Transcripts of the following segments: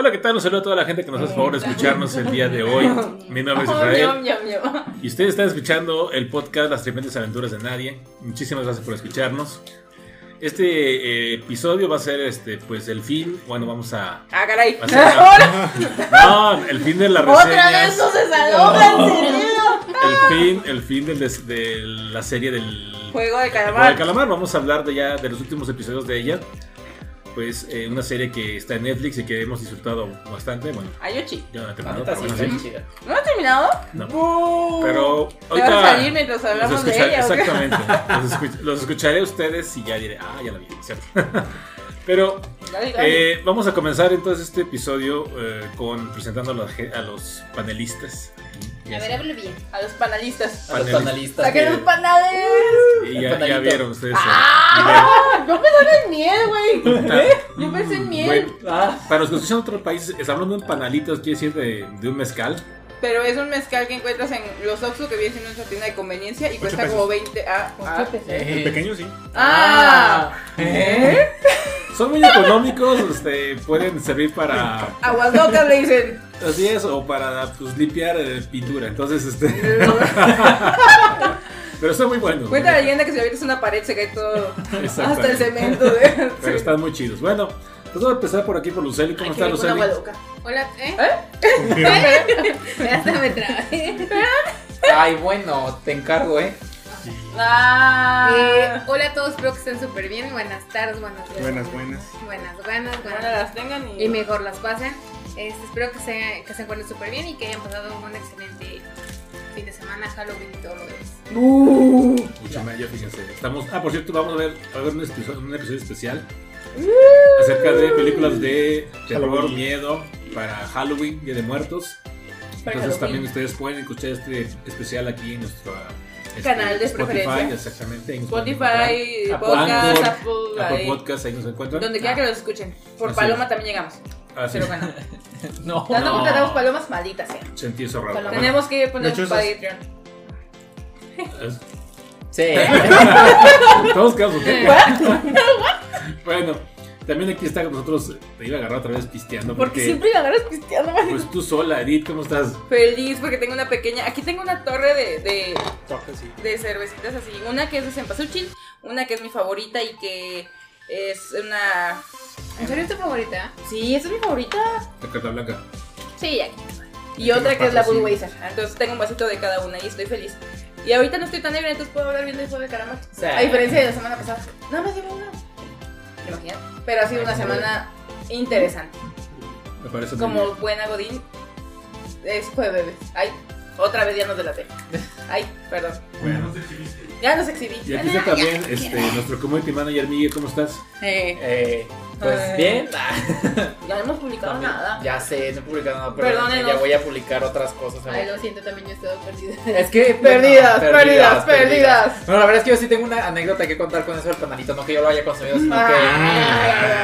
Hola, ¿qué tal? Un saludo a toda la gente que nos hace favor de escucharnos el día de hoy. Mi nombre es Israel. Ñam, ñam. Y ustedes están escuchando el podcast Las tremendas aventuras de nadie. Muchísimas gracias por escucharnos. Este eh, episodio va a ser este, pues el fin. Bueno, vamos a. Ah, caray. a no, el fin de la Otra reseña. vez no se el cerebro. El fin, el fin del des- de la serie del Juego de El Juego calamar. de Calamar. Vamos a hablar de ya de los últimos episodios de ella. Pues eh, una serie que está en Netflix y que hemos disfrutado bastante. Bueno, Ayochi. yo no he La terminado, neta pero sí, bueno, está sí. chida. ¿No ha terminado? No. Pero ¿Te vas a salir mientras los hablamos de ella? o qué? Exactamente. Los, escuch- los escucharé a ustedes y ya diré, ah, ya la vi, ¿cierto? Pero Dale, dale. eh, vamos a comenzar entonces este episodio eh, con presentando a los, a los panelistas. A ver, hablo bien. A los panalistas. A los Panelistas. panelistas. ¡Saquen que- los panales! Y ya, vieron ustedes. el ¡Ah! Yo pensé en miel, güey. video. Yo pensé en miel. Bueno, Ah, para los que escuchan en otros países, está hablando de un panalitos, quiere decir de, de un mezcal. Pero es un mezcal que encuentras en los Oxxo que viene siendo una tienda de conveniencia y cuesta pesos. como 20. Ah, ah. eh. pequeño, sí. Ah. ¿Eh? Son muy económicos, este, pueden servir para Aguas locas le dicen. Así es, o para pues, limpiar eh, pintura. Entonces, este. Pero están muy buenos. Cuenta la leyenda que si avientas una pared se cae todo. Hasta el cemento. De... Pero están muy chidos. Bueno, pues vamos a empezar por aquí por Luceli. ¿Cómo está Luceli? Hola, ¿eh? ¿Eh? Hasta me trabé. Ay, bueno, te encargo, ¿eh? Ah. Eh, hola a todos, espero que estén súper bien. Buenas tardes, buenas tardes. Buenas, buenas. Buenas, buenas, Bueno, buenas. las tengan y. Y mejor las pasen. Este, espero que se, que se encuentren súper bien y que hayan pasado un excelente fin de semana, Halloween y todo lo demás. Uh. Mucho más, ya fíjense. Estamos. Ah, por cierto, vamos a ver, a ver un, episodio, un episodio especial Uh. acerca de películas de terror, Halloween. miedo para Halloween, Día de Muertos. Para Entonces Halloween. también ustedes pueden escuchar este especial aquí en nuestro este, Canal de Spotify, preferencia. exactamente. Spotify, Apple, podcast, Apple, Apple ahí. Podcast, ahí nos encuentran. Donde quiera que los escuchen. Por Así Paloma es. también llegamos. Ah, sí. Pero bueno. No. Tanto No. que tenemos palomas malditas, eh. Sentí eso raro. Tenemos que poner un. Patreon. es- Sí. Todos quedamos ok. Bueno, también aquí está con nosotros. Te iba a agarrar otra vez pisteando. Porque Porque, siempre la agarras pisteando, man. Pues tú sola, Edith, ¿cómo estás? Feliz porque tengo una pequeña. Aquí tengo una torre de, de, Toca, sí. de cervecitas así. Una que es de cempasúchil, una que es mi favorita y que es una. ¿En serio es tu favorita? Sí, esa es mi favorita. La carta blanca. Sí, aquí. Y otra que es la. Budweiser. Entonces tengo un vasito de cada una y estoy feliz. Y ahorita no estoy tan ebria, entonces puedo hablar bien del juego de. Sí. A diferencia de la semana pasada. Nada más llevo una. ¿Te imaginas? Pero ha sido una semana interesante. Me parece muy Como bien. buena Godín, es jueves. Ay, otra vez ya nos delaté. Ay, perdón. Bueno. Ya nos exhibí. Y aquí está también este, nuestro community manager, Miguel, ¿cómo estás? Eh, Eh, pues Eh. bien. ya no hemos publicado También- nada. Ya sé, no he publicado nada, pero Perdónenos. ya voy a publicar otras cosas. Ay, lo siento, también yo he estado perdida. Es que. Perdidas, perdidas, perdidas. Bueno, la verdad es que yo sí tengo una anécdota que contar con eso del panalito. No que yo lo haya consumido, sino que.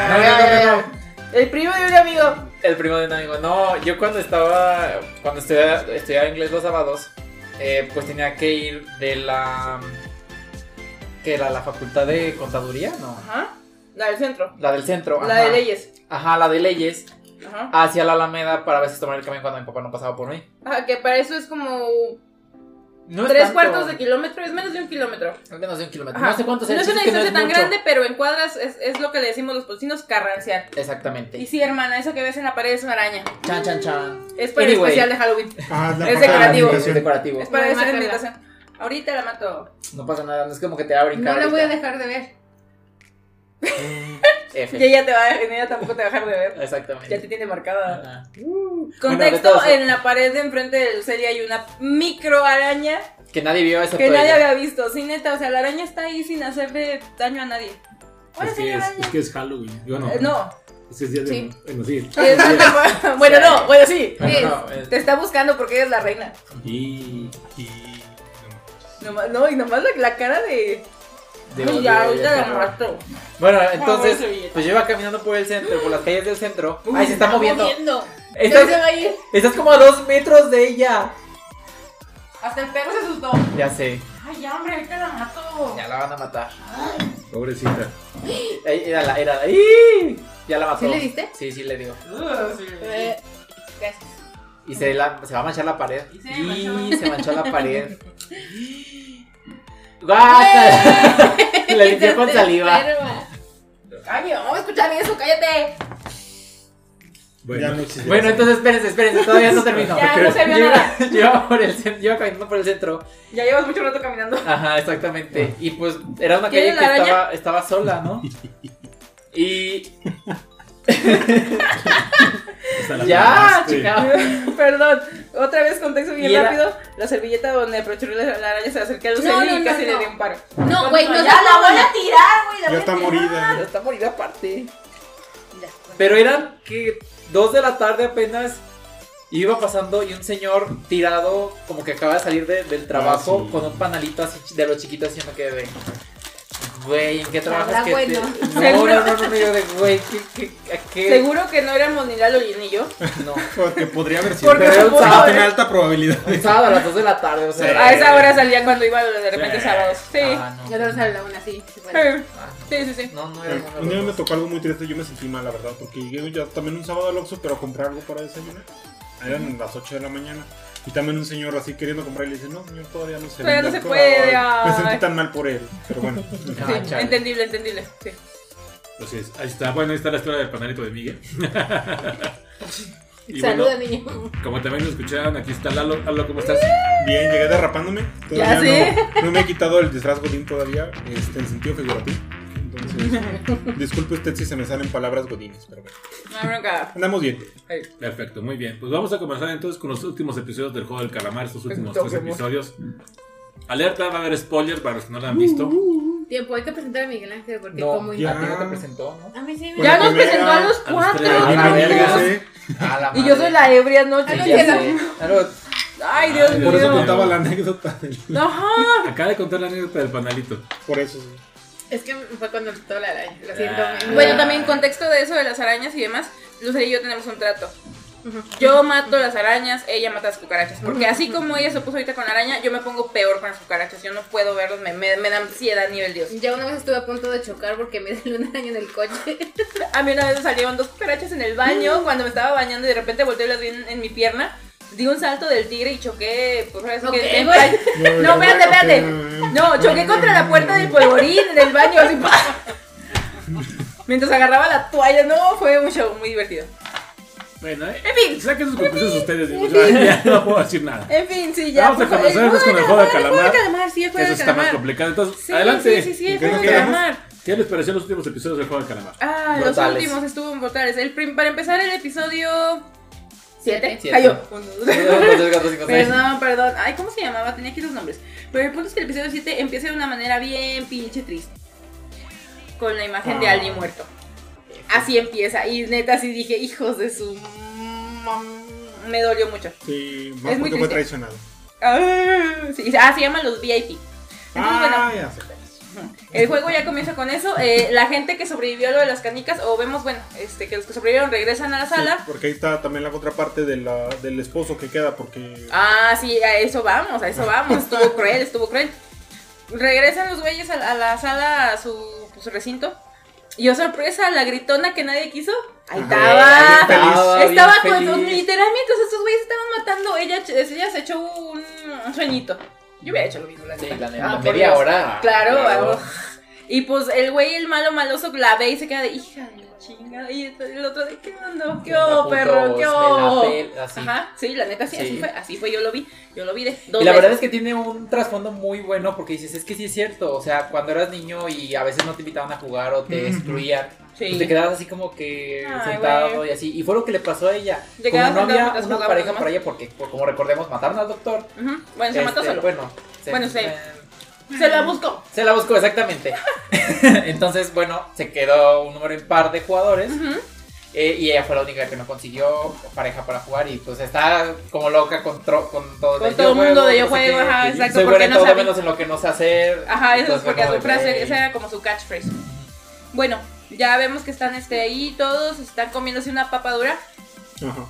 No, no, no, no. El primo de un amigo. El primo de un amigo. No, yo cuando estaba. Cuando estudiaba, estudiaba inglés los sábados, eh, pues tenía que ir de la. que era la facultad de contaduría, no. Ajá. La del centro. La del centro. La ajá. de leyes. Ajá, la de leyes. Ajá. Hacia la Alameda para a veces tomar el camión cuando mi papá no pasaba por mí. Ajá, que para eso es como No tres tanto. cuartos de kilómetro, es menos de un kilómetro. Es menos de un kilómetro. Ajá. No sé cuánto No es una distancia tan mucho. grande, pero en cuadras es, es lo que le decimos los policinos carranciar. Exactamente. Y sí, hermana, eso que ves en la pared es una araña. Chan, chan, chan. Es para el especial de Halloween. Ah, la Es decorativo. Es invitación. decorativo. Es para No, esa invitación. Ahorita la mato. No pasa nada, no es como que te va a brincar. No la voy a dejar de ver. F. Y ella te va a ella tampoco te va a dejar de ver. Exactamente. Ya te tiene marcada. Ajá. Contexto, en la pared de enfrente del serie hay una micro araña Que nadie vio esa que nadie había visto. Sí, neta, o sea, la araña está ahí sin hacerle daño a nadie. Hola, Es que es, es que es Halloween. Yo no. Eh, no. Ese es día de. Sí. Bueno, sí. Es- bueno, no, bueno, sí. No, Es- no, es- Te está buscando porque eres la reina. Y. y Nomás- no, y nomás la, la cara de. Ay, ya, y ahorita de la terror. mato. Bueno, entonces, pues yo iba caminando por el centro, por las calles del centro. Ay, se está moviendo. moviendo. Estás, se va a ir. estás como a dos metros de ella. Hasta el perro se asustó. Ya sé, Ay, ya, hombre, ahorita la mato. ya la van a matar. Pobrecita. Ay, Era la, era la. Ya la mató. ¿Sí le diste? Sí, sí le dio. Eh, gracias. Y se, la- se va a manchar la pared. Y se Y manchó. se manchó la pared. ¡Guácala! Le limpió con saliva. Ay, no voy a escuchar eso, cállate. Bueno, Ya no existe. Bueno, entonces espérense, espérense, todavía no termino. Ya, no se vio nada. yo iba por el caminando por el centro. Ya llevas mucho rato caminando. Ajá, exactamente. Y pues era una ¿Tienes calle que la estaba, estaba sola, ¿no? Y la ya, chica. Perdón, otra vez contexto bien era- rápido. La servilleta donde aprovechó la, la araña se acercó a Luceli No, no, y casi no. le dio un paro. No, güey, no ya la voy a tirar, güey. Ya voy a está tirar. morida. Ya está morida aparte. Pero eran que dos de la tarde apenas iba pasando y un señor tirado como que acaba de salir de- del trabajo Ah, sí. con un panalito así de los chiquitos y yo me quedé güey, ¿en qué trabajas Habrá que te- bueno. No, Seguro. no, no, no, no, yo de güey, ¿qué, qué, a qué? Seguro que no éramos ni Lalo ni yo. No. Porque podría haber sido. Porque Pero era un supongo- sábado, Tiene alta probabilidad. un sábado a las 2 de la tarde, o sea. A esa hora salía cuando iba de repente Sí. sábados. Sí. Ah, no. Ya te vas a la una, sí. sí, bueno. Sí, Ah, sí, sí. sí. No, no era Un día me tocó algo muy triste, yo me sentí mal, la verdad, porque llegué ya también un sábado al Oxxo, pero a comprar algo para desayunar. Eran las 8 de la mañana. Y también un señor así queriendo comprar y le dice, no, señor, todavía no se Todavía no se alcohol". puede, Ay, Me sentí tan mal por él, pero bueno. Ah, Sí, entendible, entendible. Sí. Así es. Ahí está. Bueno, ahí está la historia del panalito de Miguel. y Saluda, bueno, niño. como también lo escucharon, aquí está Lalo. Lalo, ¿cómo estás? Bien, llegué derrapándome. Todavía no me he quitado el disfraz godín todavía, este, en sentido figurativo. Entonces, disculpe usted si se me salen palabras godines, pero bueno. No hay bronca. Andamos bien. Perfecto, muy bien. Pues vamos a comenzar entonces con los últimos episodios del juego del calamar, estos últimos tres episodios. Alerta, va a haber spoilers para los que no lo han visto. Tiempo, hay que presentar a Miguel Ángel porque No, como ya. a ti no te presentó, ¿no? A mí sí me Ya nos primera- presentó a los a los cuatro. tres. A la amigos. verga. Véngase. A la Y yo soy la ebria noche. Claro, Ay, Dios mío. Por eso contaba la anécdota. del- Ajá. Acaba de contar la anécdota del panalito. Por eso. sí. Es que fue cuando me quitó la araña. Lo siento. Ah. Bueno, también contexto de eso de las arañas y demás, Lucero y yo tenemos un trato. Yo mato las arañas, ella mata las cucarachas. Porque así como ella se puso ahorita con la araña, yo me pongo peor con las cucarachas. Yo no puedo verlos, me, me, me da ansiedad a nivel Dios. Ya una vez estuve a punto de chocar porque me salió una araña en el coche. A mí una vez me salieron dos cucarachas en el baño cuando me estaba bañando y de repente volteé y las vi en, en mi pierna. Di un salto del tigre y choqué. Pues ahora sí que. Plan- No, espérate, espérate. No, choqué contra la puerta del polvorín en el baño, así. ¡pa! Mientras agarraba la toalla, no, fue un show muy divertido. Bueno, eh, En fin. saquen sus conclusiones ustedes. digo, ya, ya no puedo decir nada. En fin, sí, ya. Vamos a por comenzar entonces con el juego de calamar. El juego de calamar, sí, el Que juego eso de está más calamar. complicado. Entonces, Sí, adelante. sí, sí, sí, el ¿Qué juego nos de calamar. ¿Qué les pareció los últimos episodios del juego del calamar? Ah, los Brutales. últimos estuvo brutales. El prim- para empezar, el episodio. ¿Siete? Siete. Seis. Perdón, perdón. Ay, ¿cómo se llamaba? Tenía aquí los nombres. Pero el punto es que el episodio 7 empieza de una manera bien pinche triste. Con la imagen de Ah. alguien muerto. Así empieza. Y neta, así dije, hijos de su. Me dolió mucho. Sí, más Es muy porque fue traicionado. Ah, sí, ah, se llaman los VIP. Entonces, bueno, Ah, ya sé. El juego ya comienza con eso. Eh, la gente que sobrevivió a lo de las canicas, o vemos, bueno, este, que los que sobrevivieron regresan a la sala. Sí, porque ahí está también la contraparte de la, del esposo que queda, porque. Ah, sí, a eso vamos, a eso vamos. Estuvo cruel, estuvo cruel. Regresan los güeyes a, la- a la sala, a su, pues, su recinto. Y oh sorpresa, la gritona que nadie quiso. Ahí Ajá, estaba. Estaba Estaba con literalmente, estos güeyes estaban matando. Ella, ella se echó un, un sueñito. Yo hubiera hecho lo mismo, la Sí, neta. la neta, Ah, por media Dios. hora. Claro, y pues el güey, el malo maloso, la ve y se queda de hija de la chingada. Y el otro de qué onda, qué oh, perro, qué oh. Así. Ajá, sí, la neta sí, así Sí. fue, así fue, yo lo vi, yo lo vi de dos Y la verdad es veces. que tiene un trasfondo muy bueno porque dices, es que sí es cierto, o sea, cuando eras niño y a veces no te invitaban a jugar o te Ujú. excluían, Sí. pues te quedabas así como que Ay, sentado güey. y así. Y fue lo que le pasó a ella. Te Como no había una pareja por ella porque, por- como recordemos, mataron al doctor. Ujú, Bueno, se mató este, solo. Bueno, se, Bueno, sí. eh, Se la buscó. se la buscó exactamente. Entonces, bueno, se quedó un número impar de jugadores. Eh, y ella fue la única que no consiguió pareja para jugar y pues está como loca con, tro- con todo Con todo el mundo de yo juego, qué. ajá, exacto, Soy porque buena en no todo sabe. menos en lo que no sé hacer. Ajá, eso es porque su frase, güey. esa era como su catchphrase. Bueno, ya vemos que están este, ahí todos, están comiéndose una papadura. Ajá.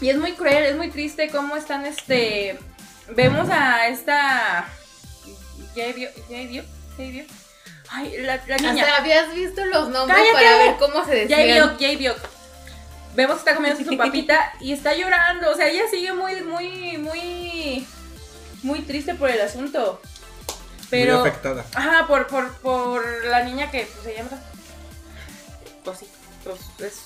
Y es muy cruel, es muy triste cómo están, este... Vemos a esta... ¿Ya vio? ¿Ya vio? ¿Ya vio? Ay, la, la niña. Hasta habías visto los nombres ¡Cállate! para ver cómo se decían. J-Biok, J-Biok. Vemos que está comiendo su papita y está llorando. O sea, ella sigue muy, muy, muy, muy triste por el asunto. Pero, Muy afectada. ajá, por, por, por la niña que pues, se llama. Pues sí, pues, es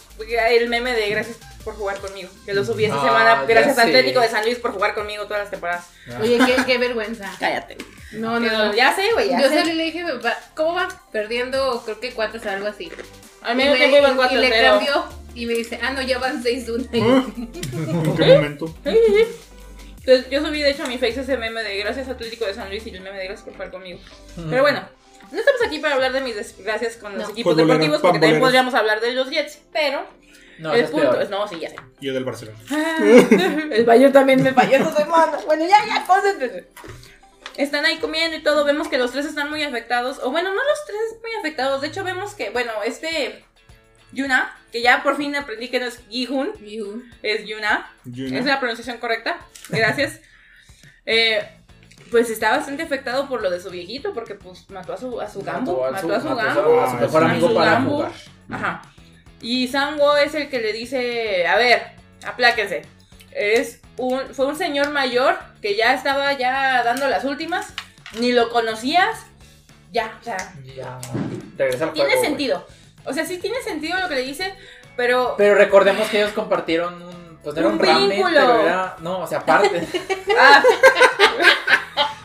el meme de gracias por jugar conmigo. Que lo subí esta Ah, semana. Gracias sé. Atlético de San Luis por jugar conmigo todas las temporadas. Oye, qué, qué vergüenza. Cállate. No, no, no. ya sé, güey, Yo sé. solo le dije, "Va- ¿cómo va? Perdiendo, creo que cuatro o algo así. Al Y medio me- tiempo iban y 4 le 0 cambió y me dice, ah, no, ya van 6-1. ¿En qué momento? Entonces, yo subí de hecho a mi face ese meme de gracias Atlético de San Luis y el meme de gracias por jugar conmigo. Pero bueno, no estamos aquí para hablar de mis desgracias con los No. equipos Pamboleros, deportivos porque también podríamos hablar de los Jets, pero No, el punto peor. es, no, sí, ya sé. Yo del Barcelona. el Bayern también me falló esta semana. Bueno, ya, ya, concéntrense. Están ahí comiendo y todo, vemos que los tres están muy afectados, o bueno, no los tres muy afectados, de hecho vemos que, bueno, este Yuna, que ya por fin aprendí que no es Gihun, es Yuna, Yuna. es la pronunciación correcta, gracias. Eh, pues está bastante afectado por lo de su viejito, porque pues mató a su, a su gambo, mató a su mató gambo. a su mejor amigo su para gambo. jugar. Ajá. Y Sango es el que le dice, a ver, apláquense. Es un, fue un señor mayor que ya estaba ya dando las últimas, ni lo conocías, ya, o sea, Ya. Regresa al tiene juego, sentido. O sea, sí tiene sentido lo que le dice, pero Pero recordemos que ellos compartieron un. Pues no era Un un ramen, vínculo. pero era. No, o sea, aparte. ah,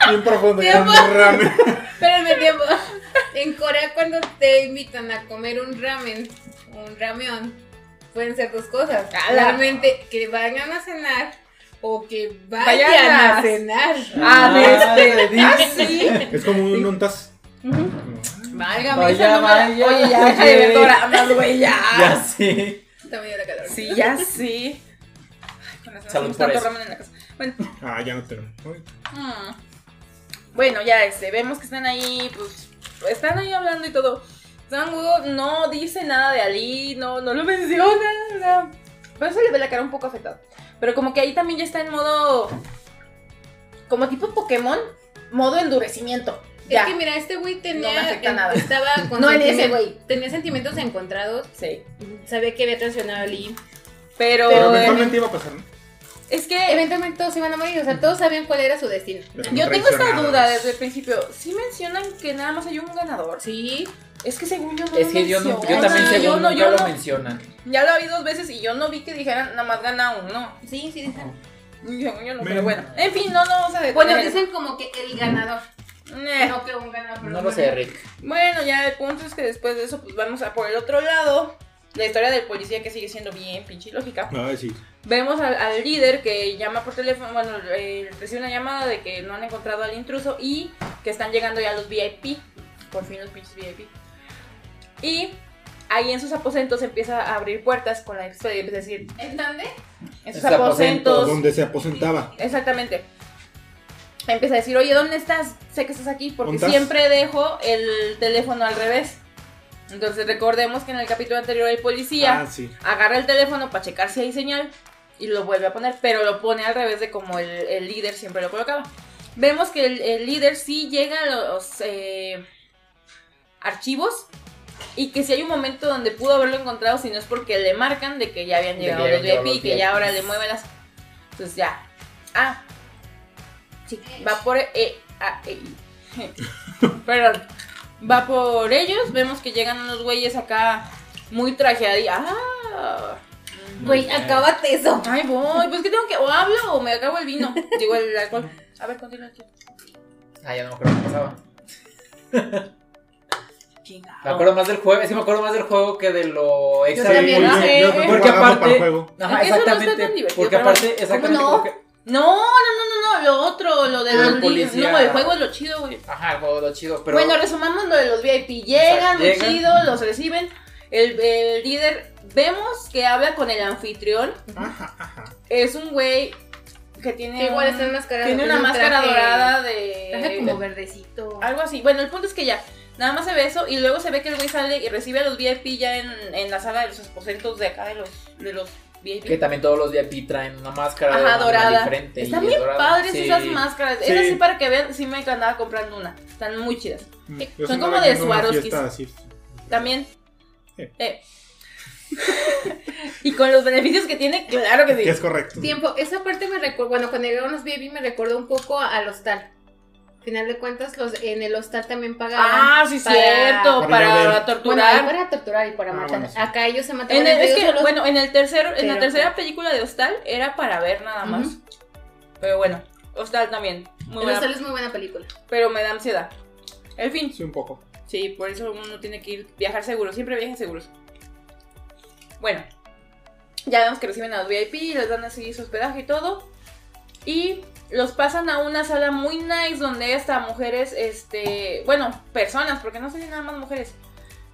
Bien profundo. Tiempo. ya, ramen. Espérame tiempo. En Corea cuando te invitan a comer un ramen, un ramión, pueden ser dos cosas. ¡Hala! Realmente que vayan a cenar o que vayan, Vayan a- a cenar. ah, de este, Ah, ah, sí. Es como un ontas. Válgame, Vaya, esa no vaya, Oye, ya deja de ver doramas, güey, ya. ya sí. Está medio la calor. Sí, ya sí. Ay, con razón Salud por eso. ramen en la casa. Bueno, Ah, ya no tenemos. Uy. mm. bueno, ya este, vemos que están ahí, pues, están ahí hablando y todo. Sango no dice nada de Ali, no, no lo menciona, o sea, por eso le ve la cara un poco afectada. Pero como que ahí también ya está en modo, como tipo Pokémon, modo endurecimiento. Ya. Es que mira, este güey tenía. No me afecta nada. Estaba con No en ese güey. Tenía sentimientos encontrados. Sí. Sabía que había traicionado a Lee. Pero, Pero eh, eventualmente iba a pasar, ¿no? es que Eventualmente todos iban a morir. O sea, todos sabían cuál era su destino. Yo tengo esta duda desde el principio. Sí mencionan que nada más hay un ganador. Sí. Es que según yo no Es lo que yo, no, yo también según Yo no- nunca yo lo no- mencionan. Ya lo vi dos veces y yo no vi que dijeran nada más gana uno. Sí, sí, dicen. Yo, yo no, pero bueno. En fin, no, no vamos a detener Bueno, dicen como que el ganador. Eh. No que un ganador. No lo sé, Rick. Bueno, ya el punto es que después de eso, pues vamos a por el otro lado. La historia del policía que sigue siendo bien pinche lógica. Ay, sí. Vemos al, al líder que llama por teléfono, bueno, eh, recibe una llamada de que no han encontrado al intruso y que están llegando ya los VIP. Por fin los pinches VIP. Y ahí en sus aposentos empieza a abrir puertas con la es decir, ¿En dónde? en sus aposentos. aposentos. Donde se aposentaba. Exactamente. Empieza a decir, oye, ¿dónde estás? Sé que estás aquí porque siempre dejo el teléfono al revés. Entonces recordemos que en el capítulo anterior el policía Ah, sí. agarra el teléfono para checar si hay señal y lo vuelve a poner, pero lo pone al revés de como el, el líder siempre lo colocaba. Vemos que el, el líder sí llega a los eh, archivos y que si hay un momento donde pudo haberlo encontrado, si no es porque le marcan de que ya habían llegado los VIP, los que ya ahora le mueve las... Entonces ya. Ah. Sí, va por... Eh, ah, eh, Perdón. Va por ellos, vemos que llegan unos güeyes acá muy trajeados. Ah. Güey, acábate eso. Ay, voy, pues que tengo que, o hablo o me acabo el vino. Digo, el alcohol. A ver, continúa aquí. Ah, ya no me acuerdo qué pasaba. Chingado. Me acuerdo más del juego, es que me acuerdo más del juego que de lo extra Yo del también, policía. ¿no? Sí, Eh, que porque aparte- juego. Ajá, Es no exactamente. tan divertido, porque aparte, exactamente. ¿Cómo no? porque- No, no, no, no, no, lo otro, lo de los policía. No, el juego es lo chido, güey. Ajá, el juego lo chido, pero. Bueno, resumamos lo de los VIP. Llegan, muy chido, los reciben. El, el líder, vemos que habla con el anfitrión. Ajá, ajá. Es un güey que tiene. Que igual un- está enmascarado. Tiene tiene una un máscara traje- dorada de. Traje como verdecito. Algo así. Bueno, el punto es que ya. Nada más se ve eso y luego se ve que el güey sale y recibe a los VIP ya en, en la sala de los aposentos de acá de los, de los VIP. Que también todos los VIP traen una máscara Ajá, dorada. diferente. Están es bien dorada. padres Sí. esas máscaras. Sí. Esas sí para que vean, sí me andaba comprando una. Están muy chidas. Yo Son andaba como de así. También. Sí. Eh. y con los beneficios que tiene, claro que sí. Que es correcto. Tiempo, esa parte me recuerda, bueno, cuando llegaron los VIP me recordó un poco al hostal. Al final de cuentas, los, en el hostal también pagaban. Ah, sí, para- cierto. para. Bueno, torturar. para torturar y para Ah, matar. bueno, sí. Acá ellos se mataban En el- entre es que, solos. bueno, en el tercero, en la Pero- tercera película de Hostal era para ver nada más. Pero bueno, Hostal también. Muy el buena, hostal es muy buena película. pero me da ansiedad. En fin, Sí, un poco. sí, por eso uno tiene que ir viajar seguro. Siempre viajen seguros. Bueno, ya vemos que reciben a los VIP, les dan así su hospedaje y todo. Y los pasan a una sala muy nice donde hasta mujeres, este, bueno, personas, porque no son nada más mujeres,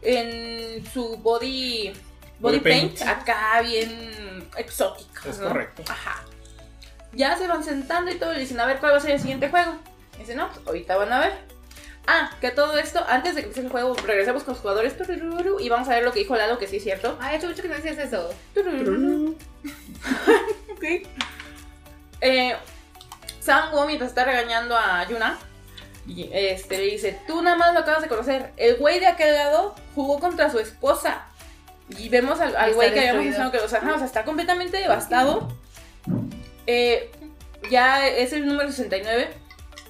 en su body, body, Body paint, paint. acá bien exótico. Es ¿no? correcto. Ajá. Ya se van sentando y todo, y dicen, a ver cuál va a ser el siguiente juego. Y dicen, no, pues ahorita van a ver. Ah, que todo esto, antes de que empiece el juego, regresemos con los jugadores y vamos a ver lo que dijo Lalo, que sí es cierto. Ay, hace mucho que no decías eso. Ok. Eh, Sango, mientras está regañando a Yuna, y, este, le dice, tú nada más lo acabas de conocer. El güey de aquel lado jugó contra su esposa. Y vemos al, güey que habíamos mencionado que o sea, o sea, está completamente devastado. Eh, ya es el número 69.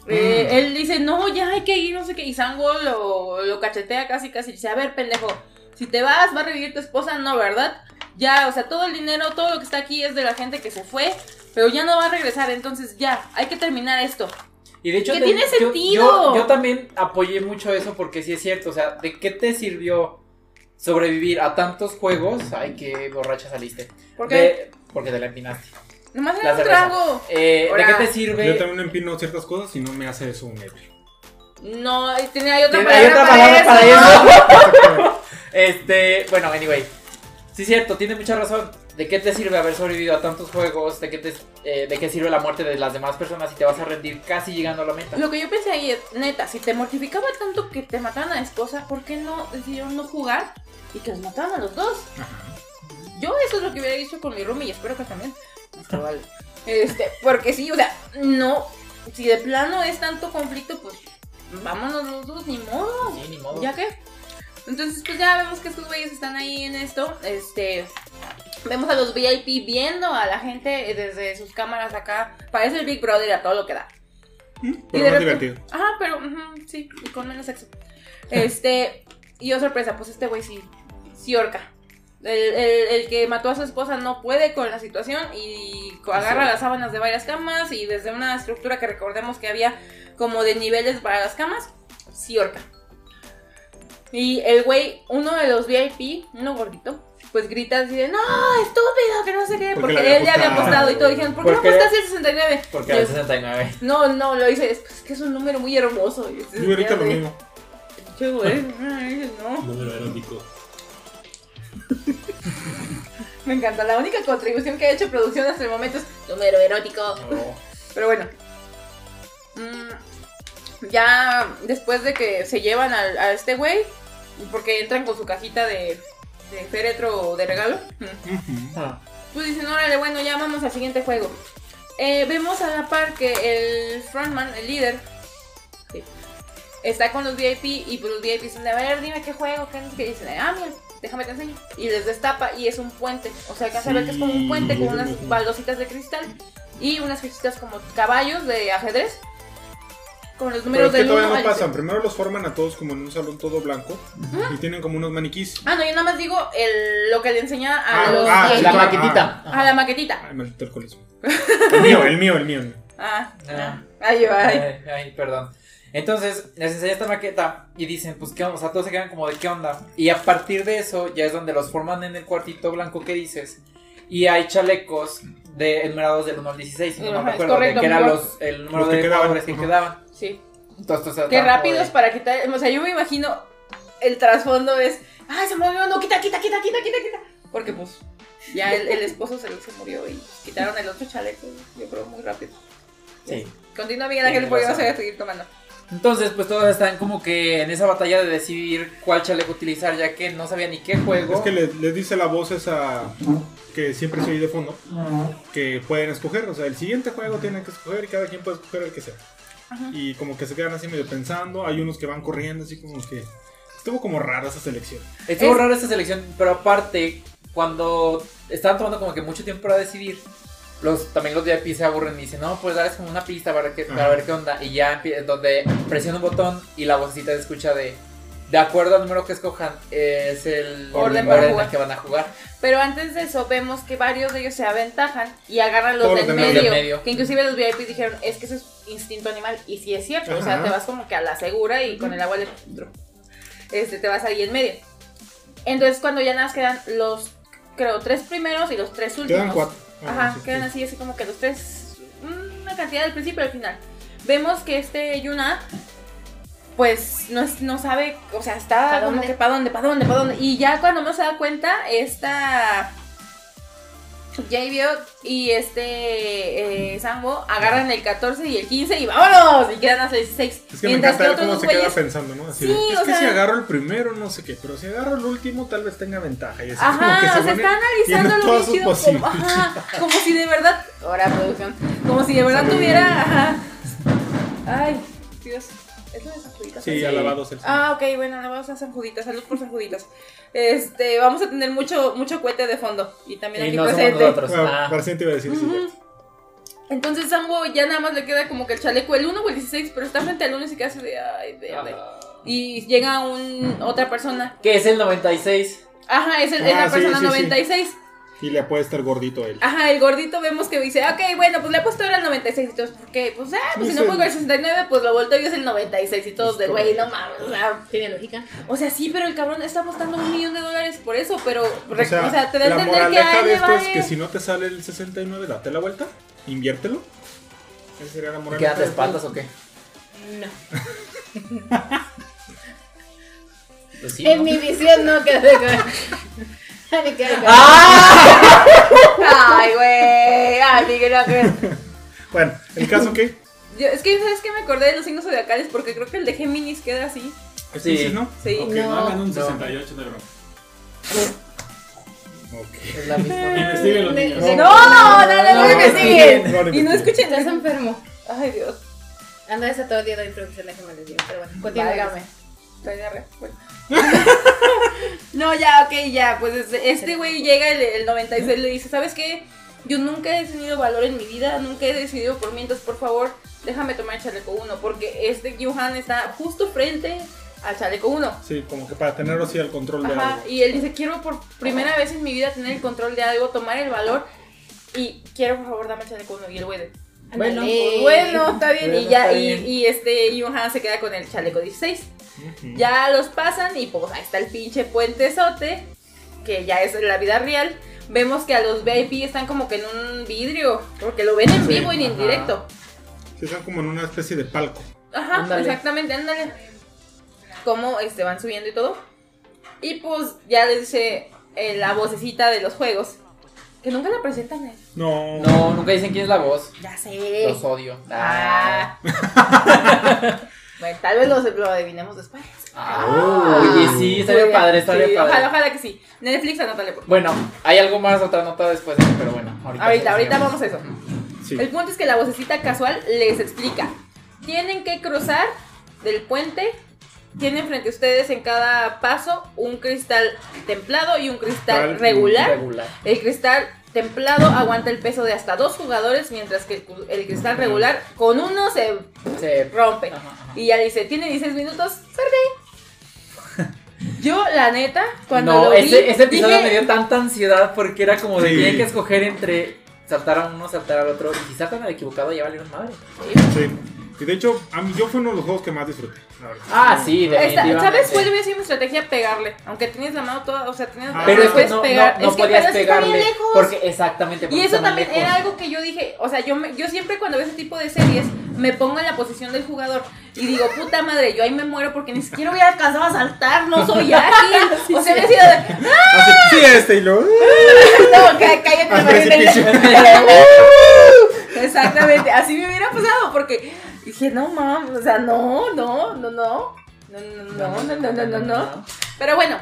Eh, Mm. Él dice, no, ya hay que ir, no sé qué. Y Sango lo, lo cachetea casi, casi. Dice, a ver, pendejo, si te vas, va a revivir tu esposa, no, ¿verdad? Ya, o sea, todo el dinero, todo lo que está aquí es de la gente que se fue, pero ya no va a regresar, entonces ya, hay que terminar esto. Y de hecho, ¿Qué te- tiene yo- sentido? Yo, yo también apoyé mucho eso porque sí es cierto. O sea, ¿de qué te sirvió sobrevivir a tantos juegos? Ay, qué borracha saliste. ¿Por qué? De- porque te la empinaste. Nomás La era un trago. Eh, ¿De qué te Yo sirve? también empino ciertas cosas y no me hace eso un ebrio. No, tenía otra palabra, hay otra para, palabra para eso. Este, bueno, anyway. Sí, es cierto, tiene mucha razón. ¿De qué te sirve haber sobrevivido a tantos juegos? ¿De qué, te, eh, ¿De qué sirve la muerte de las demás personas si te vas a rendir casi llegando a la meta? Lo que yo pensé ahí es, neta, si te mortificaba tanto que te mataran a la esposa, ¿por qué no decidieron no jugar y que los mataran a los dos? Yo eso es lo que hubiera dicho con mi roomie y espero que también. Pero vale. Este, porque sí, o sea, no, si de plano es tanto conflicto, pues vámonos los dos, ni modo. Sí, ni modo. ¿Ya qué? Entonces, pues ya vemos que estos güeyes están ahí en esto. Este. Vemos a los VIP viendo a la gente desde sus cámaras acá. Parece el Big Brother a todo lo que da. Pero de más repente- divertido. Ajá, pero sí, y con menos sexo. Este. y oh sorpresa, pues este güey sí. Sí, orca. El, el- el que mató a su esposa no puede con la situación y agarra las sábanas de varias camas y desde una estructura que recordemos que había como de niveles para las camas, sí orca. Y el güey, uno de los VIP, uno gordito, pues grita así de, no, estúpido, que no sé qué, Porque él le había apostado. y todo. Dijeron, ¿por qué no apostaste el 69? Porque él, 69. no, no, lo hice, es, pues, que es un número muy hermoso. Y Yo ahorita lo mismo. Che, güey, no. Número erótico. Me encanta. La única contribución que ha hecho producción hasta el momento es número erótico. No. Pero bueno. Mm, ya después de que se llevan al- a, este güey, porque entran con su cajita de, de féretro de regalo. Ah. pues dicen, órale, bueno, ya vamos al siguiente juego. Eh, vemos a la par que el frontman, el líder, sí, está con los VIP y pues los VIP dicen, a ver, dime qué juego, qué. Y dicen, ah, mira, déjame te enseño. Y les destapa y es un puente. O sea, acá se ve que es como un puente con Sí, unas baldositas de cristal y unas fichitas como caballos de ajedrez. Con los Pero números es que del todavía 1 no al pasan. Primero los forman a todos como en un salón todo blanco. Y tienen como unos maniquís. Ah, no, yo nada más digo el, lo que le enseña a Ah, los ah, VIP. La claro, maquetita. A la maquetita. Ay, maldito alcoholismo. El mío, el mío, el mío. Ah, Ah. ah. Ahí va, ahí. Ay, ay, perdón. Entonces, les enseña esta maqueta y dicen, pues, ¿qué onda? O sea, todos se quedan como de qué onda. Y a partir de eso, ya es donde los forman en el cuartito blanco que dices. Y hay chalecos de enumerados del 1 al 16, si no me es recuerdo, de que eran los, el número Los que de quedaban, que ajá. quedaban. Sí. Entonces, o sea, Qué rápidos de- para quitar. O sea, yo me imagino el trasfondo es. ¡Ay, se movió! No, quita, quita, quita, quita, quita, quita. Porque pues ya el, el esposo se, se murió y quitaron el otro chaleco. Yo creo muy rápido. Sí. Continúa Miguel Ángel porque voy a seguir tomando. Entonces, pues todos están como que en esa batalla de decidir cuál chaleco utilizar, ya que no sabía ni qué juego. Es que le, le dice la voz esa que siempre se oye de fondo, que pueden escoger, o sea, el siguiente juego tienen que escoger y cada quien puede escoger el que sea. Y como que se quedan así medio pensando, hay unos que van corriendo así como que... Estuvo como rara esa selección. Estuvo Es- rara esta selección, pero aparte, cuando estaban tomando como que mucho tiempo para decidir, los, también los VIP se aburren y dicen, no, pues darles como una pista para, que, para ver qué onda. Y ya donde presiona un botón y la vocecita se escucha de, de acuerdo al número que escojan, es el Orden orden para en el jugar. que van a jugar. Pero antes de eso vemos que varios de ellos se aventajan y agarran los del los del medio, medio. medio. Que inclusive los VIP dijeron, es que eso es instinto animal. Y sí es cierto, o sea, te vas como que a la segura y con el agua de este, te vas ahí en medio. Entonces cuando ya nada más quedan los, creo, tres primeros y los tres últimos. Quedan cuatro. Ah, Ajá, sí, quedan sí. así, así como que los tres, una cantidad del principio y al final. Vemos que este Yuna, pues no, es- no sabe, o sea, está ¿Pa' como dónde? que para dónde, para dónde, para dónde. Y ya cuando no se da cuenta, esta Javier y este eh, Sambo agarran el 14 y el 15 y vámonos, y quedan hasta el 16. Es que me Mientras encanta que cómo se queda pensando, ¿no? Así Sí, de, es o que sea- si agarro el primero, no sé qué, pero si agarro el último, tal vez tenga ventaja. Y así como que Ajá, se o sea, está analizando lo chido como, ajá, como si de verdad, ahora producción, como si de verdad tuviera, ajá. Ay, Dios, es lo de San Juditas. Sí, Sí. alabados el Ah, ok, bueno, alabados a San Juditas, salud por San Juditas. Este, vamos a tener mucho, mucho cohete de fondo y también Y aquí no somos presente. nosotros. Bueno, Ah. para siempre iba a decir sí, Ujú. Entonces Sambo ya nada más le queda como que el chaleco, el 1 o el 16, pero está frente al 1 y se queda así de, ay, verde. Ah. Y llega un, otra persona. Que es el 96. Ajá, es, el, es Ah, la sí, persona sí, sí. 96. Y le puede estar gordito a él. Ajá, el gordito vemos que dice, ok, bueno, pues le he puesto ahora el 96 y todos, ¿por qué? Pues, ah, pues si no pongo el 69, pues lo volteo y es el 96 y todos de, Es güey, no mames, o sea, Tiene lógica. o sea, sí, pero el cabrón está apostando un millón de dólares por eso, pero, O sea, o sea, te da a la entender que a él de esto es vale. que si no te sale el 69, date la vuelta, inviértelo. Esa sería la moraleja. ¿Quedan de de esto. espaldas o qué? No. Pues sí, En ¿no? mi visión no queda ¡Ah! Ay, güey, ay, Miguel Ángel. Bueno, el caso que. Yo- es que, ¿sabes qué? Me acordé de los signos zodiacales porque creo que el de Géminis queda así. Es Sí. Piscis, ¿no? Sí. Ok, No. no hagan un No. 68 de broma. Ok. Es la misma. Investiguen los niños. No, no, no, no, No, me investiguen. no, no Y no escuchen Estás enfermo. Ay, Dios. Anda ese todo el día de introducción, déjame les digo. Pero bueno, continúa. No, ya, ok, ya. Pues este- güey llega el, el 96 y le dice, ¿sabes qué? Yo nunca he tenido valor en mi vida, nunca he decidido por mí, entonces por favor, déjame tomar el chaleco 1, porque este Johan está justo frente al chaleco 1. Sí, como que para tenerlo así al control de Ajá, algo. y él dice, quiero por primera vez en mi vida tener el control de algo, tomar el valor y quiero por favor dame el chaleco 1 y el güey Bueno, bueno, está bien, Bueno, y ya, y, bien. y este Johan se queda con el chaleco 16. Ya los pasan y pues ahí está el pinche puentezote, que ya es la vida real. Vemos que a los VIP están como que en un vidrio, porque lo ven en Sí, vivo y en directo. Sí, están como en una especie de palco. Ajá, Ándale. exactamente, ándale. Cómo este, van subiendo y todo. Y pues ya les dice eh, la vocecita de los juegos, que nunca la presentan. eh. No. No, nunca dicen quién es la voz. Ya sé. Los odio. Ah. bueno, tal vez lo, lo adivinemos después. Ah, Oye, sí, estaría padre, estaría sí, padre. Ojalá, ojalá que sí. Netflix, anótale por favor. Bueno, hay algo más, otra nota después, pero bueno, ahorita. Ahorita, ahorita vamos a eso. Sí. El punto es que la vocecita casual les explica. Tienen que cruzar del puente. Tienen frente a ustedes en cada paso un cristal templado y un cristal Tal- regular. Regular. El cristal templado aguanta el peso de hasta dos jugadores, mientras que el, cu- el cristal regular con uno se Se rompe. Ajá, ajá. Y ya dice, tiene 16 minutos, suerte. Yo, la neta, cuando no, lo vi, ese, ese episodio dije, me dio tanta ansiedad porque era como de Sí. tienen que escoger entre saltar a uno, saltar al otro. Y si saltan al equivocado, ya valieron madre. Sí. Y de hecho, a mí yo fue uno de los juegos que más disfruté, la verdad. Ah, sí, definitivamente. ¿Sabes cuál hubiera sido mi estrategia? Pegarle. Aunque tienes la mano toda, o sea, tienes Ah, Pero es que no, pegar. no, no es que podías pegarle. lejos. Porque exactamente. Y porque eso estaban también lejos. era algo que yo dije, o sea, yo, me, yo siempre cuando veo ese tipo de series me pongo en la posición del jugador y digo, puta madre, yo ahí me muero porque ni siquiera hubiera alcanzado a saltar, no soy ágil. o sea, me decía de, Así, sí, este y luego. no, cá- cállate, Al Marina". precipicio. Exactamente, así me hubiera pasado porque Dije, no mames, o sea, no, no, no, no. No, no, no, no, no, no, no, no. Pero bueno,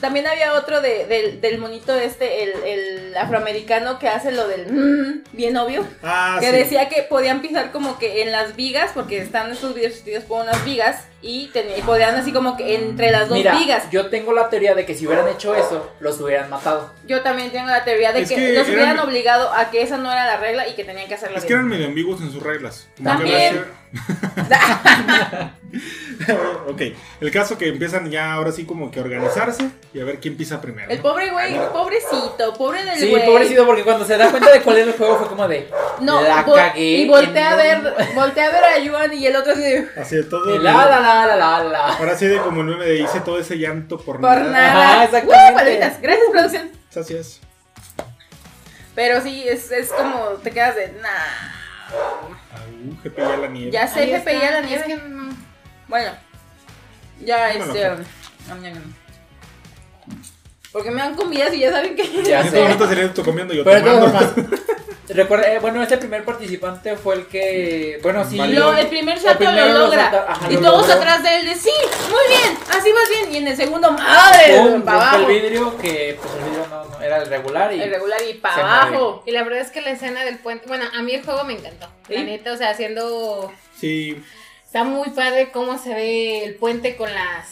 también había otro de, del, del monito este, el, el afroamericano que hace lo del mm, bien obvio. Ah, Que sí. decía que podían pisar como que en las vigas, porque están estos videos sustituidos por unas vigas, y, ten- y podían así como que entre las dos Mira, vigas. yo tengo la teoría de que si hubieran hecho eso, los hubieran matado. Yo también tengo la teoría de Es que, que los eran- hubieran obligado a que esa no era la regla y que tenían que hacerla Es que eran medio ambiguos en sus reglas. Como También. ok, el caso que empiezan ya ahora sí como que a organizarse y a ver quién pisa primero. El ¿no? pobre güey, pobrecito, pobre del Sí, güey. pobrecito, porque cuando se da cuenta de cuál es el juego fue como de. No, la vo- cagué. y voltea a ver, un- voltea a ver a Yuan y el otro así de, Así de todo. Y La la la la la la. Ahora sí de como el meme de hice todo ese llanto por, por nada. Ajá, exactamente. ¡Uh, palomitas! Gracias, producción. Así es. Pero sí, es, es como te quedas de, nah. Au, GP ya la nieve. Ya sé, Ahí GPI está. a la Es nieve. que no. Bueno, ya este. ñam. Porque me dan comidas y ya saben que. Ya En sé. sería tú comiendo y yo Pero tomando. formas, recuerda, eh, bueno, este primer participante fue el que, bueno, sí. Lo- el primer salto lo lo logra. salta- ajá, y lo todos logró. atrás de él de sí, muy bien, así vas bien. Y en el segundo, madre, pum, para rompe el abajo. vidrio, que pues el vidrio no, no, era el regular y El regular y para abajo. Y la verdad es que la escena del puente, bueno, a mí el juego me encantó. La ¿Sí? neta, o sea, haciendo Sí, Está muy padre cómo se ve el puente con las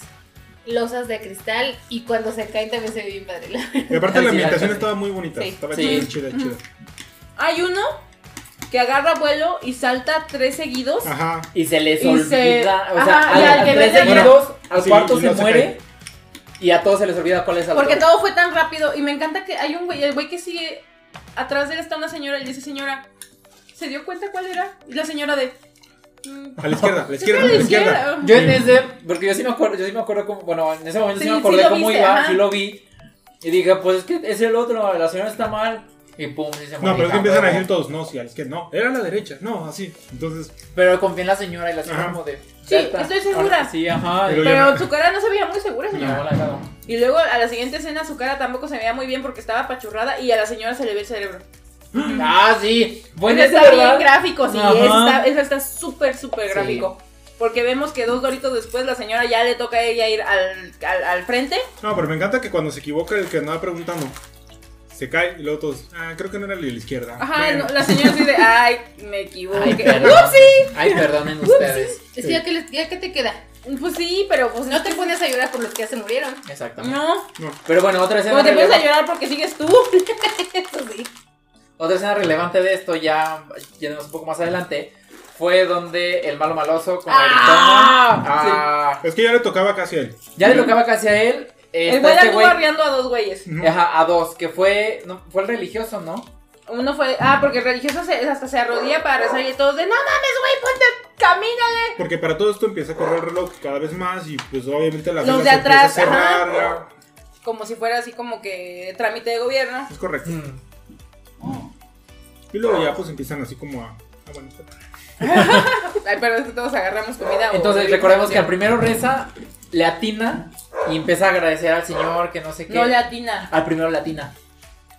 losas de cristal y cuando se caen también se ve bien padre. la y aparte la ambientación sí. estaba muy bonita. Sí. Estaba Sí. chida, chida, chida. Hay uno que agarra vuelo y salta tres seguidos. Ajá. y se les Y olvida, se- o sea, ajá, al, y al a que tres seguidos, al Sí, cuarto se muere y a todos se les olvida cuál es el Porque todo fue tan rápido. Y me encanta que hay un güey, el güey que sigue atrás de él está una señora y dice, señora, ¿se dio cuenta cuál era? Y la señora de. "Mm, A la izquierda, a la izquierda, a la izquierda. Yo en ese, porque yo sí me acuerdo, yo sí me acuerdo cómo, bueno, en ese momento sí, Sí, me sí acordé lo cómo viste, iba, ajá. sí lo vi. Y dije, pues es que es el otro, la señora está mal. Y pum, sí se No, pero es que empiezan a decir todos, no, sí, a la izquierda, no, era a la derecha, no, así. Entonces, Pero confía en la señora y la señora Ajá. como de. Sí, ya está. estoy segura. Ahora Sí, ajá. Pero y- ya Pero no- su cara no se veía muy segura, y señora. luego la. Y luego a la siguiente escena su cara tampoco se veía muy bien porque estaba apachurrada y a la señora se le ve el cerebro. Ah, sí. Bueno, está bien gráfico, sí, está- eso está súper, súper Sí. gráfico. Porque vemos que dos doritos después la señora ya le toca a ella ir al, al, al frente. no, pero me encanta que cuando se equivoca el que andaba preguntando, se cae y luego todos, ah, creo que no era el de la izquierda. Ajá, Bueno, no, la señora dice, ay, me equivoqué. perdón. Ay, perdonen ustedes. Es que ya que, les- ya que te queda. Pues sí, pero pues No te pones a llorar por los que ya se murieron. Exactamente. No, Pero bueno, otra escena, como te pones a llorar porque sigues tú. Eso sí. Otra escena relevante de esto, ya yéndonos un poco más adelante, fue donde el malo maloso con Ah, Gritona, ah, Es que ya le tocaba casi a él. ya le tocaba casi a él. eh, El está güey este anduvo güey- arreando a dos güeyes. Ajá, a dos, que fue, no, fue el religioso, ¿no? Uno fue, ah, porque el religioso se, hasta se arrodilla para rezar y todos de, no mames, güey, ponte, camínale. Porque para todo esto empieza a correr el reloj cada vez más y pues obviamente la Los fila de se empieza atrás, a cerrar. ajá. ya. Como si fuera así como que trámite de gobierno. Es correcto. Mm. Y luego ya pues empiezan así como a... Bueno, está- Ay, pero es que todos agarramos comida. o Entonces recordemos que al primero reza, le atina y empieza a agradecer al señor que no sé qué. No le atina. Al primero le atina.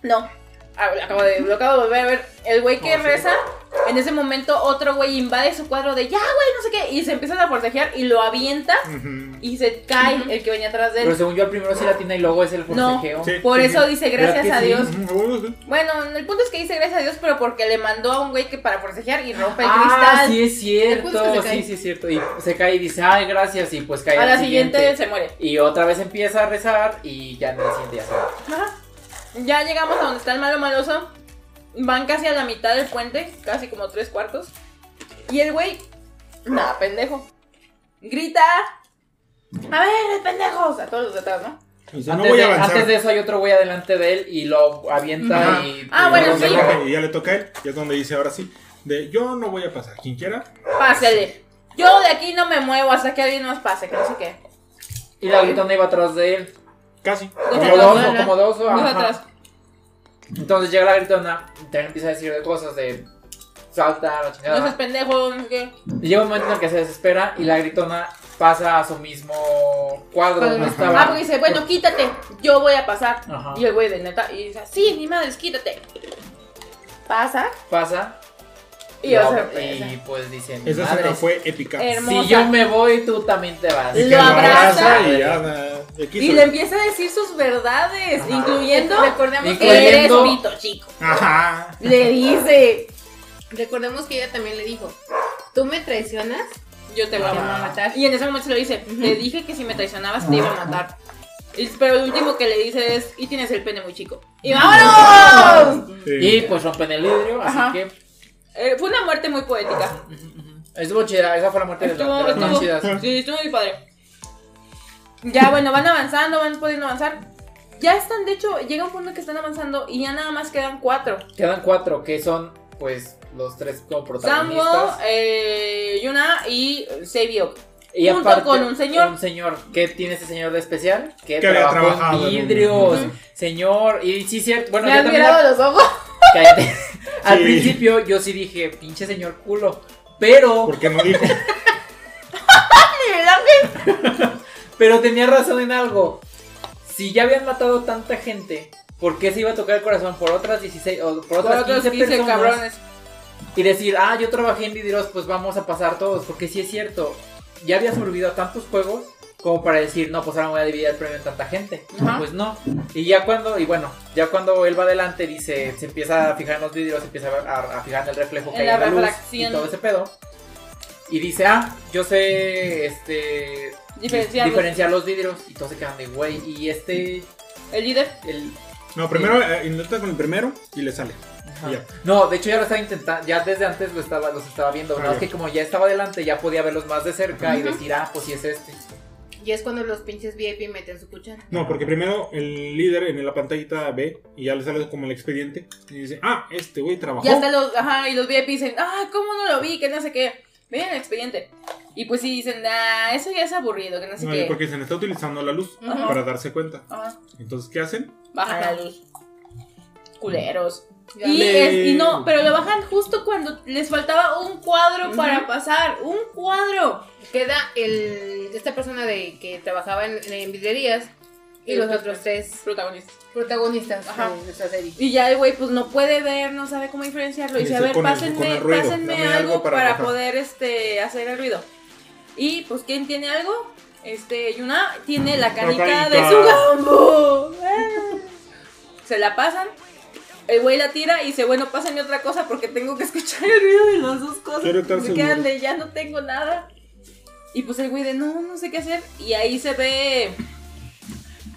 No. Ah, lo acabo de, lo acabo de volver a ver. El güey que reza, en ese momento otro güey invade su cuadro de ya, güey, no sé qué. Y se empiezan a forcejear y lo avienta y se cae el que venía atrás de Pero él. según yo al primero sí le atina y luego es el No. forcejeo. Sí. Por eso dice ¿Verdad gracias a? Dios. Bueno, sí. Bueno, el punto es que dice gracias a Dios, pero porque le mandó a un güey que para forcejear y rompe el Ah, cristal. sí es que cierto, sí, sí es cierto. Y se cae y dice, ay, gracias, y pues cae a la siguiente se muere. Y otra vez empieza a rezar y ya en el siguiente ya se va. Ajá. Ya llegamos a donde está el malo maloso. Van casi a la mitad del puente, casi como tres cuartos. Y el güey, nada, pendejo. Grita. A ver, pendejos. A todos los de atrás, ¿no? Antes, voy a de, avanzar. antes de eso hay otro güey adelante de él y lo avienta Ajá. y... Ah, y bueno, sí. y ya le toca a él. Y es donde dice ahora sí, de yo no voy a pasar. Quien quiera, Pásele. Yo de aquí no me muevo hasta que alguien nos pase, que no sé qué. Y la gritona iba atrás de él. Casi. Como atrás, dos, ¿no? o como dos, o Dos ajá. atrás. Entonces llega la gritona y también empieza a decir de cosas de salta, la No chingada. seas pendejo, no sé qué. Y llega un momento en el que se desespera y la gritona pasa a su mismo cuadro donde estaba. Ah, porque dice, bueno, quítate, yo voy a pasar. Ajá. Y el güey de neta, y dice, sí, ni madres, quítate. Pasa, Pasa Y pues dicen, Esa escena madres, fue épica. Hermosa. si yo me voy, tú también te vas. Y Lo abraza. y ya, le empieza a decir sus verdades, Ajá. incluyendo Recordemos que, eres pito chico. Ajá. Le dice, recordemos que ella también le dijo, tú me traicionas, yo te voy a matar. Y en ese momento se lo dice, te dije que si me traicionabas te iba a matar. Pero el último que le dice es, y tienes el pene muy chico. ¡Y vámonos! Sí. Y pues rompen el vidrio, así Ajá. que Eh, fue una muerte muy poética. estuvo chida, esa fue la muerte de, Estuvo, la- de las más estuvo, chidas. sí, estuvo muy padre. Ya, bueno, van avanzando, van pudiendo avanzar. Ya están, de hecho, llega un punto que están avanzando y ya nada más quedan cuatro. Quedan cuatro, que son pues los tres como Sambo, protagonistas. eh, Yuna y Seibyok. Y junto aparte, con un señor. Un señor. ¿Qué tiene ese señor de especial? Que, Que había trabajó trabajado en en un- vidrios. Señor. Y sí, cierto. Bueno, Me también. mirado los ojos. Cállate. Al principio yo sí dije, pinche señor culo. Pero, ¿Por qué no dijo? pero tenía razón en algo. Si ya habían matado tanta gente, ¿por qué se iba a tocar el corazón por otras 16 o por Por otras otros 15 15 personas? cabrones. Y decir, ah, yo trabajé en vidrios, pues vamos a pasar todos. Porque sí es cierto, ya había sobrevivido a tantos juegos como para decir, no, pues ahora me voy a dividir el premio en tanta gente. Ajá. Pues no. Y ya cuando, y bueno, ya cuando él va adelante, dice, se empieza a fijar en los vidrios, se empieza a, a fijar en el reflejo que En hay la en la luz y todo ese pedo. Y dice, ah, yo sé, este, diferenciar los vidrios. Y todos se quedan de, güey, y este, El líder. el, No, primero eh, intenta con el primero y le sale. No, de hecho ya lo estaba intentando, ya desde antes lo estaba, los estaba viendo, Ah, nada más ya. que como ya estaba adelante ya podía verlos más de cerca y decir, ah, pues sí es este. Y es cuando los pinches VIP meten su cuchara. No, porque primero el líder en la pantallita ve y ya le sale como el expediente y dice, ah, este güey trabajó. Y hasta los, ajá, y los VIP dicen, ah, ¿cómo no lo vi? Que no sé qué. Miren el expediente. Y pues sí dicen, ah, eso ya es aburrido, que no sé No, qué. porque se le está utilizando la luz Ajá. para darse cuenta. Ajá, Entonces, ¿qué hacen? bajan la luz. Culeros. Y, es- y no, pero lo bajan justo cuando les faltaba un cuadro para pasar. Un cuadro. Queda el, esta persona de que trabajaba en, en vidrierías y los otros tres Protagonistas. protagonistas Ajá. de esta serie. Y ya el güey pues no puede ver, no sabe cómo diferenciarlo. Y Dice, a ver, pásenme, con el ruido, pásenme algo, para, para bajar". poder este hacer el ruido. Y pues ¿quién tiene algo? Este, Yuna tiene la canica canica. de su gambo. Se la pasan. El güey la tira y dice, bueno, pásenme otra cosa porque tengo que escuchar el ruido de las dos cosas. Quiero estar seguro. quedan de ya no tengo nada. Y pues el güey de no, no sé qué hacer. Y ahí se ve.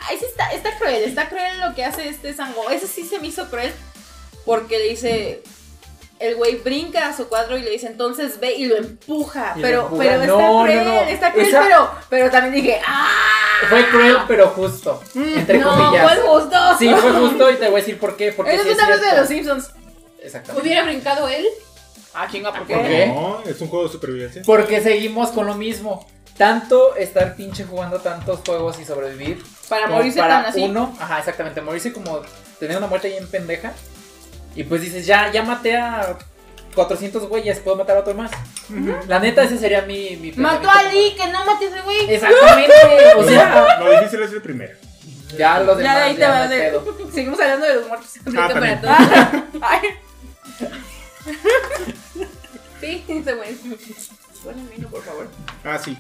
Ahí sí está, está cruel, está cruel lo que hace este Sango. Ese sí se me hizo cruel. Porque le dice. El güey brinca a su cuadro y le dice, entonces ve y lo empuja. Y lo pero, empuja. pero está No, cruel, no. está cruel, Esa- pero, pero también dije, ¡ah! Fue cruel, pero justo. Entre no, comillas. fue justo. Sí, fue justo y te voy a decir por qué. Porque Eso sí es es una de los Simpsons. Exactamente. ¿Hubiera brincado él? Ah, chinga, ¿por qué? ¿Por qué? No, es un juego de supervivencia. Porque seguimos con lo mismo. Tanto estar pinche jugando tantos juegos y sobrevivir. Para morirse para tan así. Uno, ajá, exactamente. Morirse como tener una muerte bien pendeja. Y pues dices, ya, ya maté a 400 güeyes, puedo matar a otro más. La neta, ese sería mi. mi Mató a Lee, que no mate a ese güey. Exactamente. o sea, Lo difícil es el primero. ya los Ya demás. de ahí te ya vas de. Seguimos hablando de los muertos. También. para todos. Ay. Sí, ese güey. Bueno, vino, por favor. Ah, sí.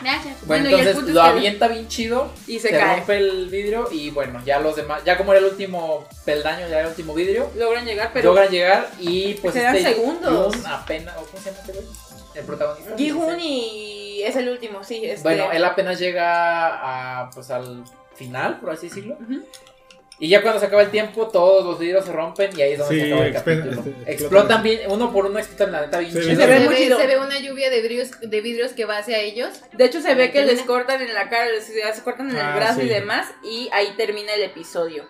Gracias. Bueno, entonces lo que- avienta bien chido. Y se Se cae. rompe el vidrio y bueno, ya los demás, ya como era el último peldaño, ya era el último vidrio, Logran llegar, pero. logran llegar y pues Se dan este segundos. Jun apenas, ¿o ¿cómo se llama este? El protagonista. Gi-hun y es el último, sí. Este... Bueno, él apenas llega a, pues al final, por así decirlo. Y ya cuando se acaba el tiempo, todos los vidrios se rompen y ahí es donde Sí, se acaba el capítulo. este, explotan. explotan bien, uno por uno explotan la neta bien Se. Se ve Se ve, se ve una lluvia de vidrios, de vidrios que va hacia ellos. De hecho, se ve que les cortan en la cara, les se cortan en el Ah, brazo y sí. demás. Y ahí termina el episodio.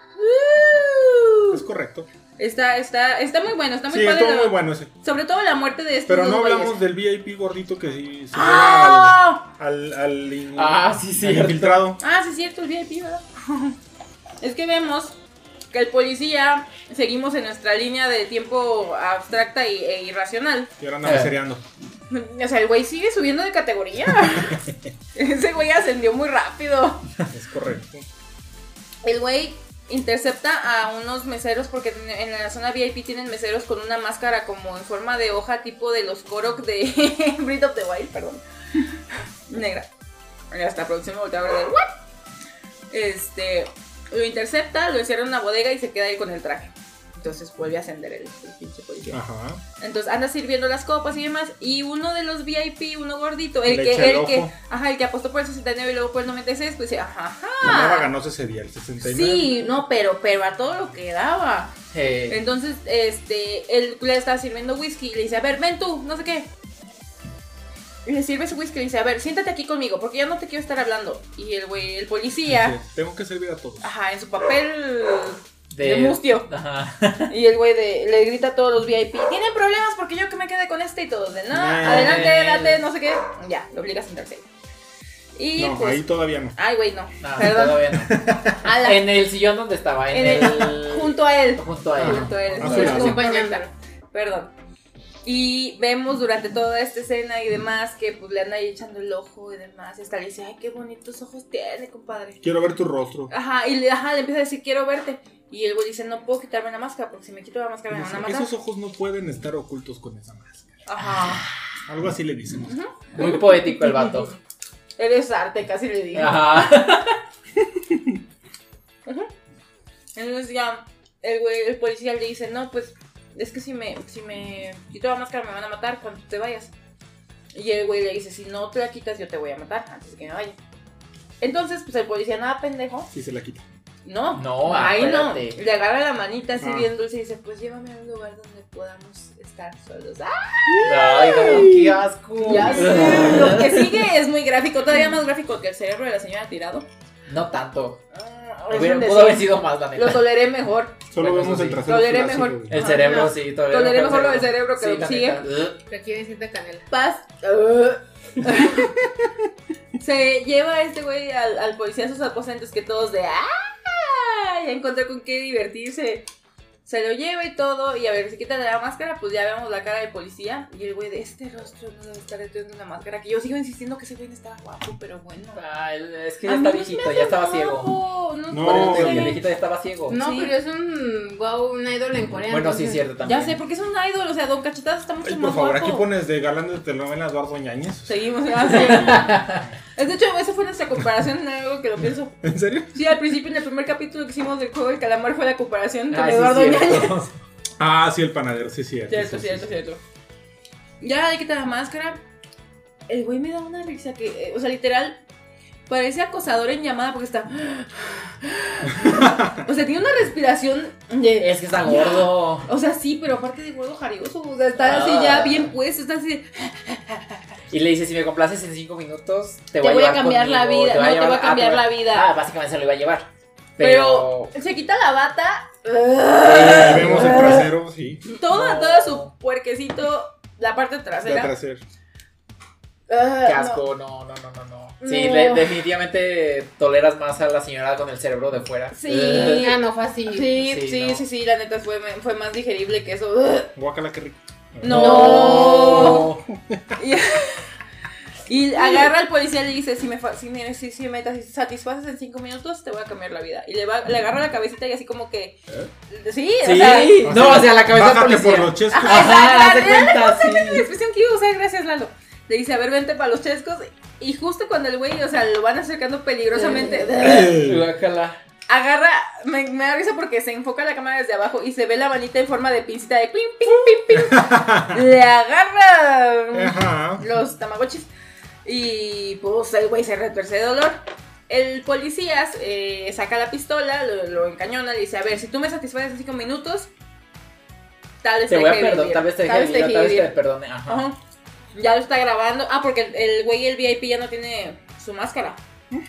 Es correcto. Está, está, está muy bueno, está muy Sí, padre. la- muy bueno ese. Sobre todo la muerte de estos Pero no güeyes. hablamos del VIP gordito que sí se ¡Ah! lleva al, al, al Ah, sí, al infiltrado. Ah, sí, es cierto, el VIP, ¿verdad? es que vemos que el policía, seguimos en nuestra línea de tiempo abstracta y, e irracional. Y ahora anda Eh. misereando. O sea, el güey sigue subiendo de categoría. Ese güey ascendió muy rápido. Es correcto. El güey intercepta a unos meseros porque en la zona VIP tienen meseros con una máscara como en forma de hoja tipo de los Korok de Breath of the Wild, perdón. Negra. Y hasta la producción me a ver de ¿what? Este, lo intercepta, lo encierra en una bodega y se queda ahí con el traje. Entonces vuelve a ascender el, el pinche policía. Ajá. Entonces anda sirviendo las copas y demás. Y uno de los VIP, uno gordito, el Le que, echa el el que, ojo. ajá, el que apostó por el 69 y luego por el 96, pues dice, ajá, La nueva ajá. ganó ese día, el 69. Sí, no, pero, pero a todo lo que daba. Eh, Entonces, este, él le está sirviendo whisky y le dice, a ver, ven tú, no sé qué. Y le sirve su whisky y dice, a ver, siéntate aquí conmigo, porque yo no te quiero estar hablando. Y el güey, el policía, Tengo que servir a todos. ajá, en su papel de mustio. Ajá. Y el güey de, le grita a todos los VIP, tienen problemas porque yo que me quedé con este y todos de nada, adelante, date, no sé qué. Ya, lo obliga a sentarse. Y No, pues, ahí todavía no. ay güey, no, No, perdón. todavía no. Ala, En el sillón donde estaba, en, en el- el... junto a él. Junto a él. Junto a él. Ah, Sí, sí, es sí. compañera. Perdón. Y vemos durante toda esta escena y demás que pues le anda ahí echando el ojo y demás. Y hasta le dice, ay, qué bonitos ojos tiene, compadre. Quiero ver tu rostro. Ajá, y le, ajá, le empieza a decir, quiero verte. Y el güey dice, no puedo quitarme la máscara porque si me quito la máscara me van a matar. Esos ojos no pueden estar ocultos con esa máscara. Ajá. Algo así le dicen. Muy poético el vato. Eres arte, casi le digo. Ajá. Entonces ya el güey, el policía le dice, no, pues es que si me, si me quito la máscara me van a matar cuando te vayas. Y el güey le dice, si no te la quitas yo te voy a matar antes de que me vaya. Entonces, pues el policía, nada pendejo, Sí se la quita. no, No, ahí no. Le agarra la manita así Ah. bien dulce y dice, pues llévame a un lugar donde podamos estar solos. ¡Ah! Ay, no, qué asco. Ya sé. Lo que sigue es muy gráfico, todavía más gráfico que el cerebro de la señora tirado. No tanto. Ah, Hubiera- pudo decir. haber sido más, la neta. Lo toleré mejor. Solo Bueno, vemos el trasero. Toleré mejor. El cerebro, no. sí, todavía. Toleré mejor lo del cerebro que Sí, lo sigue. aquí necesita canela. Paz. Se lleva a este güey al, al policía a sus aposentos que todos de ¡ah! Ya encontré con qué divertirse. Se lo lleva y todo, y a ver, se quita de la máscara, pues ya vemos la cara del policía. Y el güey de este rostro no debe estar detrás de una máscara. Que yo sigo insistiendo que ese güey no estaba guapo, pero bueno. Ah, es que ya está viejito, ya estaba ciego. No, Por que el viejito ya estaba ciego. No, Sí. pero es un wow, un idol en Corea. Bueno, sí, entonces- cierto también. Ya sé, porque es un idol, o sea, Don Cachetadas está mucho Ay, más por favor, guapo. aquí pones de galán de telenovela Eduardo Ñañez. Seguimos, ya sé. De hecho, esa fue nuestra comparación, en algo que lo pienso. ¿En serio? Sí, al principio, en el primer capítulo que hicimos del juego del calamar fue la comparación con sí, Eduardo cierto. Ñañez. Ah, sí, el panadero, sí, cierto. Cierto, sí, sí, cierto, sí. cierto. Ya le quita la máscara. El güey me da una risa que, eh, o sea, literal, parece acosador en llamada porque está. o sea, tiene una respiración de. Es que está gordo. O sea, sí, pero aparte de gordo jarioso, o sea, está así Ah. ya bien puesto, está así. Y le dice, si me complaces en cinco minutos, te, Te voy, voy a cambiar la vida, no, te voy a ah, cambiar te voy- la vida. Ah, básicamente se lo iba a llevar. Pero, Pero... se quita la bata. Eh, vemos el trasero, sí. Toda, No. toda su puerquecito, la parte El trasera. Ah, Qué no. asco, no, no, no, no, no. Sí, No. de- definitivamente toleras más a la señora con el cerebro de fuera. Sí. Ah, no fue así. Sí, Sí, sí, no. sí, sí, la neta fue, fue más digerible que eso. Guácala, qué rico. No. Y, y agarra al policía y le dice, si me, fa- si me, si, si me satisfaces en cinco minutos, te voy a cambiar la vida. Y le, va, le agarra la cabecita y así como que... Sí, o Sí, sea... no, o sea, la cabeza policía. por los chescos. Ajá, haz de Ajá, cuenta, La sí. expresión que iba a usar, gracias Lalo. Le dice, a ver, vente para los chescos. Y justo cuando el güey, o sea, lo van acercando peligrosamente, agarra, me, me da risa porque se enfoca la cámara desde abajo y se ve la manita en forma de pincita de pim, pim, pim, pim. Le agarra Ajá. los tamagotchis y pues el güey se retuerce de dolor. El policía eh, saca la pistola, lo, lo encañona, le dice, a ver, si tú me satisfaces en cinco minutos, tal vez Te voy a perdonar, tal vez te deje tal vez vivir, deje tal vez te vivir". perdone. Ajá. Ajá. Ya lo está grabando. Ah, porque el, el güey, el VIP ya no tiene su máscara.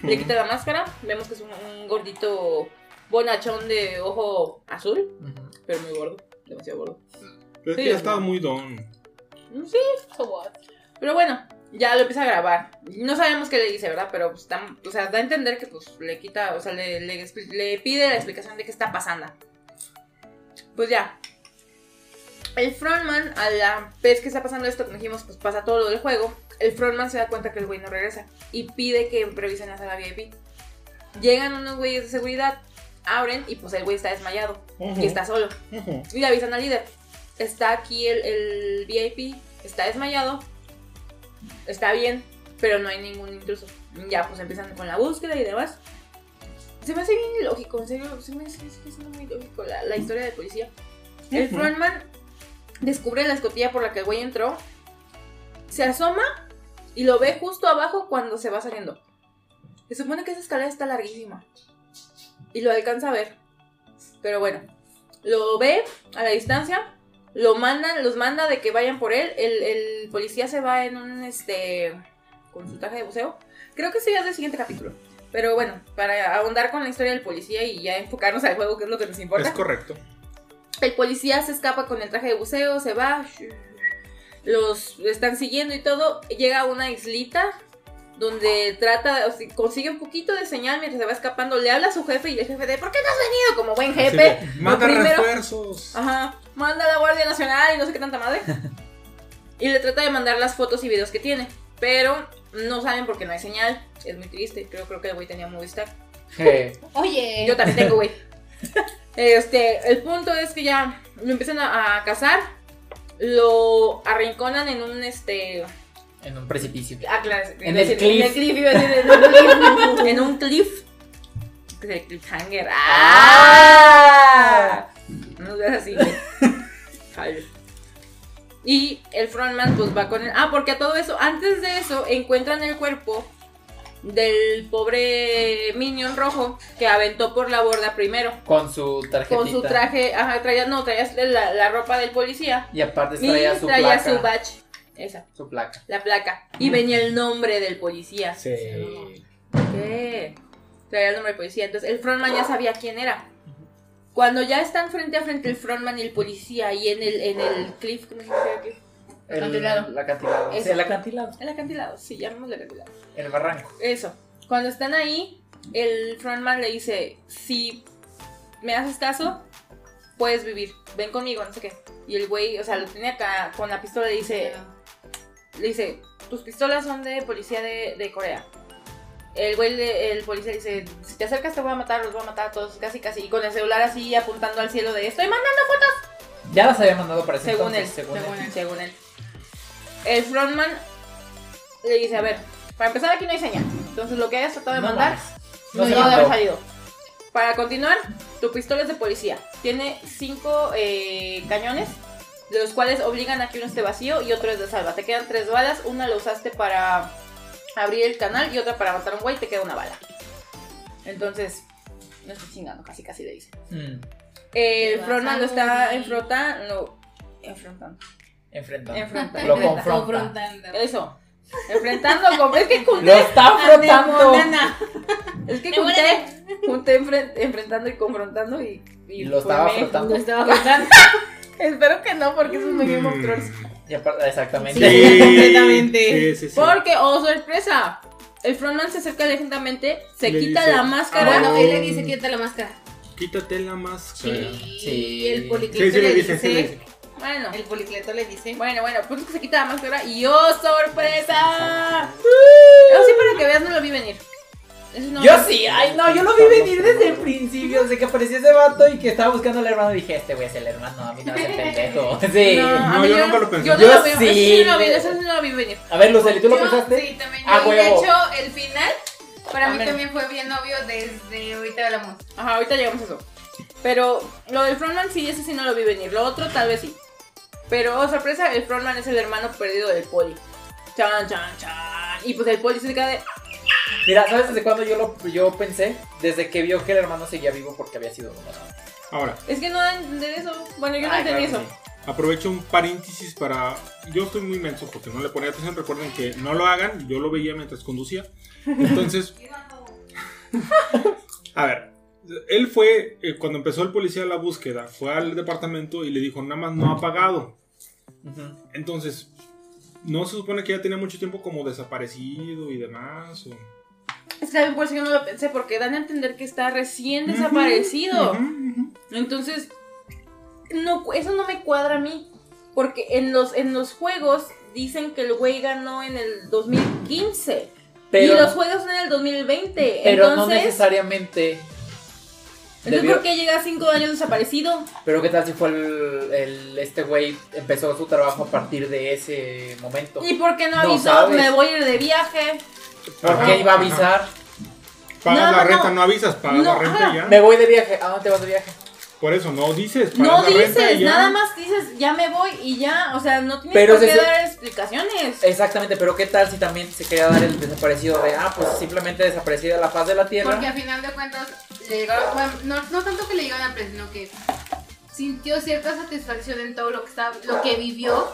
Le quita la máscara. Vemos que es un, un gordito bonachón de ojo azul, Ujú. pero muy gordo. Demasiado gordo. Pero es Sí, que ya es estaba muy don. Mm, Sí, so what. Pero bueno, ya lo empieza a grabar. No sabemos qué le dice, ¿verdad? Pero pues, da, o sea, da a entender que pues le quita, o sea, le, le, le pide la explicación de qué está pasando. Pues ya. El frontman, a la vez que está pasando esto, como dijimos, pues pasa todo lo del juego. El frontman se da cuenta que el güey no regresa y pide que revisen la sala VIP. Llegan unos güeyes de seguridad, abren y pues el güey está desmayado Ujú, y está solo. ujú. Y le avisan al líder. Está aquí el, el VIP, está desmayado, está bien, pero no hay ningún intruso. Ya, pues empiezan con la búsqueda y demás. Se me hace bien ilógico, en serio, se me hace, se me hace muy ilógico la, la historia de policía. El frontman descubre la escotilla por la que el güey entró, se asoma y lo ve justo abajo cuando se va saliendo. Se supone que esa escalera está larguísima. Y lo alcanza a ver. Pero bueno, lo ve a la distancia, lo mandan, los manda de que vayan por él. El, el policía se va en un este con su traje de buceo. Creo que sí es del siguiente capítulo. Pero bueno, para ahondar con la historia del policía y ya enfocarnos al juego, que es lo que nos importa. Es correcto. El policía se escapa con el traje de buceo, se va. Los están siguiendo y todo. Llega a una islita donde trata, o sea, consigue un poquito de señal mientras se va escapando. Le habla a su jefe y el jefe de ¿por qué no has venido? Como buen jefe. Manda primero- refuerzos. Ajá. Manda a la Guardia Nacional y no sé qué tanta madre. Y le trata de mandar las fotos y videos que tiene. Pero no saben porque no hay señal. Es muy triste. Creo, creo que el güey tenía Movistar. Je. Oye. Yo también tengo, güey. Este, el punto es que ya lo empiezan a, a cazar. Lo arrinconan en un este. En un precipicio. ah, claro, En el decir- cliff. En el cliff, iba a decir, en un cliff. en un cliff. El cliffhanger. ¡Ah! No seas así. Y el frontman pues va con él. Ah, porque a todo eso, antes de eso, encuentran el cuerpo del pobre Minion rojo que aventó por la borda primero. Con su tarjetita. Con su traje, ajá, traía, no, traía la, la ropa del policía. Y aparte Y traía su traía placa. su badge. Esa, Su placa. la placa. Y venía el nombre del policía. Sí. ¿Qué? Traía el nombre del policía. Entonces el frontman ya sabía quién era. Cuando ya están frente a frente el frontman y el policía y en el, en el cliff, ¿cómo se llama el Acantilado. El acantilado. Sí, el acantilado. El acantilado, sí, llamémosle acantilado. El barranco. Eso. Cuando están ahí, el frontman le dice, si me haces caso, puedes vivir. Ven conmigo, no sé qué. Y el güey, o sea, lo tiene acá con la pistola y le dice, le dice, tus pistolas son de policía de, de Corea. El güey, le- el policía dice, si te acercas te voy a matar, los voy a matar a todos, casi casi. Y con el celular así apuntando al cielo de, estoy mandando fotos. Ya las había mandado para ese Según él, según, según él. él, según él. El frontman le dice, a ver, para empezar aquí no hay señal. Entonces lo que hayas tratado de No mandar no, haber salido. Para continuar, tu pistola es de policía. Tiene cinco eh, cañones, de los cuales obligan a que uno esté vacío y otro es de salva. Te quedan tres balas, una la usaste para abrir el canal y otra para matar a un güey y te queda una bala. Entonces, no estoy chingando, casi casi le dice. Mm, El frontman lo está enfrentando. Enfrentando. Enfrentando. Enfrentando. Lo confronta. Confrontando. Eso. Enfrentando con. Es que junté. Lo está frotando. Anemona. Es que junté. Junté enfren- enfrentando y confrontando y. Y lo estaba me- frotando. Lo estaba frotando. Espero que no, porque eso es muy Game of Thrones. Y aparte, exactamente. Sí. completamente. Sí, sí, sí. Porque, oh sorpresa. El frontman se acerca lentamente, se Le quita dice, la "Ah, máscara. Bueno, él le dice quita la máscara. Quítate la máscara. Sí. El sí, le le dice, Bueno, El policleto le dice. bueno, bueno, pues que se quita la máscara y ¡oh, sorpresa! Yo sí, para que veas, no lo vi venir. Eso no- Yo sí, ay no, yo lo vi venir desde el principio, desde que apareció ese vato y que estaba buscando al hermano. Dije, este güey es el hermano, a mí no me hace pendejo. Sí. No, yo nunca lo pensé. Yo, no Yo lo vi, sí. eso sí no lo vi, eso sí no lo vi venir. A ver, Luceli, ¿tú lo pensaste? Sí, también. A y de hecho, el final para mí también fue bien obvio desde ahorita hablamos. Ajá, ahorita llegamos a eso. Pero lo del frontman sí, ese sí no lo vi venir. Lo otro tal vez sí. Pero, oh, sorpresa, el frontman es el hermano perdido del poli. Chan, chan, chan. Y pues el poli se queda de... Mira, ¿sabes desde cuándo yo lo yo pensé? Desde que vio que el hermano seguía vivo porque había sido. Ahora, Es que no dan entender eso. Bueno, yo no Ay, entendí claro eso. sí. aprovecho un paréntesis para. Yo estoy muy menso porque no le ponía atención. Recuerden que no lo hagan. Yo lo veía mientras conducía. Entonces, a ver. Él fue, eh, cuando empezó el policía la búsqueda, fue al departamento y le dijo, nada más no ha pagado. Entonces, no se supone que ya tenía mucho tiempo como desaparecido y demás. o- Es que por eso yo no lo pensé, porque dan a entender que está recién desaparecido. Entonces, no, eso no me cuadra a mí. Porque en los, en los juegos dicen que el güey ganó en el 2015. Pero, y los juegos son en el 2020. pero no necesariamente Entonces, Debió- ¿por qué llega cinco años desaparecido? Pero qué tal si fue el, el- este güey empezó su trabajo a partir de ese momento. ¿Y por qué no avisó? Me voy a ir de viaje. ¿Por Ajá, qué iba a avisar? Pagas No, la no, renta, no. no, avisas, pagas No, la renta ajá. y ya. Me voy de viaje. ¿A dónde te vas de viaje? Por eso no dices, No dices, ya. nada más dices, ya me voy y ya. O sea, no tienes Pero por qué se- dar explicaciones. Exactamente, pero qué tal si también se quería dar el desaparecido de, ah, pues simplemente desaparecido de la faz de la tierra. Porque a final de cuentas, le llegaron, bueno, no, no tanto que le llegaron a presión, sino que sintió cierta satisfacción en todo lo que estaba, lo que vivió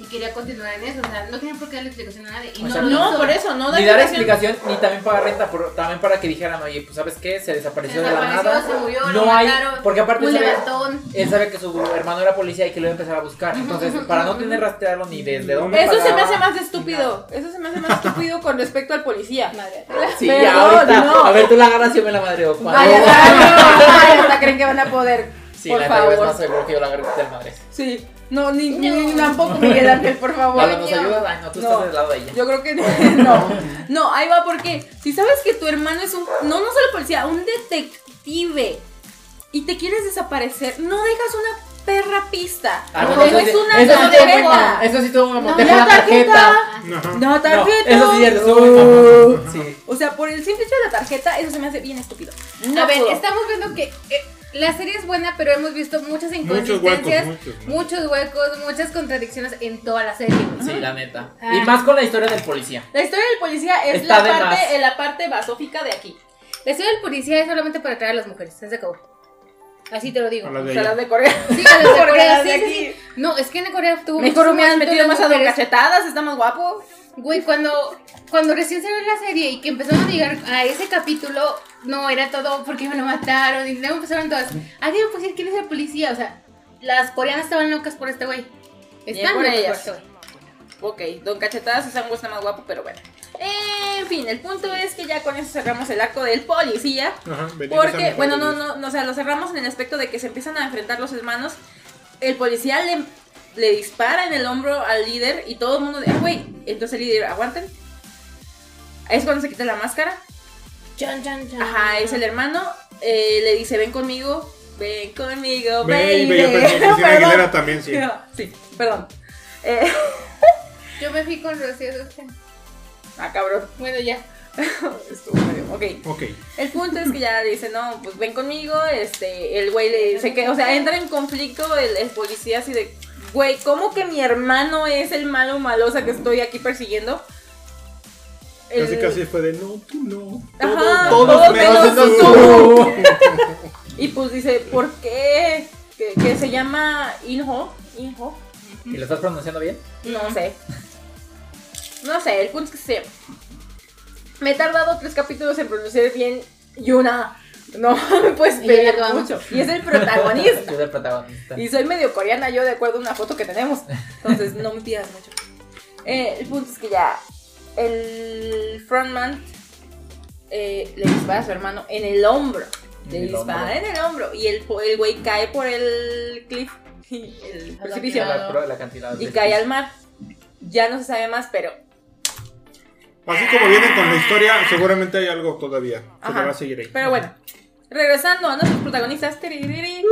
y quería continuar en eso. O sea, no tiene por qué darle explicación a nadie. Y O no sea, lo No, hizo. por eso, no da ni dar explicación. ni también pagar renta, por- también para que dijeran, oye, pues sabes qué, se desapareció de la nada. se murió, no lo hay, mataron, porque aparte un él sabe, levantón. él sabe que su hermano era policía y que lo iba a empezar a buscar. Entonces, para no tener rastrearlo ni desde dónde Eso se me hace más estúpido. Eso se me hace más estúpido con respecto al policía. Madre. Sí, Perdón, ya ahorita. no. A ver, tú la agarras y yo me la madreo. Ay, ay, ay, ay, hasta creen que van a poder. Sí, por la yo es favor. más seguro que yo la agarré del madre. Sí. No, ni, ni tampoco Miguel Ángel, por favor. Vale, ¿nos ayudas? Ay, no, tú No. estás del lado de ella. Yo creo que no. No, ahí va porque si sabes que tu hermano es un no no solo policía, un detective y te quieres desaparecer, no dejas una perra pista. Ah, no no, eso sí- una eso tarjeta. Eso sí tuvo muy mamón. No, tarjeta. Ajá. No, tarjeta. No, eso sí es mamón. Sí. O sea, por el simple hecho de la tarjeta, eso se me hace bien estúpido. No a ver, estamos viendo que eh, la serie es buena, pero hemos visto muchas Muchos huecos, inconsistencias, muchos. muchos huecos, muchas contradicciones en toda la serie. Sí, la neta. Ah. Y más con la historia del policía. La historia del policía es Está la parte, la parte basófica de aquí. La historia del policía es solamente para atraer a las mujeres, se acabó. Así te lo digo. A las O de sea, allá. las de Corea. Sí, a las de Corea, sí, sí, sí. No, es que en Corea tuvo Mejor hubieran éxito metido más a. Cachetadas, está más guapo. Güey, cuando, cuando recién salió la serie y que empezaron a llegar a ese capítulo, no era todo porque me lo mataron y luego empezaron todas. Ah, digo, pues quién es el policía. O sea, las coreanas estaban locas por este güey. Están por locas ellas. este güey. Ok, Don Cachetadas es está más guapo, pero bueno. En fin, el punto es que ya con eso cerramos el arco del policía. Ajá, Porque, bueno, no, no, no, o sea, lo cerramos en el aspecto de que se empiezan a enfrentar los hermanos. El policía le, le dispara en el hombro al líder y todo el mundo de, "Ah, güey, entonces el líder, aguanten. Es cuando se quita la máscara. Chan, chan, chan. Ajá, es el hermano. eh, le dice, ven conmigo, ven conmigo, Baby, baby. Aguilera también, sí. Sí, perdón. Eh, Yo me fui con Rocío ah, cabrón. Bueno, ya. Estuvo medio. Ok. Ok. El punto es que ya dice, no, pues ven conmigo, este, el güey le dice que, o sea, entra en conflicto el, el policía así de, güey, ¿cómo que mi hermano es el malo malosa que estoy aquí persiguiendo? El- Casi casi fue de no, tú no. Ajá, Todo- todo todos menos menos tú. tú. Y pues dice, ¿por qué? Que, que se llama Inho, Inho, ¿Y lo estás pronunciando bien? no sé. No sé, el punto es que se Me he tardado tres capítulos en pronunciar bien Yuna. No me puedes pedir mucho. Y es el protagonista. Yo del protagonista. Y soy medio coreana yo de acuerdo a una foto que tenemos. Entonces no me pidas mucho. Eh, el punto es que ya el frontman eh, le dispara a su hermano en el hombro. Le el dispara hombro. en el hombro. Y el, el güey cae por el cliff, el precipicio, y cae al mar. Ya no se sabe más, pero Así como vienen con la historia, seguramente hay algo todavía. Se Ajá. le va a seguir ahí. Pero bueno, regresando a nuestros protagonistas, tiririri,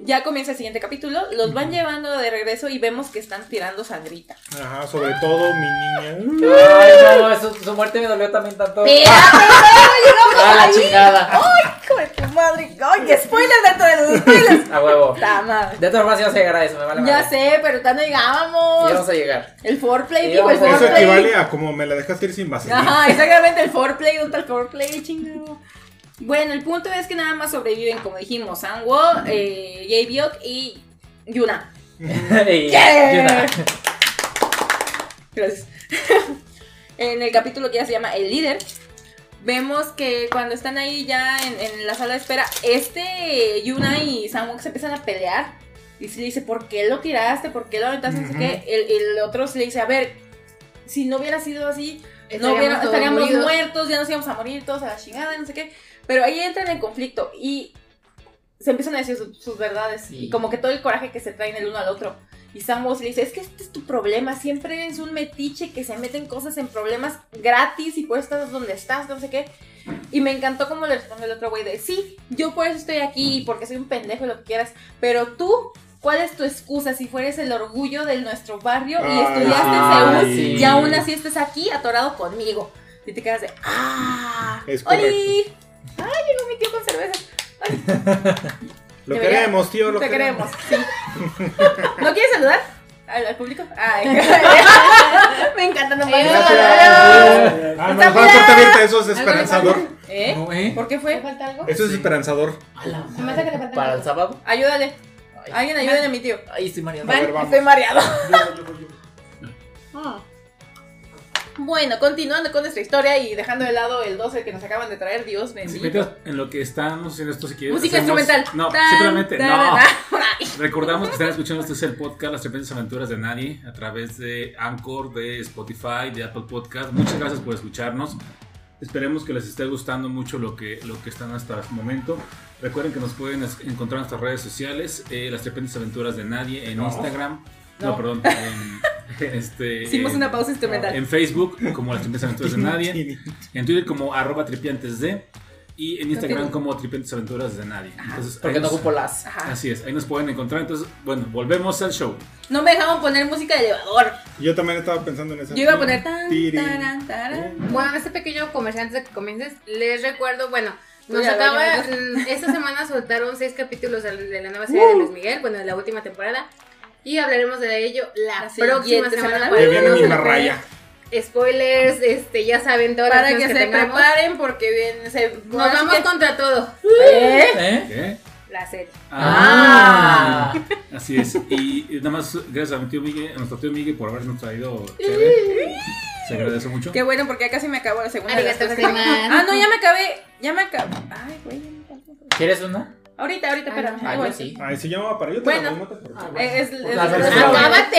ya comienza el siguiente capítulo. Los van llevando de regreso y vemos que están tirando sangrita. Ajá, sobre todo mi niña. Ay, no, su, su muerte me dolió también tanto. ¡Espérate! ¡Ah, la chingada! ¡Hijo de tu madre! ¡Ay, spoiler dentro de los spoilers! A huevo. ¡Ta madre! De todas formas, ya vamos a llegar a eso, me vale Ya madre. sé, pero ya no llegábamos. vamos a llegar. El foreplay, digo, el a- Eso foreplay. equivale a como me la dejaste ir sin vaselina. Ajá, exactamente, el foreplay, ¿dónde está el foreplay, chingado? Bueno, el punto es que nada más sobreviven, como dijimos, Sangwo, eh, Jaebyuk y Yuna. Y- Yeah. y una- Gracias. en el capítulo que ya se llama El líder, vemos que cuando están ahí ya en, en la sala de espera, este Yuna y Sangwon se empiezan a pelear. Y se le dice, ¿por qué lo tiraste? ¿Por qué lo aventaste? No sé Ujú. qué. El, el otro se le dice, a ver, si no hubiera sido así, no Estaríamos hubiera- estaríamos muertos, ya nos íbamos a morir todos a la chingada, no sé qué. Pero ahí entran en conflicto y se empiezan a decir su- sus verdades Sí. y como que todo el coraje que se traen el uno al otro. Y Samus le dice, es que este es tu problema, siempre es un metiche que se meten cosas en problemas gratis y por eso estás donde estás, no sé qué. Y me encantó como le respondió el otro güey de, sí, yo por eso estoy aquí, porque soy un pendejo, lo que quieras, pero tú, ¿cuál es tu excusa si fueres el orgullo de nuestro barrio y Ay, estudiaste en Seúl sí. y aún así estás aquí atorado conmigo? Y te quedas de, ah, Es ¡Oli! ¡Ay, llegó mi tío con cerveza! Lo Debería- queremos, tío, lo Te queremos. queremos, sí. ¿No quieres saludar al, al público? Ay, me encanta, no puedo Gracias. saludar. Ah, no, puerta abierta, eso es esperanzador. ¿Eh? No, ¿eh? ¿Por qué ¿Te fue? falta algo? Eso es esperanzador. Se me hace que te falta Para el sábado. Ayúdale. Ay, Alguien ayúdale a mi tío. Ahí estoy mareando. A ver, vamos. estoy mareado. Yo, yo, yo. Bueno, continuando con nuestra historia y dejando de lado el 12 que nos acaban de traer, Dios bendito. en lo que estamos haciendo esto, si quieres. Música hacemos- instrumental. No, Tan, simplemente. tan, No. tan. Recordamos que están escuchando este es el podcast Las Tremendas Aventuras de Nadie a través de Anchor, de Spotify, de Apple Podcast. Muchas gracias por escucharnos. Esperemos que les esté gustando mucho lo que, lo que están hasta el momento. Recuerden que nos pueden encontrar en nuestras redes sociales, eh, Las Tremendas Aventuras de Nadie en No. Instagram. No, No. perdón. En, este, Hicimos en- una pausa instrumental. En Facebook como Las Tremendas Aventuras de Nadie. En Twitter como arroba tripiantes de. Y en Instagram como tripiantes aventuras de nadie. Entonces, Porque no ocupo las. Ajá. Así es, ahí nos pueden encontrar. Entonces, bueno, volvemos al show. No me dejaban poner música de elevador. Yo también estaba pensando en esa. Yo iba a poner tan, Tiri. taran, taran. Bueno, en este pequeño comercial antes de que comiences, les recuerdo, bueno, nos al acaba, esta semana soltaron seis capítulos de de la nueva serie de Luis Miguel, bueno, de la última temporada, y hablaremos de ello la, La próxima semana. Que que viene no mi se marraya. Spoilers, este, ya saben todas Para las que cosas se tengamos. preparen porque bien, se, Nos vamos que- contra todo. ¿Eh? ¿Eh? ¿Qué? La serie. Ah. Así es. Y, y nada más, gracias a mi tío Miguel, a nuestro tío Miguel por habernos traído chévere. Se agradece mucho. Qué bueno, porque ya casi me acabó la segunda. de las Arigato cosas que-. Ah, no, ya me acabé. Ya me acabé. Ay, güey. ya me acabé. ¿Quieres una? Ahorita, ahorita, Ah, no. yo sí. Ay, se llama para yo te Bueno. la no te. Eh, Es, es- es- Acábate.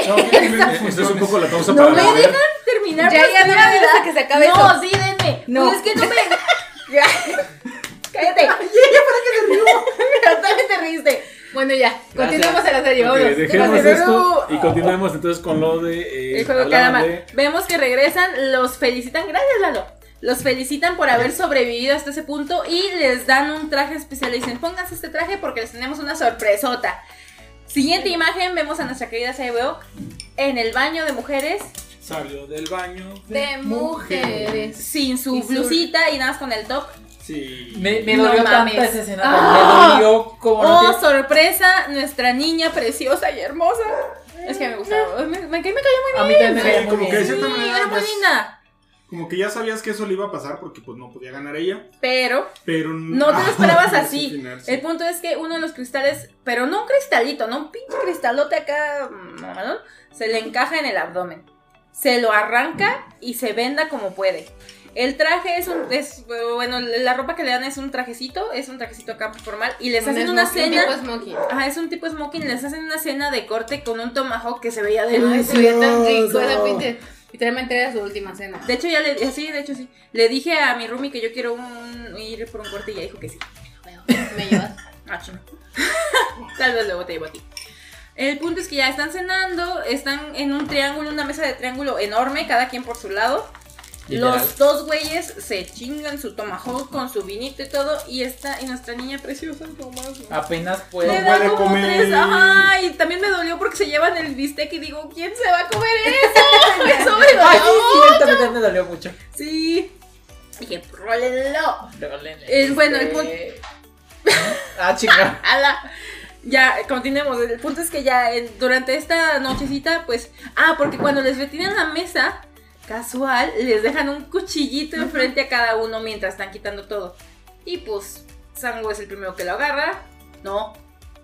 Esto es un poco la pausa No para me beber. dejan terminar. Ya, ya, no me hasta que se acabe No, sí, denme. No. Pues es que no me. Cállate. Ya, ya, para que se rió. Pero también te riste. Bueno, ya, continuamos a la serie, Ok, vámonos. dejemos esto y continuemos entonces con lo de. eh, El juego de- Vemos que regresan, los felicitan. Gracias, Lalo. Los felicitan por haber sobrevivido hasta ese punto y les dan un traje especial. Le dicen, pónganse este traje porque les tenemos una sorpresota. Siguiente imagen, vemos a nuestra querida Saibeo en el baño de mujeres, Salió del baño De mujeres. sin su Y blusita y nada más con el top. Sí. Me, me No dolió mames. tanta esa escena. Ah. Me dolió como no ¡Oh, te- sorpresa! Nuestra niña preciosa y hermosa. Es que me gustaba. Me, me, me cayó muy A mí bien. también me Sí, caía muy como que de bien. cierta Sí, manera era muy ya- linda. Como que ya sabías que eso le iba a pasar porque pues no podía ganar ella, Pero pero No te lo Ah, esperabas así. El punto es que uno de los cristales, pero no un cristalito, no un pinche cristalote acá, mm, se le encaja en el abdomen. Se lo arranca y se venda como puede. El traje es un, es, bueno, la ropa que le dan es un trajecito, es un trajecito acá formal y les hacen una smoking, cena. tipo smoking. Ajá, es un tipo smoking, les hacen una cena de corte con un tomahawk que se veía de Ay, se veía tan rico, pinche- Literalmente era su última cena. De hecho ya le, sí, de hecho sí. Le dije a mi roomie que yo quiero un, ir por un corte y ella dijo que sí. Me llevas. Ah. Tal vez luego te llevo a ti. El punto es que ya están cenando, están en un triángulo, una mesa de triángulo enorme, cada quien por su lado. Literal. Los dos güeyes se chingan su tomahawk con su vinito y todo, y esta, y nuestra niña preciosa, nomás. Apenas Le puedo. No dan puede como comer. tres, ajá, y también me dolió porque se llevan el bistec y digo, ¿quién se va a comer eso? Eso me Ay, sí, dolió. cierto, a mí también me dolió mucho. Sí. Dije, rólenlo. El- bueno, el punto- Ah, chica. Ala. Ya, continuemos. El punto es que ya durante esta nochecita, pues. Ah, porque cuando les retiran la mesa, casual, les dejan un cuchillito enfrente a cada uno mientras están quitando todo. Y pues, Sango es el primero que lo agarra. No.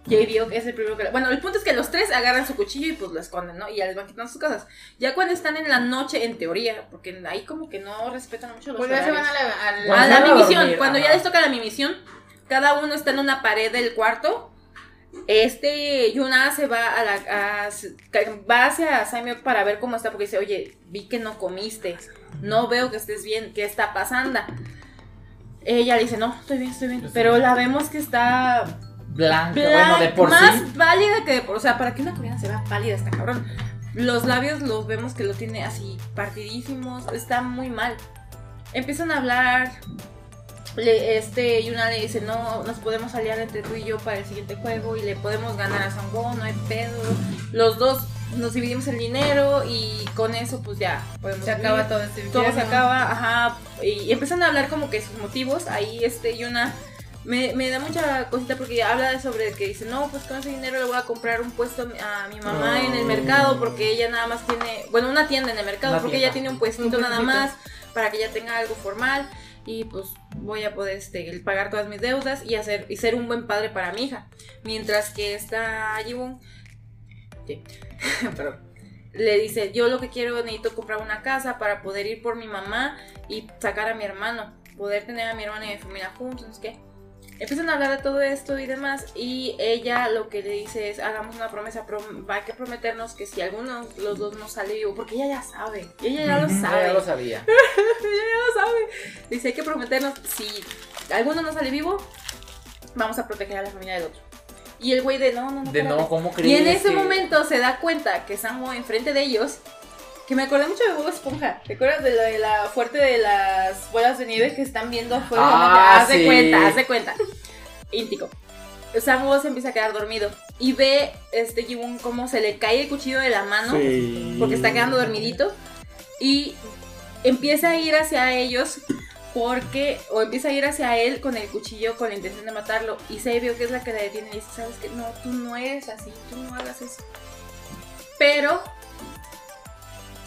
J.D. es el primero que lo... Bueno, el punto es que los tres agarran su cuchillo y pues lo esconden, ¿no? Y ya les van quitando sus cosas. Ya cuando están en la noche, en teoría, porque ahí como que no respetan mucho los Pues ya se van horarios. a la. Cuando A la a mimisión, cuando ya les toca la mimisión, cada uno está en una pared del cuarto. Este Yuna se va a la a- va hacia Saimyo para ver cómo está porque dice, "Oye, vi que no comiste. No veo que estés bien, ¿qué está pasando?" Ella le dice, "No, estoy bien, estoy bien." Pero la vemos que está blanca, Bla- bueno, de por más sí. pálida que de por. O sea, para que una coreana se vea pálida, está cabrón. Los labios los vemos que lo tiene así partidísimos. Está muy mal. Empiezan a hablar. Le, este Yuna le dice, no, nos podemos aliar entre tú y yo para el siguiente juego y le podemos ganar a Sango, no hay pedo. Los dos nos dividimos el dinero y con eso pues ya podemos Se vivir acaba todo este todo se acaba, ajá, y empiezan a hablar como que sus motivos, ahí este Yuna me, me da mucha cosita porque habla de sobre que dice, no, pues con ese dinero le voy a comprar un puesto a mi, mamá en el Oh. mercado porque ella nada más tiene, bueno, una tienda en el mercado Una porque tienda. ella tiene un puestito Un nada más para que ella tenga algo formal y pues voy a poder este, pagar todas mis deudas y hacer y ser un buen padre para mi hija. Mientras que esta perdón, le dice, yo lo que quiero necesito comprar una casa para poder ir por mi mamá y sacar a mi hermano, poder tener a mi hermana y mi familia juntos, qué. Empiezan a hablar de todo esto y demás y ella lo que le dice es hagamos una promesa, prom- hay que prometernos que si alguno de los dos no sale vivo, porque ella ya sabe, ella ya lo sabe, Ya lo sabía. ella ya lo sabe. Dice hay que prometernos si alguno no sale vivo, vamos a proteger a la familia del otro. Y el güey de no, no, no. De espérate". no, ¿cómo crees? Y en ese que- momento se da cuenta que Sammo enfrente de ellos, que me acordé mucho de Bob Esponja. ¿Te acuerdas de, de la fuerte de las bolas de nieve que están viendo afuera? Ah, haz de sí. cuenta, haz de cuenta. Íntico. Sammo se empieza a quedar dormido y ve este Jiwon cómo se le cae el cuchillo de la mano Sí. porque está quedando dormidito y empieza a ir hacia ellos porque o empieza a ir hacia él con el cuchillo con la intención de matarlo y se vio que es la que la detiene y dice sabes que no tú no eres así tú no hagas eso pero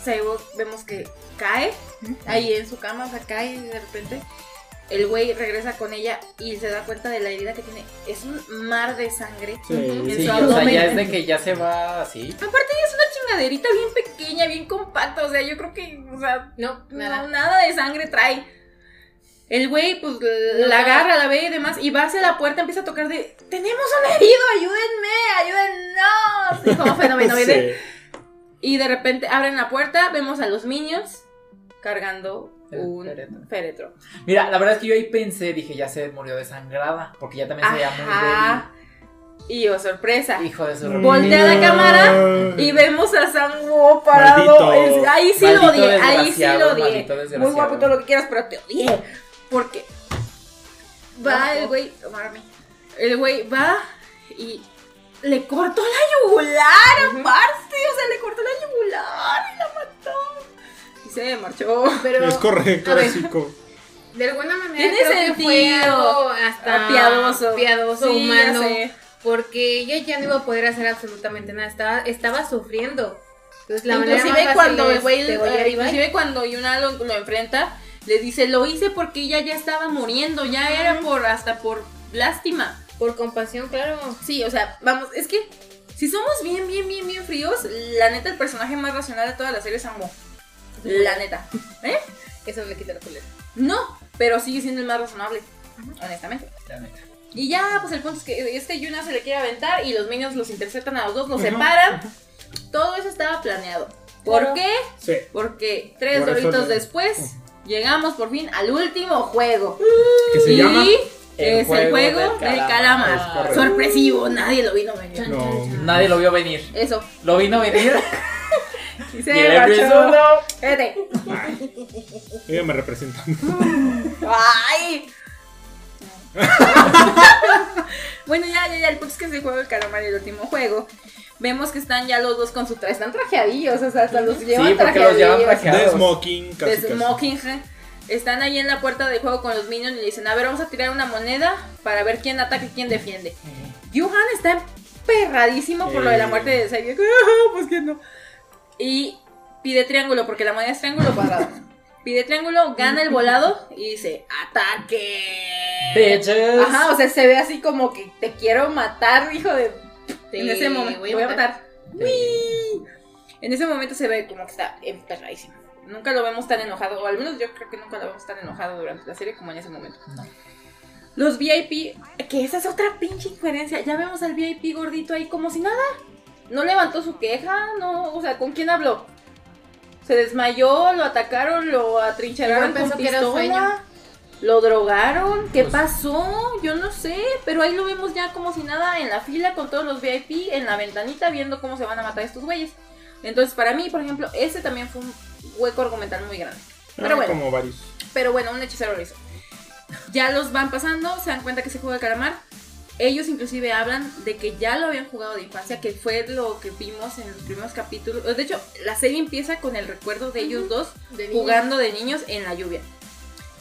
Seibo vemos que cae ahí en su cama o sea cae de repente el güey regresa con ella y se da cuenta de la herida que tiene es un mar de sangre Sí. en Sí, su o sea, abdomen. ya es de que ya se va así. Aparte ella es una chingaderita bien pequeña, bien compacta, o sea, yo creo que, o sea, No, nada, de sangre trae. El güey, pues, la agarra, la ve y demás, y va hacia la puerta, empieza a tocar de, tenemos un herido, ayúdenme, ayúdennos. Y como fenómeno. Sí. Y de repente abren la puerta, vemos a los minions cargando un féretro. féretro. Mira, la verdad es que yo ahí pensé, dije, ya se murió desangrada. Porque ya también se veía muy Ajá. Y oh, sorpresa. débil. Hijo de su Voltea la cámara Y vemos a Sango parado. Maldito. Es- ahí sí lo odié, ahí sí lo odié. Muy guapo todo lo que quieras, pero te odié. Porque va el güey, tomarme. El güey va y le cortó la yugular aparte. O sea, le cortó la yugular y la mató. Y se marchó. Pero Es correcto, Chico. de alguna manera Tiene creo que fue sentido. algo hasta piadoso. piadoso, Sí, humano, porque ella ya no iba a poder hacer absolutamente nada, estaba, estaba sufriendo. Entonces la inclusive más cuando fácil el es güey, eh, inclusive cuando Yuna lo, lo enfrenta, le dice, lo hice porque ella ya estaba muriendo, ya era por, hasta por lástima. Por compasión, claro. Sí, o sea, vamos, es que si somos bien, bien, bien, bien fríos, la neta, el personaje más racional de toda la serie es Sambo. La neta. ¿Eh? Eso le quita la culera. No, pero sigue siendo el más razonable, honestamente. La neta. Y ya, pues el punto es que este Yuna se le quiere aventar y los minions los interceptan a los dos, los separan. Todo eso estaba planeado. ¿Por Claro. qué? Sí. Porque tres Por doritos después llegamos por fin al último juego. Que se y llama. Es el juego del calamar. Sorpresivo, nadie lo vino venir. No. Nadie lo vio venir. Eso. Lo vino a venir. Y se. Espérate. Ella me representa. ¡Ay! bueno, ya, ya, ya. El punto es que es el juego del calamar, el último juego. Vemos que están ya los dos con su traje. Están trajeadillos, o sea, hasta los llevan Sí, porque los llevan trajeadillos. trajeados. De smoking, casi. de casi. Están ahí en la puerta del juego con los minions y le dicen, a ver, vamos a tirar una moneda para ver quién ataca y quién defiende. Yuhan está emperradísimo por lo de la muerte de Seiya. pues que no. Y pide triángulo, porque la moneda es triángulo cuadrado. Pide triángulo, gana el volado y dice, ¡ataque! Bitches. Ajá, o sea, se ve así como que te quiero matar, hijo de... En ese momento, voy a voy a matar. matar. En ese momento se ve como que está emperradísimo. Nunca lo vemos tan enojado, o al menos yo creo que nunca lo vemos tan enojado durante la serie como en ese momento. No. Los VIP, que esa es otra pinche incoherencia. Ya vemos al VIP gordito ahí como si nada. No levantó su queja, no, o sea, ¿con quién habló? Se desmayó, lo atacaron, lo atrincheraron con pistola. sueño. ¿Lo drogaron? ¿Qué Pues- pasó? Yo no sé, pero ahí lo vemos ya como si nada en la fila con todos los VIP en la ventanita viendo cómo se van a matar estos güeyes. Entonces, para mí, por ejemplo, ese también fue un hueco argumental muy grande. Pero Ah, bueno. Como varios. Pero bueno, un hechicero lo hizo. Ya los van pasando, se dan cuenta que se juega el calamar. Ellos inclusive hablan de que ya lo habían jugado de infancia, que fue lo que vimos en los primeros capítulos. De hecho, la serie empieza con el recuerdo de ellos dos De jugando de niños en la lluvia.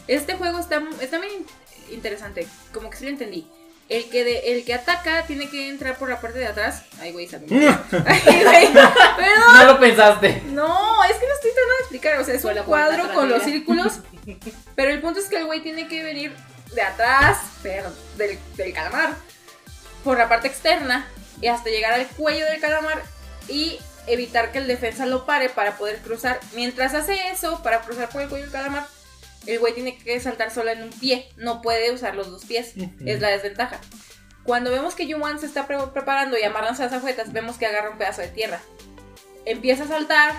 Este juego está, está muy interesante, como que sí lo entendí. El que, de, el que ataca tiene que entrar por la parte de atrás. Ay, güey, sabe. Ay, güey. Perdón. No lo pensaste. No, es que no estoy tratando de explicar. O sea, es un cuadro con los círculos. Pero el punto es que el güey tiene que venir de atrás, pero del, del calamar, por la parte externa, y hasta llegar al cuello del calamar y evitar que el defensa lo pare para poder cruzar. Mientras hace eso, para cruzar por el cuello del calamar, el güey tiene que saltar solo en un pie. No puede usar los dos pies. Es la desventaja. Cuando vemos que Yuan se está pre- preparando y amarrándose las agujetas, vemos que agarra un pedazo de tierra. Empieza a saltar.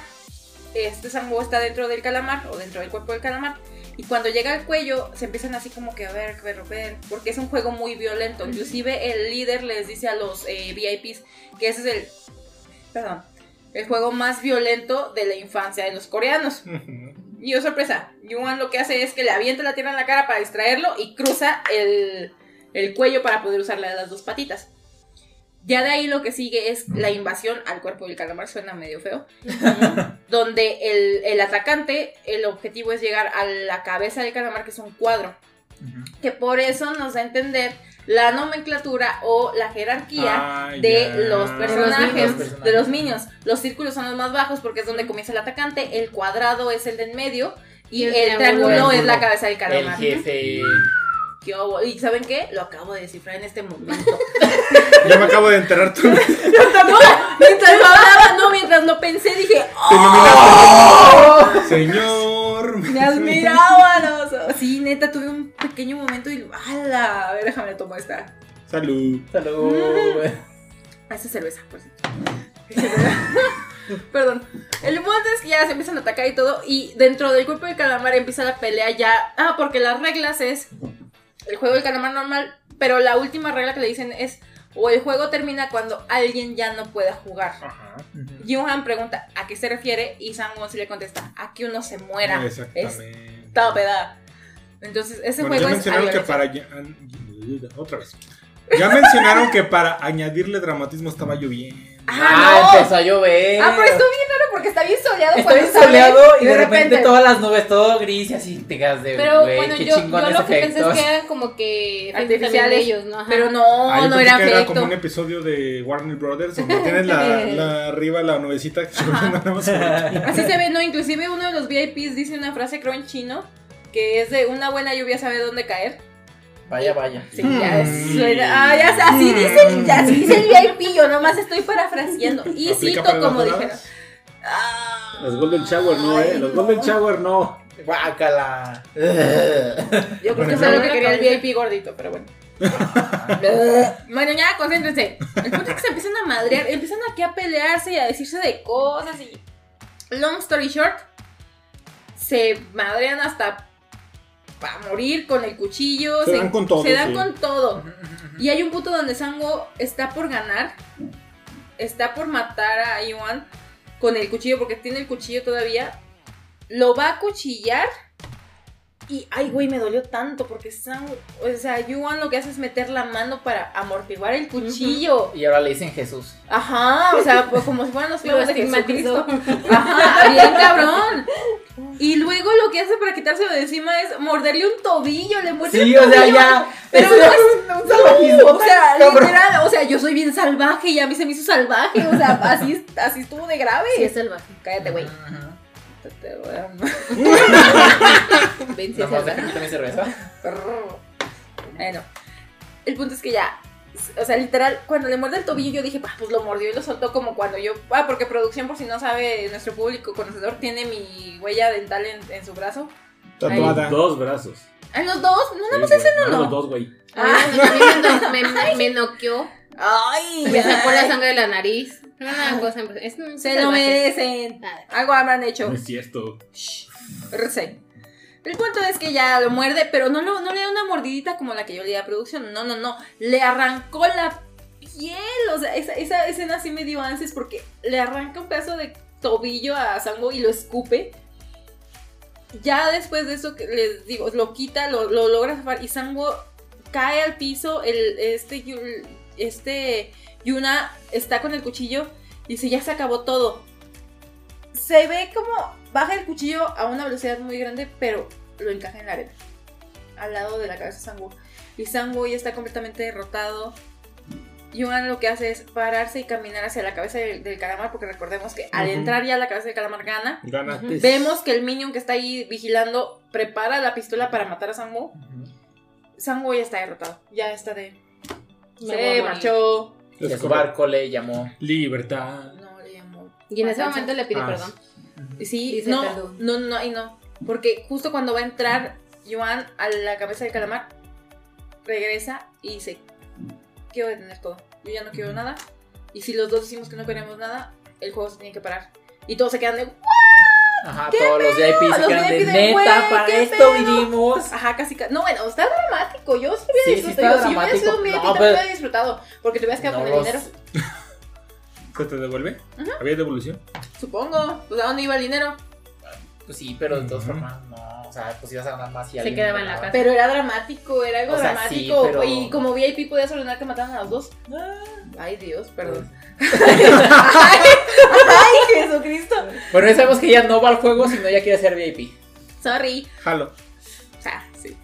Este Sambo está dentro del calamar o dentro del cuerpo del calamar. Y cuando llega al cuello, se empiezan así como que a ver, ver, ver. Porque es un juego muy violento. Inclusive el líder les dice a los eh, VIPs que ese es el. Perdón. El juego más violento de la infancia de los coreanos. Y oh sorpresa, Yuan lo que hace es que le avienta la tierra en la cara para distraerlo y cruza el, el cuello para poder usar las dos patitas. Ya de ahí lo que sigue es la invasión al cuerpo del calamar, suena medio feo. donde el, el atacante, el objetivo es llegar a la cabeza del calamar, que es un cuadro. Que por eso nos da a entender la nomenclatura o la jerarquía Ah, de ya. los personajes, Los personajes. de los minions. Los círculos son los más bajos porque es donde comienza el atacante, el cuadrado es el de en medio y Y el el triángulo. triángulo es la cabeza del El calamar. jefe. ¿Qué hubo? ¿Y saben qué? Lo acabo de descifrar en este momento. Ya me acabo de enterar tú. no, mientras lo hablaba, no, mientras lo pensé, dije, ¡oh! Señor. Me admiraba los ojos. Sí, neta, tuve un pequeño momento y. ¡Hala! A ver, déjame tomar esta. Salud. Salud. Esta es cerveza, por cierto. Perdón. El punto es que ya se empiezan a atacar y todo. Y dentro del cuerpo del calamar empieza la pelea ya. Ah, porque las reglas es el juego del calamar normal. Pero la última regla que le dicen es. O el juego termina cuando alguien ya no pueda jugar. Ajá. Yuhan pregunta a qué se refiere y Sangwon sí le contesta a que uno se muera. Exactamente. Está pedada. Entonces, ese Bueno, ya juego es. mencionaron que violencia. para. ya- Otra vez. Ya mencionaron que para añadirle dramatismo estaba lloviendo. Ah, no. empezó a llover. Ah, pero estuvo bien raro porque está bien soleado Está bien soleado y de repente todas las nubes, todo gris y así te quedas de Pero güey, bueno, qué yo, yo lo que pensé es que eran como que Artificiales. ellos, ¿no? Ajá. Pero no, Ah, yo no pensé era que era como un episodio de Warner Brothers donde tienes la, la arriba la nubecita que. Así se ve, no, inclusive uno de los VIPs dice una frase creo en chino que es de una buena lluvia sabe dónde caer. Vaya, vaya. Sí, ya es, Mm. suena- ah, ya así dice, el- así dice el VIP, yo nomás estoy parafraseando. Y ¿Aplica cito como dijeron. Ah, Los Golden Shower no, eh. Los no. Golden Shower no. Guácala. Yo creo Bueno, que eso es lo que quería el. VIP gordito, pero bueno. bueno, ya, concéntrense. El punto es que se empiezan a madrear, empiezan aquí a pelearse y a decirse de cosas y... Long story short, se madrean hasta para morir con el cuchillo. Se dan con todo, Se dan sí. con todo. Y hay un punto donde Sango está por ganar, está por matar a Iwan con el cuchillo, porque tiene el cuchillo todavía. Lo va a cuchillar. Y, ay, güey, me dolió tanto porque Sango, o sea, Yuan lo que hace es meter la mano para amortiguar el cuchillo. Y ahora le dicen Jesús. Ajá, o sea, pues como si fueran los Lo clavos de. Jesucristo. Ajá, bien cabrón. Y luego lo que hace para quitárselo de encima es morderle un tobillo, le muerde Sí, un o sea, tobillo. ya. Pero no es un salvajismo o sea, cabrón. literal, o sea, yo soy bien salvaje y a mí se me hizo salvaje, o sea, así, así estuvo de grave. Sí, es salvaje. Cállate, güey. Ajá. Te voy a- mi cerveza. Bueno, el punto es que ya, o sea, literal, cuando le muerde el tobillo yo dije, "Ah, pues lo mordió y lo soltó como cuando yo, ah, porque producción, por si no sabe, nuestro público conocedor tiene mi huella dental en, en su brazo. Tatuada. Dos brazos. ¿En los dos? No, nada más Sí, ese no, Los no. dos, güey. Ah, me, me noqueó. Ay, Me sacó la sangre de la nariz. Era una cosa. Es un se lo merecen. Nada. Algo habrán hecho. No es cierto. RC. El punto es que ya lo muerde, pero no, lo- no le da una mordidita como la que yo le di a producción. No, no, no. Le arrancó la piel. O sea, esa, esa escena sí me dio ansias porque le arranca un pedazo de tobillo a Sango y lo escupe. Ya después de eso, que les digo, lo quita, lo, lo logra zafar y Sango cae al piso. El, este, este Yuna está con el cuchillo y dice, ya se acabó todo. Se ve como baja el cuchillo a una velocidad muy grande, pero lo encaja en la arena. Al lado de la cabeza de Sango. Y Sango ya está completamente derrotado. Yuan lo que hace es pararse y caminar hacia la cabeza del, del calamar, porque recordemos que al Ujú. entrar ya a la cabeza del calamar gana. Gana. Vemos que el minion que está ahí vigilando prepara la pistola para matar a Sango. Sango ya está derrotado. Ya está de. Se marchó. Y a su barco le llamó. Libertad. No le llamó. Y en ese momento le pide Ah, perdón. Sí, Dice no, perdón. no, no, ahí no. Porque justo cuando va a entrar Yuan a la cabeza del calamar, regresa y dice: Quiero detener todo. Yo ya no quiero nada. Y si los dos decimos que no queremos nada, el juego se tiene que parar. Y todos se quedan de. Ajá, todos los VIP se quedan de neta, "Güey, para esto pedo". vinimos. Ajá, casi. ca- No, bueno, está dramático. Yo sí hubiera Sí, sí disfrutado. está si hubiera sido un dramático. VIP, No, también pero- hubiera disfrutado. Porque te hubieras quedado No con el dinero. ¿Se te devuelve? ¿Había devolución? Supongo. Pues a dónde iba el dinero. Pues sí, pero de todas formas, no. O sea, pues ibas a ganar más y Se quedaba en la casa. Pero era dramático, era algo O sea, sí, dramático. pero- Y como VIP podías ordenar que mataran a los dos. Ay, Dios, perdón. Ay, Jesucristo. Bueno, ya sabemos que ella no va al juego, sino ella quiere ser VIP. Sorry. Jalo. O sea, sí.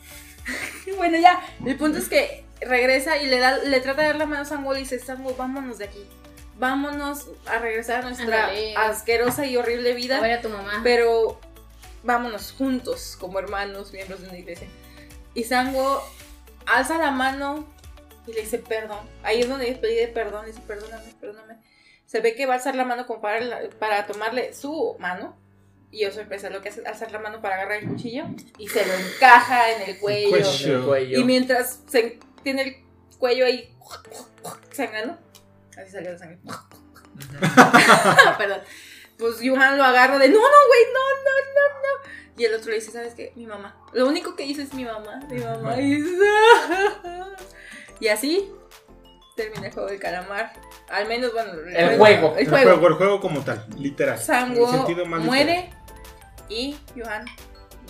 bueno, ya. El punto es que regresa y le da, le trata de dar la mano a Sango y dice, Sango, vámonos de aquí. Vámonos a regresar a nuestra Ándale. asquerosa y horrible A vida. ver a tu mamá. Pero vámonos juntos como hermanos, miembros de una iglesia. Y Sango alza la mano y le dice perdón. Ahí es donde pide perdón, dice perdóname, perdóname. Se ve que va a alzar la mano como para, para tomarle su mano. Y yo sorpresa, lo que hace es alzar la mano para agarrar el cuchillo y se lo encaja en el cuello. cuello. En el cuello. Y mientras se tiene el cuello ahí sangrando, así salió la sangre. Perdón. Pues Yuhan lo agarra de no, no, güey, no, no, no, no. Y el otro le dice, ¿sabes qué? Mi mamá. Lo único que dice es mi mamá, mi mamá. Y, "Ah". Y así termina el juego del calamar. Al menos, bueno, El juego. El El juego. juego, el juego como tal, literal. Sango muere y Yuhan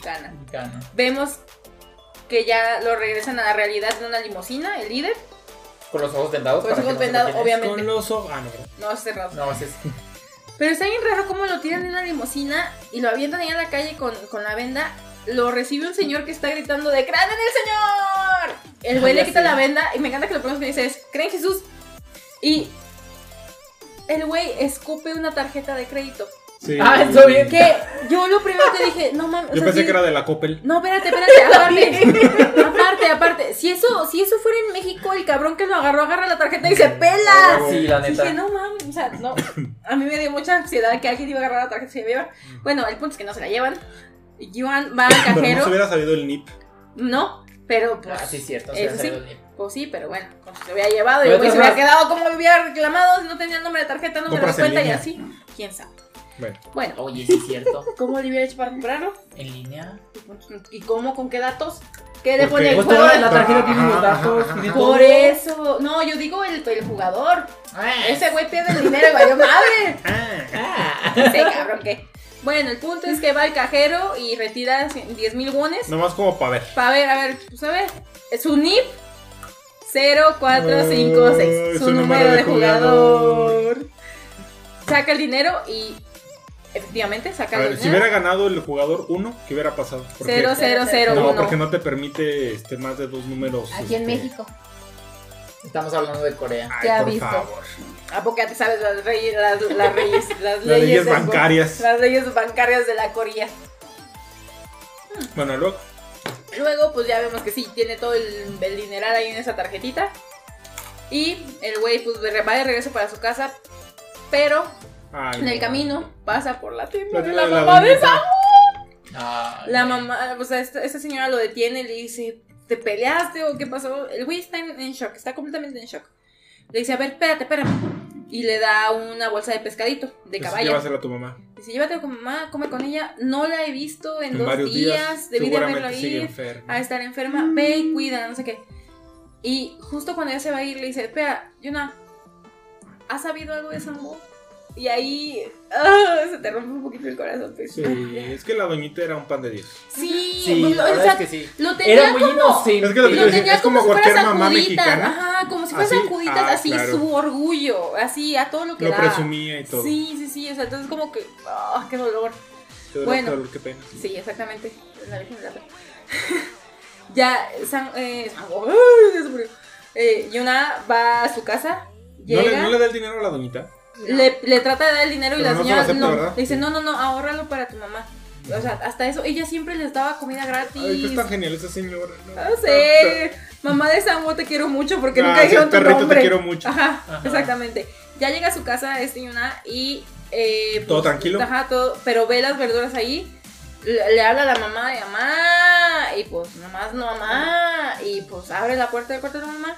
gana. Gana. Vemos que ya lo regresan a la realidad en una limusina, el líder. Con los ojos vendados. Con los ojos vendados, obviamente. Con los ojos. Ah, no. No, cerrado. No, es. Pero está bien raro cómo lo tiran en una limusina y lo avientan ahí en la calle con, con la venda. Lo recibe un señor que está gritando de ¡Crean en el Señor! El güey Ah, le quita la venda y me encanta que lo primero que dice es ¡Creen en Jesús! Y el güey escupe una tarjeta de crédito. Sí. Ah, eso bien. Que yo lo primero que dije, no mames. o Yo sea, pensé sí- que era de la Coppel. No, espérate, espérate, aparte. aparte, aparte. Si eso, si eso fuera en México, el cabrón que lo agarró agarra la tarjeta y se pela. Sí, la neta. Dije, no mames, o sea, no. A mí me dio mucha ansiedad que alguien iba a agarrar la tarjeta y se la lleva. Bueno, el punto es que no se la llevan. Yuan va al Pero no cajero. se hubiera sabido el NIP. No, pero pues. Ah, sí, es cierto. eso se sí. salió bien. Pues sí, pero bueno, como se había llevado y de se había quedado como había reclamado, si no tenía el nombre de tarjeta, no Compras en cuenta y así. ¿Quién sabe? Bueno, Bueno, Oye, sí es cierto. ¿cómo le hubiera hecho para comprarlo? En línea. ¿Y cómo? ¿Con qué datos? ¿Qué le pone el Pues juego? la tarjeta tiene los datos. tiene todo. Por eso. No, yo digo el, el jugador. Ah, Ese güey pierde el dinero y valió madre. ah. Sí, cabrón, ¿qué? Bueno, el punto es que va al cajero y retira 10 mil wones. nomás como para ver. Para ver, a ver, pues a ver. Su NIP 0456. Ay, Su número de jugador. Saca el dinero y efectivamente saca A el ver, si dinero. hubiera ganado el jugador 1, ¿qué hubiera pasado? Porque- 0001. No, porque no te permite este, más de dos números. Aquí en este, México. Estamos hablando de Corea. Ay, Ya por visto. favor. ¿A poco ya te sabes las, reyes, las, las leyes, las, Las leyes bancarias. Las leyes bancarias de la Corea. Bueno, luego. Luego, pues ya vemos que sí, tiene todo el, el dineral ahí en esa tarjetita. Y el güey, pues va de regreso para su casa. Pero Ay, en el no. camino pasa por la tienda La de la mamá de. Ay, La mamá, o sea, esta, esta señora lo detiene y le dice, ¿te peleaste o qué pasó? El güey está en, en shock, está completamente en shock. Le dice, a ver, espérate, espérame. y le da una bolsa de pescadito de caballo. llévaselo a tu mamá. Dice, llévatelo con mamá, come con ella. No la he visto en, En dos días, días. debí de sigue ir a estar enferma. Ve y cuida, no sé qué. Y justo cuando ella se va a ir, le dice, espera, Yuna, ¿has sabido algo de Sambo? Y ahí ah, se te rompe un poquito el corazón. pues. Sí, es que la doñita era un pan de Dios. Sí, Sí, pues, la o verdad sea, es que sí. lo tenía Era muy como... inocente. Es que lo que Lo decir, tenía es como como si cualquier fuera mamá sacuditas, mexicana. Ajá, como si fuera Así, sacuditas, ah, así claro. su orgullo, así a todo lo que Lo da. presumía y todo. Sí, sí, sí, o sea, entonces como que, ah, qué dolor. Qué dolor, Bueno. qué dolor, qué pena. Sí, exactamente. La Virgen de la Fe. ya, San, eh, San- ¡Ay, ya se murió! Eh, Yuna va a su casa, ¿No llega, le, le, ¿No le da el dinero a la doñita? Le, trata de dar el dinero y Pero la no se señora acepta, no, le dice, no, no, no, ahórralo para tu mamá. O sea, hasta eso, ella siempre les daba comida gratis. Ay, que es tan genial esa señora. No, No sé, mamá de Samu te quiero mucho porque Ah, nunca sí, dijeron tu perrito, te nombre. quiero mucho. Ajá, Ajá. exactamente. Ya llega a su casa este Yuna y... eh, ¿Todo tranquilo? Ajá, todo, pero ve las verduras ahí, le, le habla a la mamá de mamá y pues nomás no mamá y pues abre la puerta del cuarto de la mamá.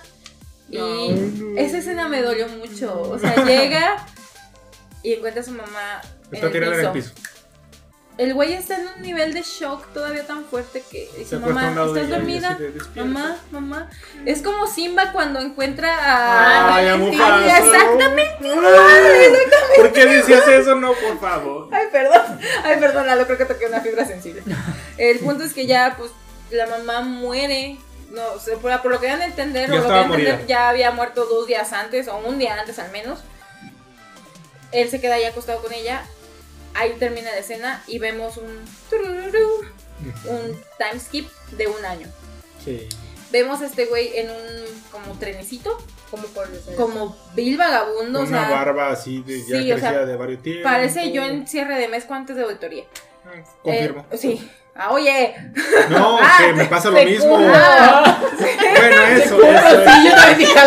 Y esa escena me dolió mucho. O sea, llega y encuentra a su mamá en Está el tirada en el piso. El güey está en un nivel de shock todavía tan fuerte que dice, mamá, ¿estás dormida? Mamá, mamá. Es como Simba cuando encuentra a... Ay, a Ay, Mufasa. exactamente ¿Por qué decías eso? No, por favor. Ay, perdón. Ay, perdón, Lalo, creo que toqué una fibra sensible. El punto es que ya, pues, la mamá muere. No, o sea, por, por lo que dan a entender, Ya o lo que estaba dan a entender, ya había muerto dos días antes, o un día antes al menos. Él se queda ahí acostado con ella. Ahí termina la escena y vemos un. Un time skip de un año. Sí. Vemos a este güey en un como trenecito, Como por como vil vagabundo, Con o sea, una barba así de ya sí, o sea, crecida de varios tiempos. parece yo en cierre de mes antes de auditoría. Ah, Confirmo. Eh, sí. Ah, oye. No, Ah, que me pasa lo mismo. cura. Bueno, eso, eso. sí, yo también dije.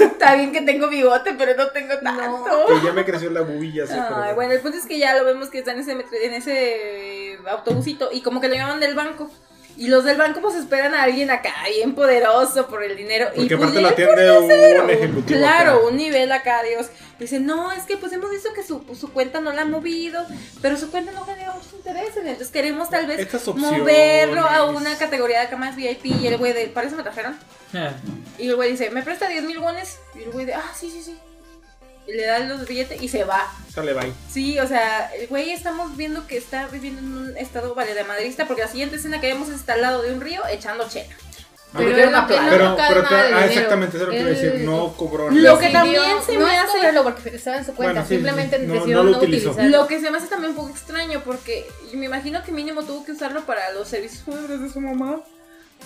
Está bien que tengo bigote, pero no tengo tanto. Que ya me creció la bubilla, sí, pero Ay, bueno, el punto es que ya lo vemos que está en ese, en ese autobusito y como que lo llaman del banco. Y los del banco pues esperan a alguien acá bien poderoso por el dinero. y Porque pues, aparte atiende por un ejecutivo Claro, acá. un nivel acá, Dios. Dice, no, es que pues hemos visto que su, su cuenta no la ha movido, pero su cuenta no genera muchos intereses. Entonces queremos tal vez moverlo a una categoría de acá más VIP. Y el güey de, ¿para eso me trajeron? Ah, Y el güey dice, ¿me presta 10 mil wones? Y el güey de, ah, sí, sí, sí. Y le da los billetes y se va. Sale, bye. Sí, o sea, el güey estamos viendo que está viviendo en un estado valemadrista porque la siguiente escena que vemos está al lado de un río echando chela. Pero era una playa. no Pero, pero de ah, exactamente, eso es lo que iba a decir. No cobró Lo nada. que también se no me es hace- cobrarlo porque estaba en su cuenta, Bueno, sí, simplemente no- decidió no no, lo utilizó. utilizarlo. Lo que se me hace también un poco extraño porque me imagino que mínimo tuvo que usarlo para los servicios fúnebres de su mamá.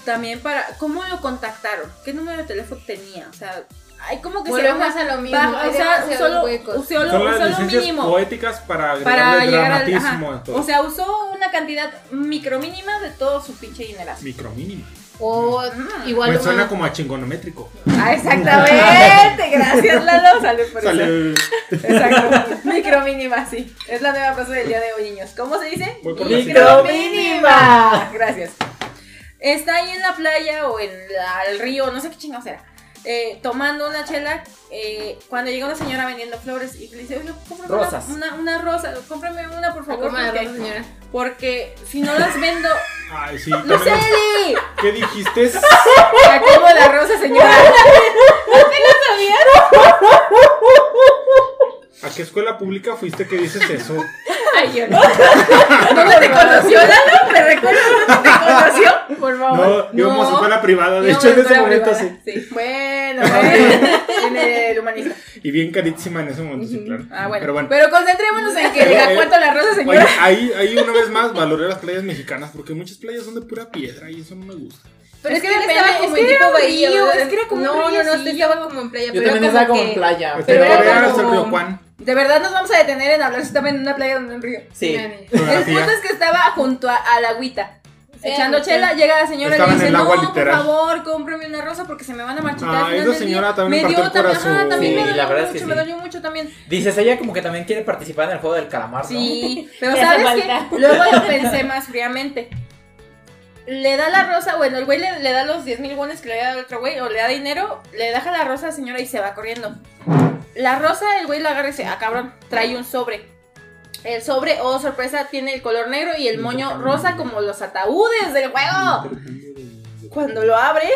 También para, ¿cómo lo contactaron? ¿Qué número de teléfono tenía? O sea, hay como que se Volvemos a lo mismo. baja- o sea, solo, huecos. usó lo- Son usó las lo licencias mínimo. poéticas para para llegar al dramatismo ajá. a todo. O sea, usó una cantidad micro mínima de todo su pinche dinerazo. Micro mínimo. O Mm. igual Me suena como a chingonométrico. Ah, exactamente. Gracias, Lalo. Salud por eso. Sale. Exacto. Micro mínima, sí. Es la nueva frase del día de hoy, niños. ¿Cómo se dice? Voy por la Micro siguiente. mínima. Gracias. Está ahí en la playa o en la- el río, no sé qué chingados era. Eh, tomando una chela, eh, cuando llega una señora vendiendo flores y le dice, oye, cómprame una- Rosas. Una, una rosa, cómprame una por favor, Coma de porque, rosa, señora. porque si no las vendo, Ay, sí. ¡No sé! ¿Qué dijiste? La como la rosa, señora. ¿A qué escuela pública fuiste que dices eso? Ay, yo no. ¿Dónde te conoció, Lalo? ¿Me recuerdas dónde te conoció? Por favor. No, íbamos a escuela privada. De hecho, en a ese momento privada. sí. Sí. Bueno, bueno. En el humanista. Y bien carísima en ese momento, sí, claro. Ah, bueno. Pero bueno. concentrémonos en que diga eh, cuánto la rosa, Oye, señora. ahí, ahí una vez más valoré las playas mexicanas porque muchas playas son de pura piedra y eso no me gusta. Pero es, Es que, que estaba es como que en era tipo bahía. es que era como no, no, no, este estaba como en playa. Yo pero también era estaba como que- en playa. Pero era como- hasta el río Juan. De verdad nos vamos a detener en hablar si estaba en una playa o en un río. Sí. El punto es que estaba junto a, a la agüita. Sí, Echando sí. chela, llega la señora y le dice, el no, agua por literal". favor, cómprame una rosa porque se me van a marchitar. Ah, al final esa señora día". también me dio partió el también, ajá, también Sí, me dolió la verdad es mucho, que me dolió mucho también. Dices, ella como que también quiere participar en el juego del calamar, ¿no? Sí, pero ¿sabes qué? Luego lo pensé más fríamente. le da la rosa, bueno, el güey le, le da los 10 mil wones que le da al otro güey, o le da dinero, le deja la rosa a la señora y se va corriendo. La rosa, el güey la agarra y dice, ah, cabrón, trae un sobre. El sobre, oh sorpresa, tiene el color negro y el moño rosa como los ataúdes del juego. Cuando lo abre,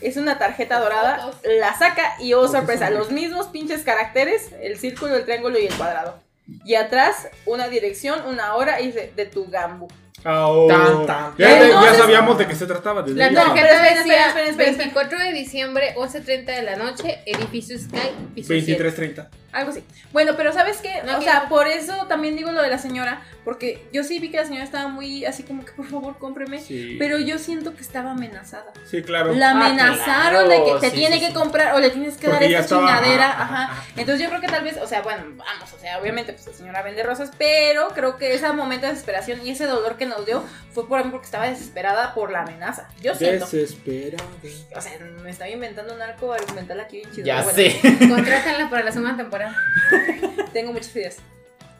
es una tarjeta dorada, la saca y oh sorpresa, los mismos pinches caracteres, el círculo, el triángulo y el cuadrado. Y atrás, una dirección, una hora y dice, de tu gambu. Oh. Tan, tan. Ya, sabíamos de qué se trataba. La. No, decía espera, espera, espera. 24 de diciembre, 11.30 de la noche, edificio Sky, piso 7. 23.30. Algo así. Bueno, pero ¿sabes qué? No, o que sea, por eso también digo lo de la señora, porque yo sí vi que la señora estaba muy así como que por favor cómpreme, Sí. pero yo siento que estaba amenazada. Sí, claro. La Ah, amenazaron claro, de que te sí, tiene sí, que sí. comprar o le tienes que Porque dar esta estaba- chingadera, ajá. Entonces yo creo que tal vez, o sea, bueno, vamos, o sea, obviamente pues la señora vende rosas, pero creo que ese momento de desesperación y ese dolor que nos dio fue por porque estaba desesperada por la amenaza. Yo siento. Desesperado. O sea, me estaba inventando un arco argumental aquí bien chido. Ya bueno. sé. Contrátenla para la segunda temporada. Tengo muchas ideas.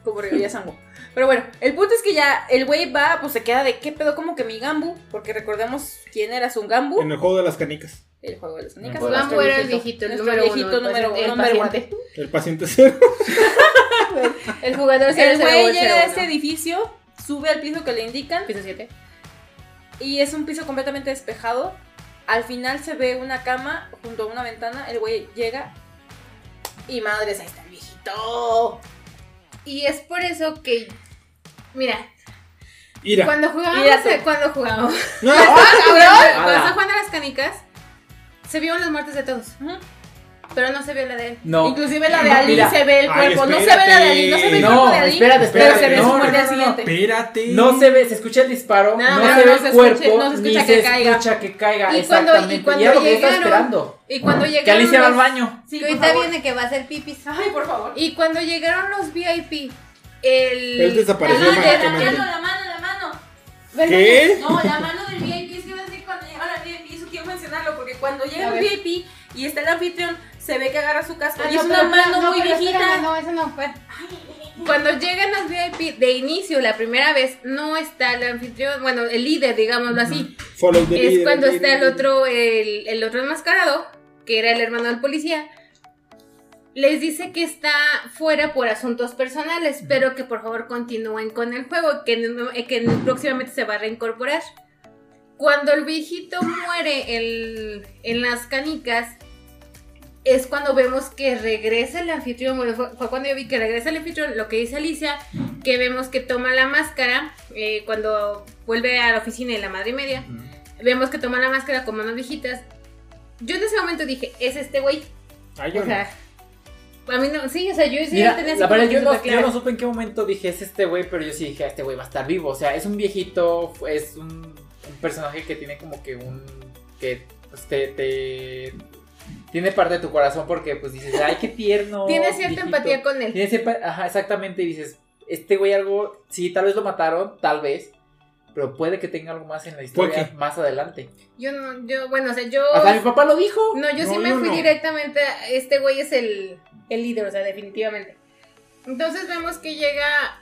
Como Rebelia Sango. Pero bueno, el punto es que ya el güey va, pues se queda de qué pedo, como que mi Gambu. Porque recordemos quién era su Gambu. En el juego de las canicas. El juego de las canicas. El Gambu era el viejito, el número uno, viejito el número paciente- el paciente. El paciente cero. El jugador El 001. güey llega a este edificio, sube al piso que le indican. Piso 7. Y es un piso completamente despejado. Al final se ve una cama junto a una ventana. El güey llega. Y madres, ahí está el viejito. Y es por eso que. Mira, Ira. cuando jugábamos. Mira tú. Cuando jugábamos. No. Cuando Ala. estaba jugando a las canicas, se vieron las muertes de todos. Ujú. Pero no se vio la de él. No. Inclusive la de Ali Mira. se ve el Ay, cuerpo. no se ve la de Ali, no se ve el No, cuerpo de Ali. espérate, Pero espérate, se ve no, su no, muerte al no, no, siguiente. espérate. No se ve, se escucha el disparo, No, no, no, se no ve el escucha- cuerpo, no se escucha ni que se caiga. escucha que caiga. Y cuando- y cuando y que llegaron- esperando. Y cuando Que llegaron. Alicia va al los- baño. Sí, que por ahorita favor. viene que va a ser pipis. Ay, por favor. Y cuando llegaron los VIP, el. Él desapareció el líder- mágicamente. la mano, la mano. ¿Qué? No, la mano del VIP es que iba a decir cuando llega la VIP, eso quiero mencionarlo, porque cuando llega el. VIP y está el anfitrión, se ve que agarra su casco Ah, y no, es una pero- mano no, muy pero viejita. espérame, no, eso no fue. Cuando llegan los VIP de inicio, la primera vez, no está el anfitrión, bueno, el líder, digámoslo así. The Es leader, cuando leader, está el otro, el, el otro enmascarado, que era el hermano del policía. Les dice que está fuera por asuntos personales, pero que por favor continúen con el juego, que, en- que en- próximamente se va a reincorporar. Cuando el viejito muere en, en las canicas, es cuando vemos que regresa el anfitrión. Bueno, fue, fue cuando yo vi que regresa el anfitrión. Lo que dice Alicia, que vemos que toma la máscara eh, cuando vuelve a la oficina de la madre y media. Vemos que toma la máscara con manos viejitas. Yo en ese momento dije, es este güey. Ay, yo O no. sea, a mí no, sí, o sea, yo sí Mira, tenía la verdad, yo no, yo no supe en qué momento dije es este güey, pero yo sí dije, este güey va a estar vivo. O sea, es un viejito, es un, un personaje que tiene como que un. que pues, te, te- Tiene parte de tu corazón porque pues dices, ay, qué tierno. Tiene cierta viejito". empatía con él. Tiene cierta- ajá, exactamente, y dices, este güey algo, sí, tal vez lo mataron, tal vez, pero puede que tenga algo más en la historia más adelante. Yo no, yo, bueno, o sea, yo. Hasta mi papá lo dijo. No, yo sí me yo fui no. directamente. a- Este güey es el, el líder, o sea, definitivamente. Entonces vemos que llega.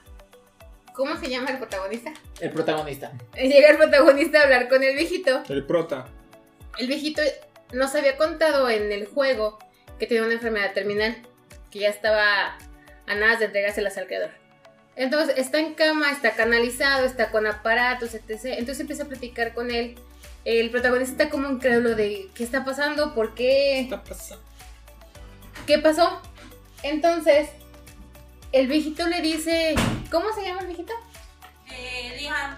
¿Cómo se llama el protagonista? El protagonista. Llega el protagonista a hablar con el viejito. El prota. El viejito nos había contado en el juego que tenía una enfermedad terminal, que ya estaba a nada de entregárselas al creador. Entonces está en cama, está canalizado, está con aparatos, etc. Entonces empieza a platicar con él. El protagonista está como incrédulo de qué está pasando, por qué, está pasando? qué pasó. Entonces el viejito le dice, ¿cómo se llama el viejito? Eh, Liam.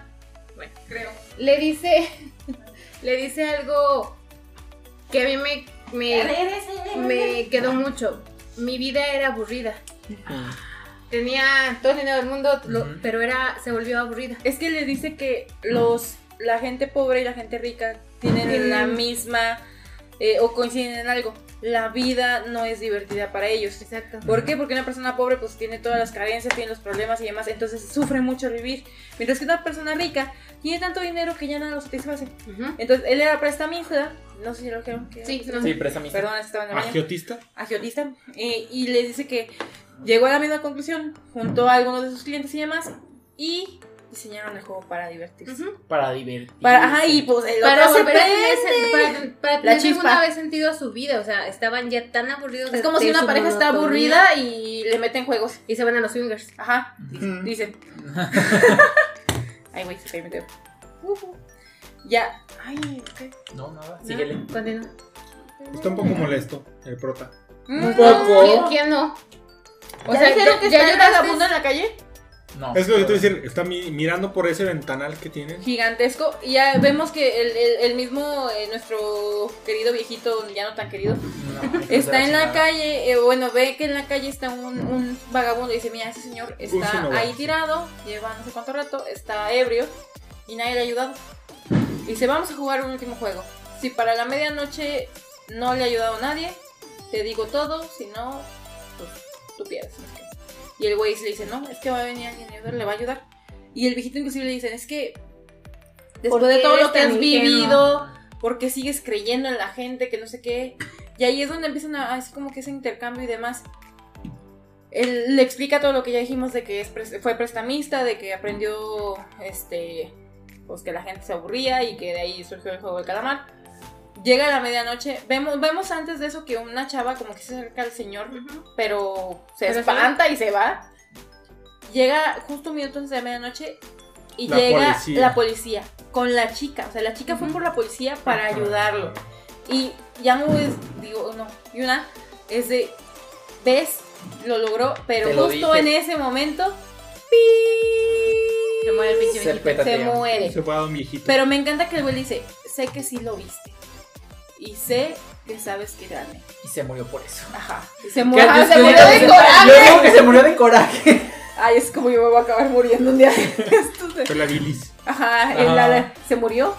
Bueno, creo. Le dice, le dice algo que a mí me, me, me quedó mucho. Mi vida era aburrida. Tenía todo el dinero del mundo, lo- pero era se volvió aburrida. Es que le dice que los la gente pobre y la gente rica tienen la misma eh, o coinciden en algo. La vida no es divertida para ellos. Exacto. ¿Por qué? Porque una persona pobre pues tiene todas las carencias, tiene los problemas y demás, entonces sufre mucho vivir. Mientras que una persona rica tiene tanto dinero que ya nada lo satisface. Ujú. Entonces él era prestamista, no sé si lo dijeron. que Sí, era no. Sí, prestamista. Perdón, estaba en baño Agiotista. agiotista eh, y le dice que llegó a la misma conclusión junto a algunos de sus clientes y demás y diseñaron el juego para divertirse. Para divertirse. Para, ajá, y pues el Para otro se tener, para, para La tener chispa. alguna vez sentido a su vida. O sea, estaban ya tan aburridos. Es como si una pareja está aburrida y le meten juegos. Y se van a los swingers. Ajá, Ujú. dicen. Ay, güey, se mi dedo. Ujú. Ya. Ay, ok. No, nada, ¿No? síguele. Continúa. Está un poco molesto el prota. Mm, poco. ¿Quién, quién no? O sea, ¿ya, que ya lloraste? vagabundo en la calle? No. Es lo que te voy a decir, está mi- mirando por ese ventanal que tienen. Gigantesco. Y ya vemos que el, el- el mismo, eh, nuestro querido viejito, ya no tan querido, No, está en la calle. eh, bueno, ve que en la calle está un, un vagabundo y dice: Mira, ese señor está ahí tirado, lleva no sé cuánto rato, está ebrio y nadie le ha ayudado. Y dice: Vamos a jugar un último juego. Si para la medianoche no le ha ayudado a nadie, te digo todo. Si no, pues tú pierdes. Qué. Y el güey le dice: No, es que va a venir alguien a ayudar, le va a ayudar. Y el viejito inclusive le dice: Es que después ¿Por de qué todo lo eres que has vivido, porque sigues creyendo en la gente, que no sé qué. Y ahí es donde empiezan a así como que ese intercambio y demás. Él le explica todo lo que ya dijimos de que es fue prestamista, de que aprendió este pues que la gente se aburría y que de ahí surgió el juego del calamar. Llega la medianoche, vemos, vemos antes de eso que una chava como que se acerca al señor, pero se Pero se espanta y se va. Llega justo un minuto antes de la medianoche y La llega policía. la policía con la chica. O sea, la chica fue por la policía para ayudarlo. Y Yamu es, digo, no, Yuna es de, ves, lo logró, pero lo justo dije. en ese momento, Se muere el pinche Se se muere. Se fue a un viejito. Pero me encanta que el güey dice, sé que sí lo viste. Y sé que sabes que gané. Y se murió por eso. Ajá. Y se murió, se Yo- murió yo- de Yo coraje. digo que se murió de coraje. Ay, es como yo me voy a acabar muriendo un día. Entonces, Fue la bilis. Ajá, Ajá. el- la- la- se murió.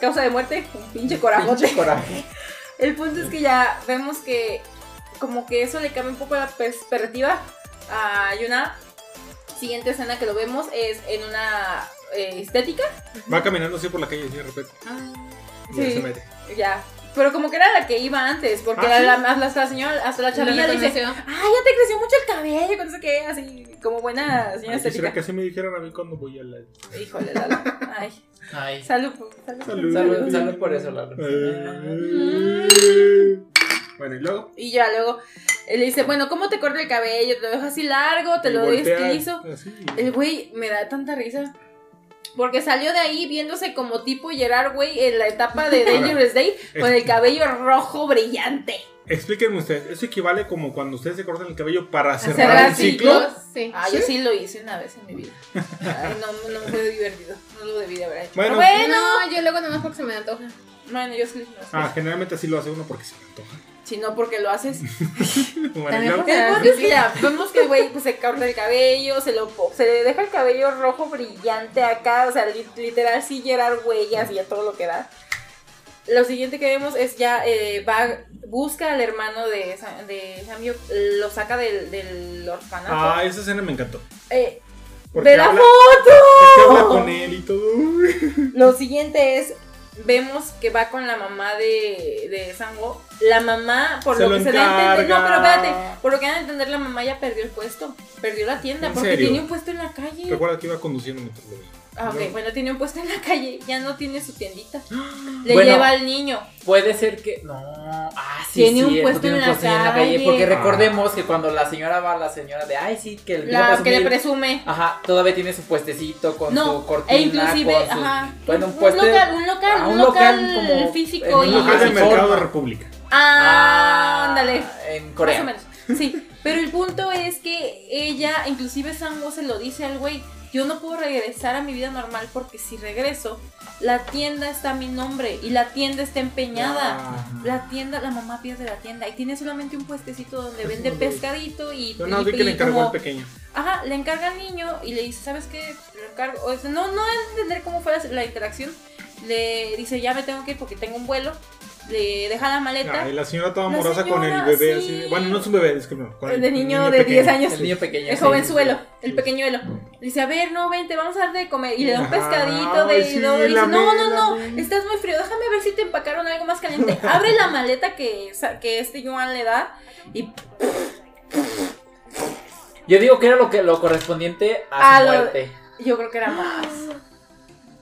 Causa de muerte, un pinche corajote. Pinche coraje. El punto es que ya vemos que como que eso le cambia un poco la perspectiva a Yuna. Siguiente escena que lo vemos es en una eh, estética. Va caminando así por la calle de repente. Y Sí. se mete. Ya. Pero como que era la que iba antes, porque Ah, la, ¿sí? la- hasta la señora, hasta la chavilla dice, ay, ya te creció mucho el cabello, que no sé qué, así como buena señora Ay, estética. que así me dijeran a mí cuando voy a la. Híjole, Lalo. Ay, Ay. salud, salud. Salud. Salud, salud por eso, Lalo. Bueno, y luego. Y ya luego él le dice, bueno, ¿cómo te corta el cabello? ¿Te lo dejo así largo? ¿Te y lo doy voltea estilizo? así. El güey me da tanta risa. Porque salió de ahí viéndose como tipo Gerard, güey, en la etapa de Dangerous Day, con el cabello rojo brillante. Explíquenme ustedes, ¿eso equivale como cuando ustedes se cortan el cabello para cerrar, cerrar el ciclo? ciclos. Sí. Ah, yo sí lo hice una vez en mi vida. Ay, no, no fue divertido. No lo debí de haber hecho. Bueno. Pero bueno. No, yo luego nomás porque se me antoja. Bueno, yo sí lo hice. Ah, generalmente así lo hace uno porque se le antoja. Si no, porque lo haces. También ya, vemos que el güey pues, se corta el cabello, se lo se le deja el cabello rojo brillante acá, o sea, li- literal sí Gerard huellas y a todo lo que da. Lo siguiente que vemos es ya eh, va, busca al hermano de, de Samio, lo saca del, del orfanato. Ah, esa escena me encantó. Eh, Porque ¡Ve la habla, foto! es que habla con él y todo. Lo siguiente es, vemos que va con la mamá de, de Sango. La mamá, por Se lo, lo que se da a entender, no, pero espérate, por lo que dan a entender, la mamá ya perdió el puesto. Perdió la tienda, ¿En porque serio? tiene un puesto en la calle. Recuerda que iba conduciendo mientras lo veía. Ah, ok, bueno, tiene un puesto en la calle, ya no tiene su tiendita. Le Bueno. lleva al niño. Puede ser que. No. Ah, sí. Tiene un cierto, puesto tiene en un la puesto en calle. Porque Ah. recordemos que cuando la señora va, la señora de. Ay, sí, que el La que le presume. Ajá, todavía tiene su puestecito con No, su cortina. e inclusive, con ajá. Bueno, un, puesto. local, un local, Ah, un un local, local como físico en y. un Lo que es Ah, el sí, mercado de República. Ah, ándale. En Corea. Más o menos. Sí, pero el punto es que ella, inclusive Sango se lo dice al güey, yo no puedo regresar a mi vida normal porque si regreso, la tienda está a mi nombre y la tienda está empeñada. Ah. La tienda, la mamá pierde la tienda y tiene solamente un puestecito donde Eso vende pescadito y, Yo no y- vi que le encargó como- al pequeño. Ajá, le encarga al niño y le dice, ¿sabes qué? Lo encargo. O sea, no, no es entender cómo fue la, la interacción. Le dice, ya me tengo que ir porque tengo un vuelo. Le deja la maleta. Ah, y la señora toda amorosa con el bebé sí. así. Bueno, no es un bebé, disculpe. Con el de niño, de 10 años. El niño pequeño. El sí. jovenzuelo, el Sí. pequeñuelo. Le dice, a ver, no, vente, vamos a darte de comer. Y le da un pescadito de... sí, no, y dice, la no, no, la no, me- estás muy frío, déjame ver si te empacaron algo más caliente. Abre la maleta que, que este Joan le da y Yo digo que era lo que lo correspondiente a, A su lo- muerte. Yo creo que era más.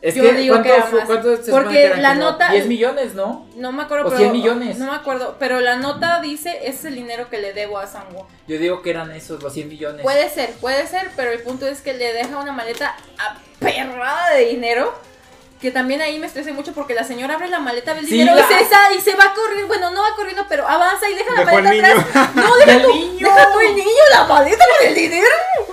Es Yo que, digo ¿cuánto, que era más. cuánto se Porque que la Como nota- 10 millones, ¿no? No me acuerdo, O pero. 100 millones. No me acuerdo, pero la nota dice: es el dinero que le debo a Sanwo. Yo digo que eran esos, los 100 millones. Puede ser, puede ser, pero el punto es que le deja una maleta aperrada de dinero. Que también ahí me estresé mucho porque la señora abre la maleta, ve el Sí, dinero la- y, se sa- y se va corriendo. Bueno, no va corriendo, pero avanza y deja la Dejó al maleta atrás. No, deja tú, niño. deja tú el niño, la maleta con el dinero.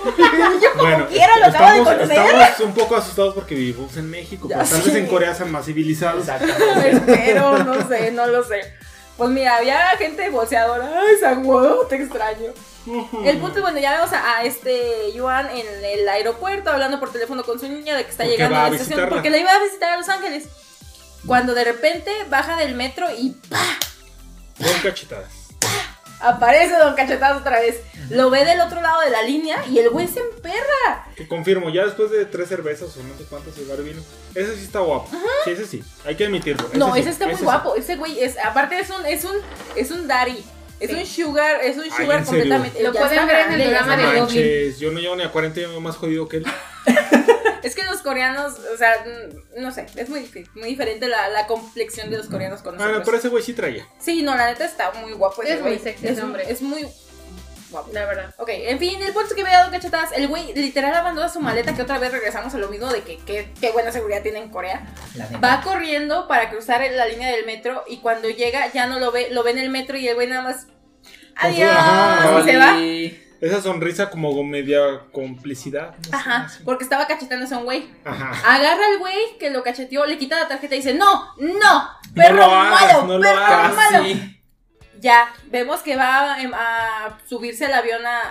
Niño como Bueno, quiera lo acaba de estamos, conocer. estamos un poco asustados porque vivimos en México, pero tal vez en Corea sean más civilizados. Exactamente. Espero, no sé, no lo sé. Pues mira, había gente bolseadora. Ay, Sanguodo, te extraño. El punto es, bueno, ya vemos a, a este Yuan en el aeropuerto hablando por teléfono con su niña de que está Porque llegando a la estación. visitarla. Porque la iba a visitar a Los Ángeles. Cuando de repente baja del metro y ¡pa! Con cachetadas. Aparece Don Cachetazo otra vez. Lo ve del otro lado de la línea y el güey se emperra. Que confirmo, ya después de tres cervezas o no sé cuántas el bar vino. Ese sí está guapo. Sí, ese sí. Hay que admitirlo. No, sí, ese está muy sí. guapo. Ese güey es, aparte es un, es un, es un daddy. Es Sí. un sugar, es un sugar completamente. Lo pueden ver en el programa de. Goblin. yo no llevo ni a 40 y me veo más jodido que él. Es que los coreanos, o sea, mm, no sé, es muy, muy diferente la, la complexión de los coreanos con Ah, nosotros. pero ese güey sí traía. Sí, no, la neta está muy guapo ese Es muy güey. sexy es, ese hombre. Es muy guapo. La verdad. Ok, en fin, el punto es que me ha dado cachetadas. El güey literal abandona su maleta, que otra vez regresamos a lo mismo de que qué buena seguridad tiene en Corea. La neta. Va corriendo para cruzar la línea del metro y cuando llega ya no lo ve, lo ve en el metro y el güey nada más... Adiós. ajá, y se va. Esa sonrisa como media complicidad. no Ajá, no sé. porque estaba cachetándose a un güey. Ajá. Agarra al güey que lo cacheteó, le quita la tarjeta y dice, no, no, No perro lo hagas, malo, no lo perro hagas". malo. Ya, vemos que va em, a, subirse al avión a,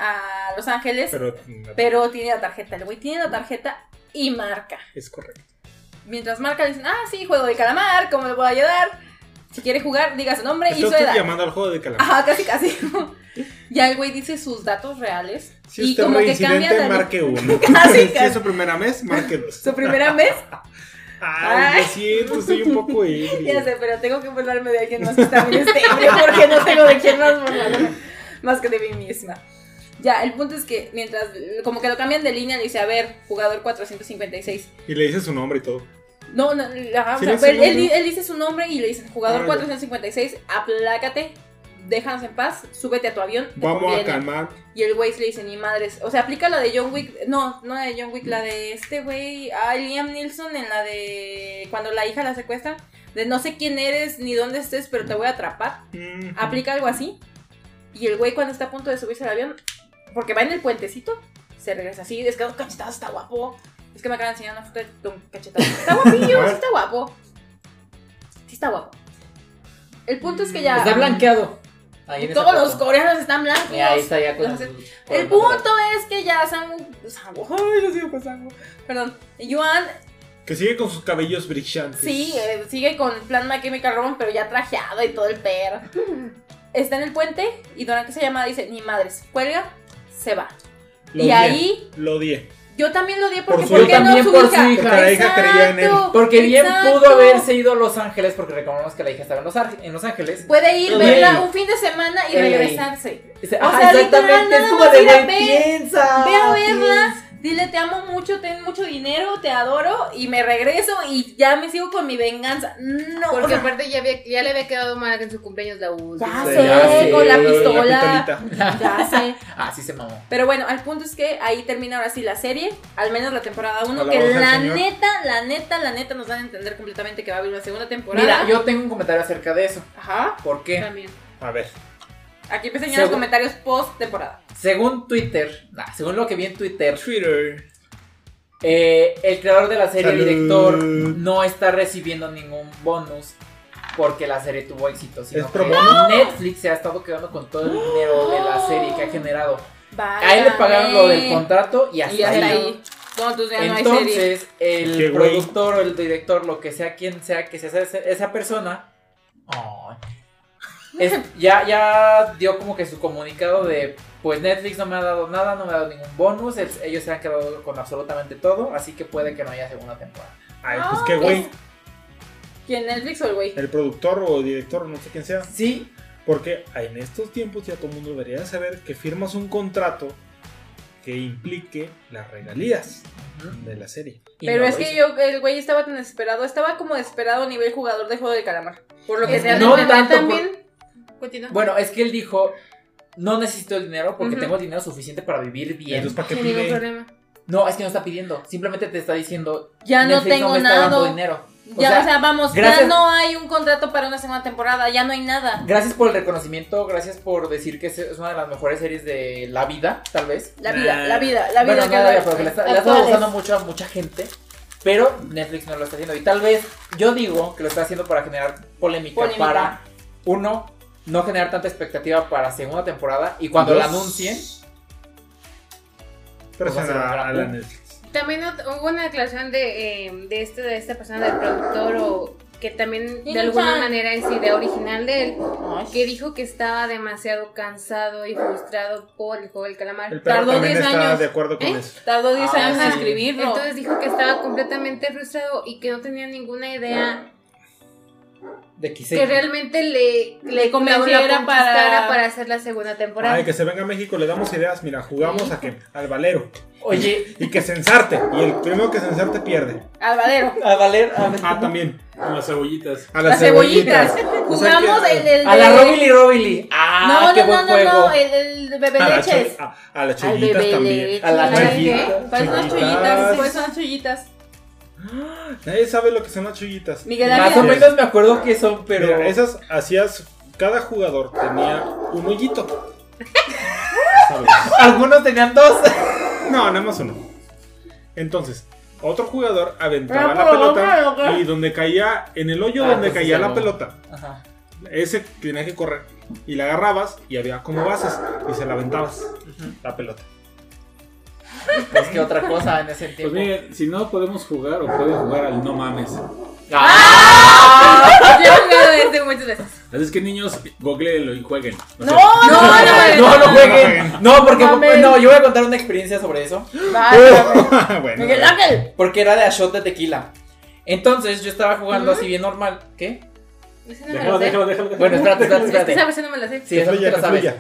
a Los Ángeles, pero, Pero tiene la tarjeta. El güey tiene la tarjeta y marca. es correcto. Mientras marca, le dicen, ah, sí, juego de calamar, ¿cómo le puedo ayudar? Si quiere jugar, diga su nombre y su edad. llamando al juego de calamar. Ajá, casi, casi. ya el güey dice sus datos reales. Si y usted como que cambia de... marque uno. Casi, si casi. es su primera mes, marque dos. Su primera vez. Ay, lo siento, estoy un poco ebrio. Ya sé, pero tengo que burlarme de alguien más que también esté ebrio porque no tengo de quién más burlarme más que de mí misma. Ya, el punto es que mientras como que lo cambian de línea, le dice, a ver, jugador 456. Y le dice su nombre y todo. No, no, o Sí, sea, dice él, dice su nombre y le dicen, jugador Ah, ya. 456, aplácate, déjanos en paz, súbete a tu avión. Vamos a conviene". calmar. Y el güey le dice, ni madres. O sea, aplica la de John Wick. No, no la de John Wick, la de este güey. Ah, Liam Neeson en la de. Cuando la hija la secuestra. De no sé quién eres ni dónde estés, pero te voy a atrapar. Mm. Aplica algo así. Y el güey, cuando está a punto de subirse al avión, porque va en el puentecito, se regresa así. Es que Don Cachetado está guapo. Es que me acaban de enseñar una foto de Don Cachetado. Está guapillo, sí está guapo. Sí está guapo. El punto es que ya. Está blanqueado. Ahí en esa Todos los foto. coreanos están blancos. Y ahí está ya con Entonces, sus- el punto es que ya Sangu. Sangu. Ay, yo sigo con Sangu. Perdón. Yuan Que sigue con sus cabellos brillantes. sí, eh, sigue con plan My Chemical Romance, pero ya trajeado y todo el perro. Está en el puente y durante esa llamada dice: Ni madres, cuelga, se va. Lo y odié, ahí Lo odié. Yo también lo di porque Por su- ¿por Yo qué no también su por hija? su hija. Porque la hija creía en él. Porque bien exacto. pudo haberse ido a Los Ángeles, porque recordamos que la hija estaba en Los, Ar- en Los Ángeles. Puede ir, verla un fin de semana y regresarse. O "Ajá, sea, literal, exactamente, nada es como más de ir a güey, ver, piensa. Ve a verla, piensa". Dile te amo mucho, ten mucho dinero, te adoro y me regreso y ya me sigo con mi venganza. No, Porque o sea, aparte ya, había- ya le había quedado mal en su cumpleaños la última. ya Sí, sé, ya sé, con la la pistola. pistolita. ya sé. Ah, sí se mamó. Pero bueno, al punto es que ahí termina ahora sí la serie, al menos la temporada 1, que la neta, la neta, la neta nos dan a entender completamente que va a haber una segunda temporada. Mira, yo tengo un comentario acerca de eso. Ajá. ¿Por qué? También. A ver. Aquí empecé en los comentarios post temporada. Según Twitter, nah, según lo que vi en Twitter, Twitter. eh, el creador de la serie, el Salud. director, no está recibiendo ningún bonus porque la serie tuvo éxito, sino ¿Es que bono? Netflix se ha estado quedando con todo el dinero de la serie que ha generado. A él le pagaron lo del contrato y hasta, Y hasta ahí. ahí. No, entonces ya no hay serie. Entonces, el Qué güey. productor o el director, lo que sea quien sea que sea esa, esa persona, ay, es- ya, ya dio como que su comunicado de, pues Netflix no me ha dado nada, no me ha dado ningún bonus, el- ellos se han quedado con absolutamente todo, así que puede que no haya segunda temporada. Ay, pues qué güey. ¿Quién? ¿Netflix o el güey? El productor o director, no sé quién sea. Sí, Porque en estos tiempos ya todo el mundo debería saber que firmas un contrato que implique las regalías de la serie. Pero no es que yo, el güey estaba tan desesperado, estaba como desesperado a nivel jugador de juego del calamar. Por lo que Es sea. no, tanto también. Continúa. Bueno, es que él dijo, no necesito el dinero porque Ujú. tengo dinero suficiente para vivir bien. Entonces, ¿para qué pide? problema. No, es que no está pidiendo. Simplemente te está diciendo, Ya no Netflix tengo me está dando nada. dinero. O Ya, sea, o sea, vamos, ya gracias- no hay un contrato para una segunda temporada, ya no hay nada. Gracias por el reconocimiento, gracias por decir que es- una de las mejores series de la vida, tal vez. La Nah. vida, la vida, la vida bueno, que no, la- ya, porque le está, le está gustando mucho a mucha gente, pero Netflix no lo está haciendo. Y tal vez yo digo que lo está haciendo para generar polémica, Polémica. para, uno, no generar tanta expectativa para segunda temporada y cuando la anuncien, Pero Pues a a, la. Netflix. También hubo una declaración de, eh, de, este, de esta persona, del productor, o que también de alguna manera es idea original de él, que dijo que estaba demasiado cansado y frustrado por el juego del calamar. El Tardó también 10 está años. de acuerdo con ¿Eh? eso. Tardó 10 Ah, años en sí. escribirlo. Entonces dijo que estaba completamente frustrado y que no tenía ninguna idea de que realmente le, Le convenciera conquistara para- hacer la segunda temporada. Ay, que se venga a México, le damos ideas. Mira, jugamos a que al valero. Oye, Y que se ensarte. Y el primero que se ensarte pierde. Alvadero. a Valer, a, Ah, también. Con las cebollitas. A Las cebollitas. O sea Jugamos que- el, el a la Robily Robily. Ah, No, qué no, buen no, no, juego. no, el, el bebé A, la leches. cho- a, a las Al chollitas también. leche. A las chollitas. Chollitas. Pues son unas chullitas. Nadie sabe lo que son las chullitas. Miguel Más o menos me acuerdo que son, pero. Mira, esas hacías. Cada jugador tenía un hoyito. ¿Sabes? Algunos tenían dos. No, nada más uno. Entonces, otro jugador aventaba la pelota y donde caía, en el hoyo Ah, donde pues caía la pelota, Ajá. ese tenía que correr. Y la agarrabas y había como bases y se la aventabas la pelota. Pues que otra cosa en ese Pues tiempo. miren, si no podemos jugar o pueden jugar al no mames. ¡Ah! Yo he jugado este muchas veces. Así es que niños, googleenlo y jueguen. No, sea, no, no, No, no jueguen. jueguen. No, porque no, yo voy a contar una experiencia sobre eso. Bueno, Miguel Ángel. Porque era de a shot de tequila. Entonces yo estaba jugando así bien normal. ¿Qué? No Déjalo, déjalo, déjalo. Bueno, espérate, espérate, Es que espérate. esa versión no me la sé. Sí, que eso fluya, te lo que sabes.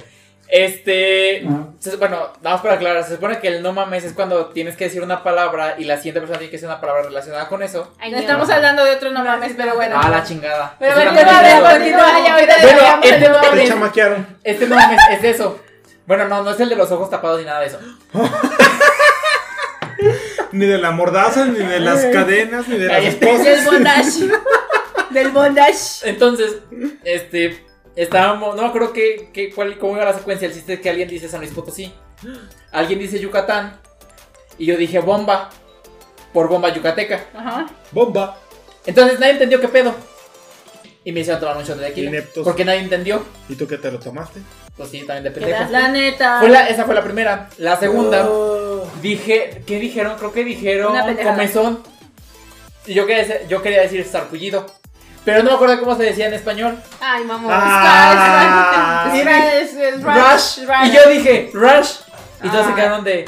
Este. se- Bueno, vamos para aclarar. Se supone que el no mames es cuando tienes que decir una palabra y la siguiente persona tiene que decir una palabra relacionada con eso. Ay, No no. estamos hablando de otro no mames, pero bueno. Ah, la chingada. Pero Bueno, este no mames. Este no mames es eso. Bueno, no, no es el de los ojos tapados ni nada de eso. Ni de la mordaza, ni de las cadenas, ni de las Cállate. Del esposas. bondage. Del bondage. Entonces, este. Estábamos. No acuerdo qué, qué, cuál, cómo iba la secuencia. El chiste es que alguien dice San Luis Potosí. Alguien dice Yucatán. Y yo dije bomba. Por bomba yucateca. Ajá. Bomba. Entonces nadie entendió qué pedo. Y me hicieron tomar un shot de tequila. Ineptos. Porque nadie entendió. ¿Y tú qué te lo tomaste? Pues sí, también de ¿Qué pendejo. La neta. Fue la, esa fue la primera. La segunda, Oh. dije, ¿qué dijeron? Creo que dijeron comezón. Y yo quería, decir- yo quería decir sarpullido. Pero no me acuerdo cómo se decía en español. Ay, vamos. Ah. Mira, es, es Rush. rush. Y yo dije, Rush. Y todos Ah. se quedaron de.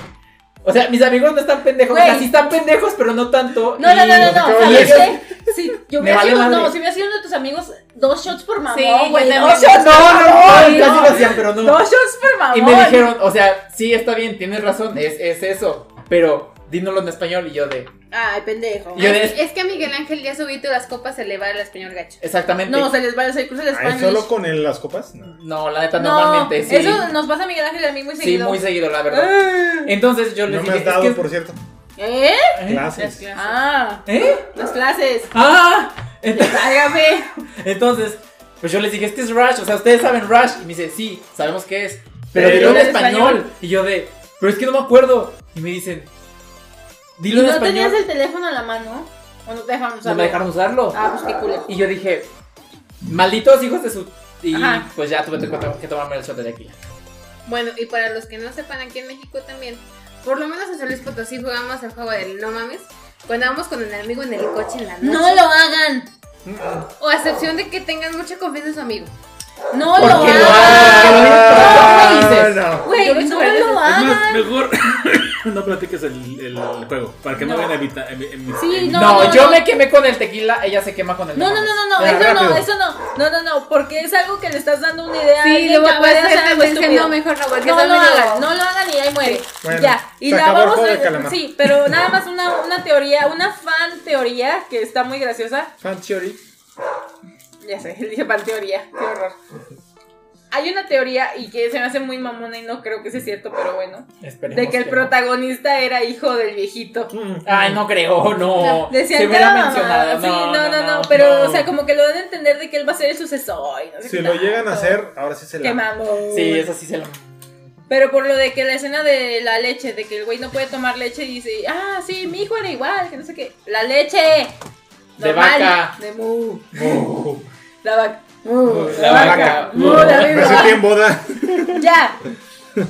O sea, mis amigos no están pendejos. Güey. O sea, sí están pendejos, pero no tanto. No, no, y- no, no, no. y ¿Sabes ellos- qué? Si yo Me hubiera vale sido, madre. no, si hubiera sido uno de tus amigos, dos shots por mamón, Sí, güey. yo dos shots No, por no, no, mamón, casi lo hacían, pero no. Dos shots por mamón. Y me dijeron, o sea, sí, está bien, tienes razón, es, es eso. Pero dínoslo en español y yo de. Ay, pendejo. Yo. Es, es que a Miguel Ángel ya todas las copas se le va al español gacho. Exactamente. No, se les va a hacer cruce el Ay, Spanish. ¿Solo con el- las copas? No. No, la neta, No, normalmente sí. Eso nos pasa a Miguel Ángel y a mí muy Sí, seguido. muy seguido, la verdad. Ah. Entonces yo les No me has dado, es que- por cierto. ¿Eh? ¿Eh? Clases. Ah, ¿Eh? las clases. ¡Ah! Ent- Válgame. Entonces, pues yo les dije, es que es Rush, o sea, ustedes saben Rush. Y me dice, sí, sabemos qué es. Pero Pero dilo en en español. español. Y yo de, pero es que no me acuerdo. Y me dicen, ¿Y dilo en no español. tenías el teléfono a la mano? ¿O no te dejaron No usarlo? me dejaron usarlo. Ah, pues qué culero. Y yo dije, malditos hijos de su. Y Ajá. pues ya tuve que que tomarme el shot de aquí. Bueno, y para los que no sepan, aquí en México también, por lo menos en San Luis Potosí jugamos el juego del no mames. Cuando vamos con el amigo en el coche en la noche. No lo hagan. O a excepción de que tengan mucha confianza en su amigo. No ¿Por lo hagan. hagan? ¿Qué dices? no. Güey, hice no varias lo hagan. más, mejor no platiques el, el juego. Para que no, No. vayan a evitar. Sí, no, No, no, yo no. me quemé con el tequila, ella se quema con el No, no, no, no, no, eso no, eso no. No, no, no, porque es algo que le estás dando una idea Sí, lo que a hacer no, mejor no, porque No lo hagan, no lo hagan y ahí muere. Ya, y la vamos a... Sí, pero nada más una, una teoría, una fan teoría que está muy graciosa. Fan theory. Ya sé, dije fan teoría, qué horror. Hay una teoría y que se me hace muy mamona y no creo que sea cierto, pero bueno. Esperemos De que el no. protagonista era hijo del viejito. Ay, no creo, no. Decían Se que hubiera era mencionado. Sí, no, no, no, pero, o sea, como que lo dan a entender de que él va a ser el sucesor. y no sé Si qué lo llegan a hacer, ahora sí se Qué la. mamón. Sí, eso sí se lo. Pero por lo de que la escena de la leche, de que el güey no puede tomar leche y dice, ah, sí, mi hijo era igual, que no sé qué. La leche. De vaca. De mu. Uh, La vaca. La vaca. Mu, la Me misma. sentí en boda. Ya.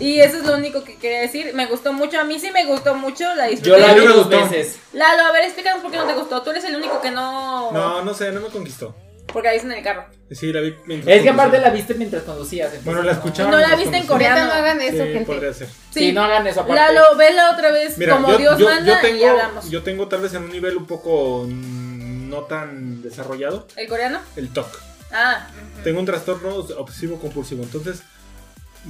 Y eso es lo único que quería decir. Me gustó mucho. A mí sí me gustó mucho. La disfruté. Yo la vi dos gustó. veces. Lalo, a ver, explícanos por qué no te gustó. Tú eres el único que no. No, no sé, no me conquistó. Porque la viste en el carro. Sí, la vi mientras Es que aparte la viste mientras conducías. entonces Bueno, la escuchaba. No la viste en coreano. No hagan eso, Sí, gente. podría ser. Sí, no hagan eso aparte. Lalo, vela otra vez Mira, como yo, Dios yo- manda yo y tengo, hablamos. yo tengo tal vez en un nivel un poco mm, no tan desarrollado ¿El coreano? el TOC. Ah. Tengo un trastorno obsesivo compulsivo, entonces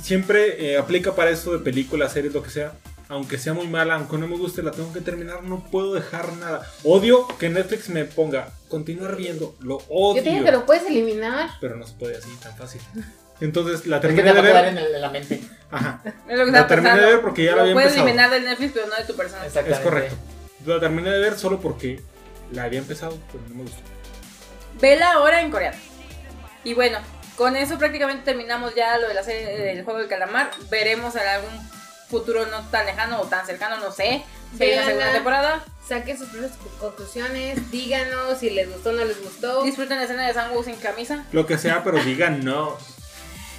siempre eh, aplica para eso de películas, series, lo que sea. Aunque sea muy mala, aunque no me guste, la tengo que terminar, no puedo dejar nada. Odio que Netflix me ponga continuar viendo, lo odio. Yo te dije que lo puedes eliminar. Pero no se puede así tan fácil. Entonces la Es que terminé te de ver. en, el- en la mente. Ajá, Es lo que La terminé de ver porque ya la Lo había puedes empezado. eliminar del Netflix, pero no de tu persona. Exactamente. es correcto. La terminé de ver solo porque la había empezado, pero no me gustó. Vela ahora en coreano. Y bueno, con eso prácticamente terminamos ya lo de la serie del juego del calamar. Veremos en algún futuro no tan lejano o tan cercano, no sé. Si Véanla. segunda temporada. Saquen sus propias conclusiones. Díganos si les gustó o no les gustó. Disfruten la escena de Sangu sin camisa. Lo que sea, pero digan no.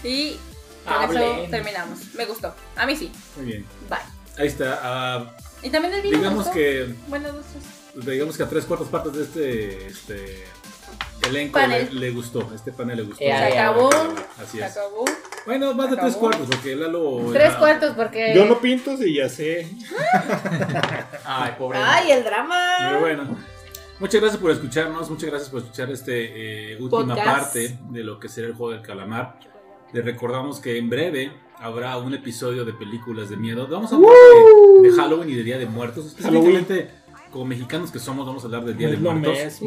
Y con eso terminamos. Me gustó. A mí sí. Muy bien. Bye. Ahí está. ah, Y también el me digamos gustó. que Bueno, dos, tres. Digamos que a tres cuartas partes de este, este elenco le, le gustó. Este panel le gustó. Se acabó. Así Se es. acabó. Bueno, más de Acabó. tres cuartos, porque Lalo. Tres era- cuartos porque... Yo no pinto, sí, ya sé. Ay, pobre. ¡Ay, el drama! Pero bueno. Muchas gracias por escucharnos, muchas gracias por escuchar este eh, última Podcast. parte de lo que será el juego del calamar. Les recordamos que en breve habrá un episodio de películas de miedo. Vamos a hablar de, de Halloween y de Día de Muertos. Específicamente, como mexicanos que somos, vamos a hablar del Día de Muertos.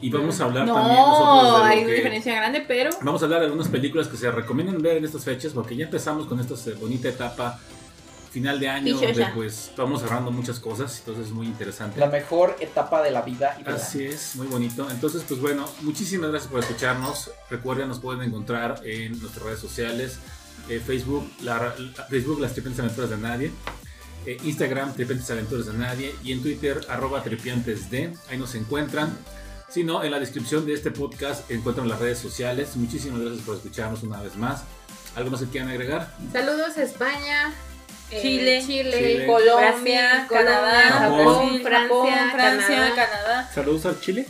Y vamos a hablar No, también nosotros de hay una que- diferencia grande, pero. Vamos a hablar de algunas películas que se recomiendan ver en estas fechas, porque ya empezamos con esta eh, bonita etapa final de año, donde pues estamos cerrando muchas cosas, entonces es muy interesante. La mejor etapa de la vida. y de la- Así es, muy bonito. Entonces, pues bueno, muchísimas gracias por escucharnos. Recuerden, nos pueden encontrar en nuestras redes sociales, eh, Facebook, la, la- Facebook, las de Nadie, eh, Instagram, Tripiantes Aventuras de Nadie, y en Twitter, arroba tripiantesd. Ahí nos encuentran. Si no, en la descripción de este podcast encuentran las redes sociales. Muchísimas gracias por escucharnos una vez más. ¿Algo más que quieran agregar? Saludos a España, eh, Chile, Chile, Chile. Colombia, Brasil, Canadá, Japón. Brasil, Francia, Japón, Francia, Canadá. Canadá. Saludos al Chile.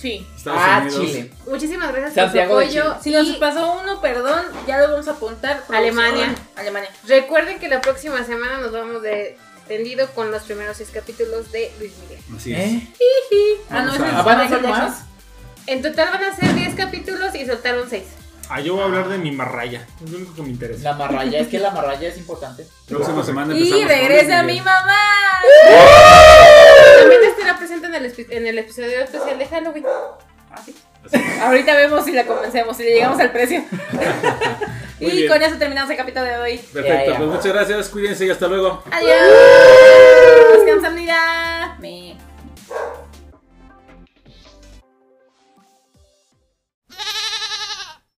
Sí. Estados Ah, Unidos. Chile. Muchísimas gracias Santiago por su apoyo. Si nos pasó uno, perdón, ya lo vamos a apuntar. Alemania. Alemania. recuerden que la próxima semana nos vamos de tendido con los primeros seis capítulos de Luis Miguel. Así es. ¿Eh? Ah, no, a- ¿Van a ser más? En total van a ser 10 capítulos y soltaron 6. Ah, yo voy a hablar de mi marraya. Es lo único que me interesa. La marraya, es que la marraya es importante. Próxima semana Y empezamos regresa mi mamá. También estará presente en el, espi- en el episodio especial de Halloween. Así. Ahorita vemos si la convencemos, si le llegamos al precio. Muy y bien. con eso terminamos el capítulo de hoy. Perfecto, Ya, ya. pues muchas gracias, cuídense y hasta luego. Adiós. Unidad. Me.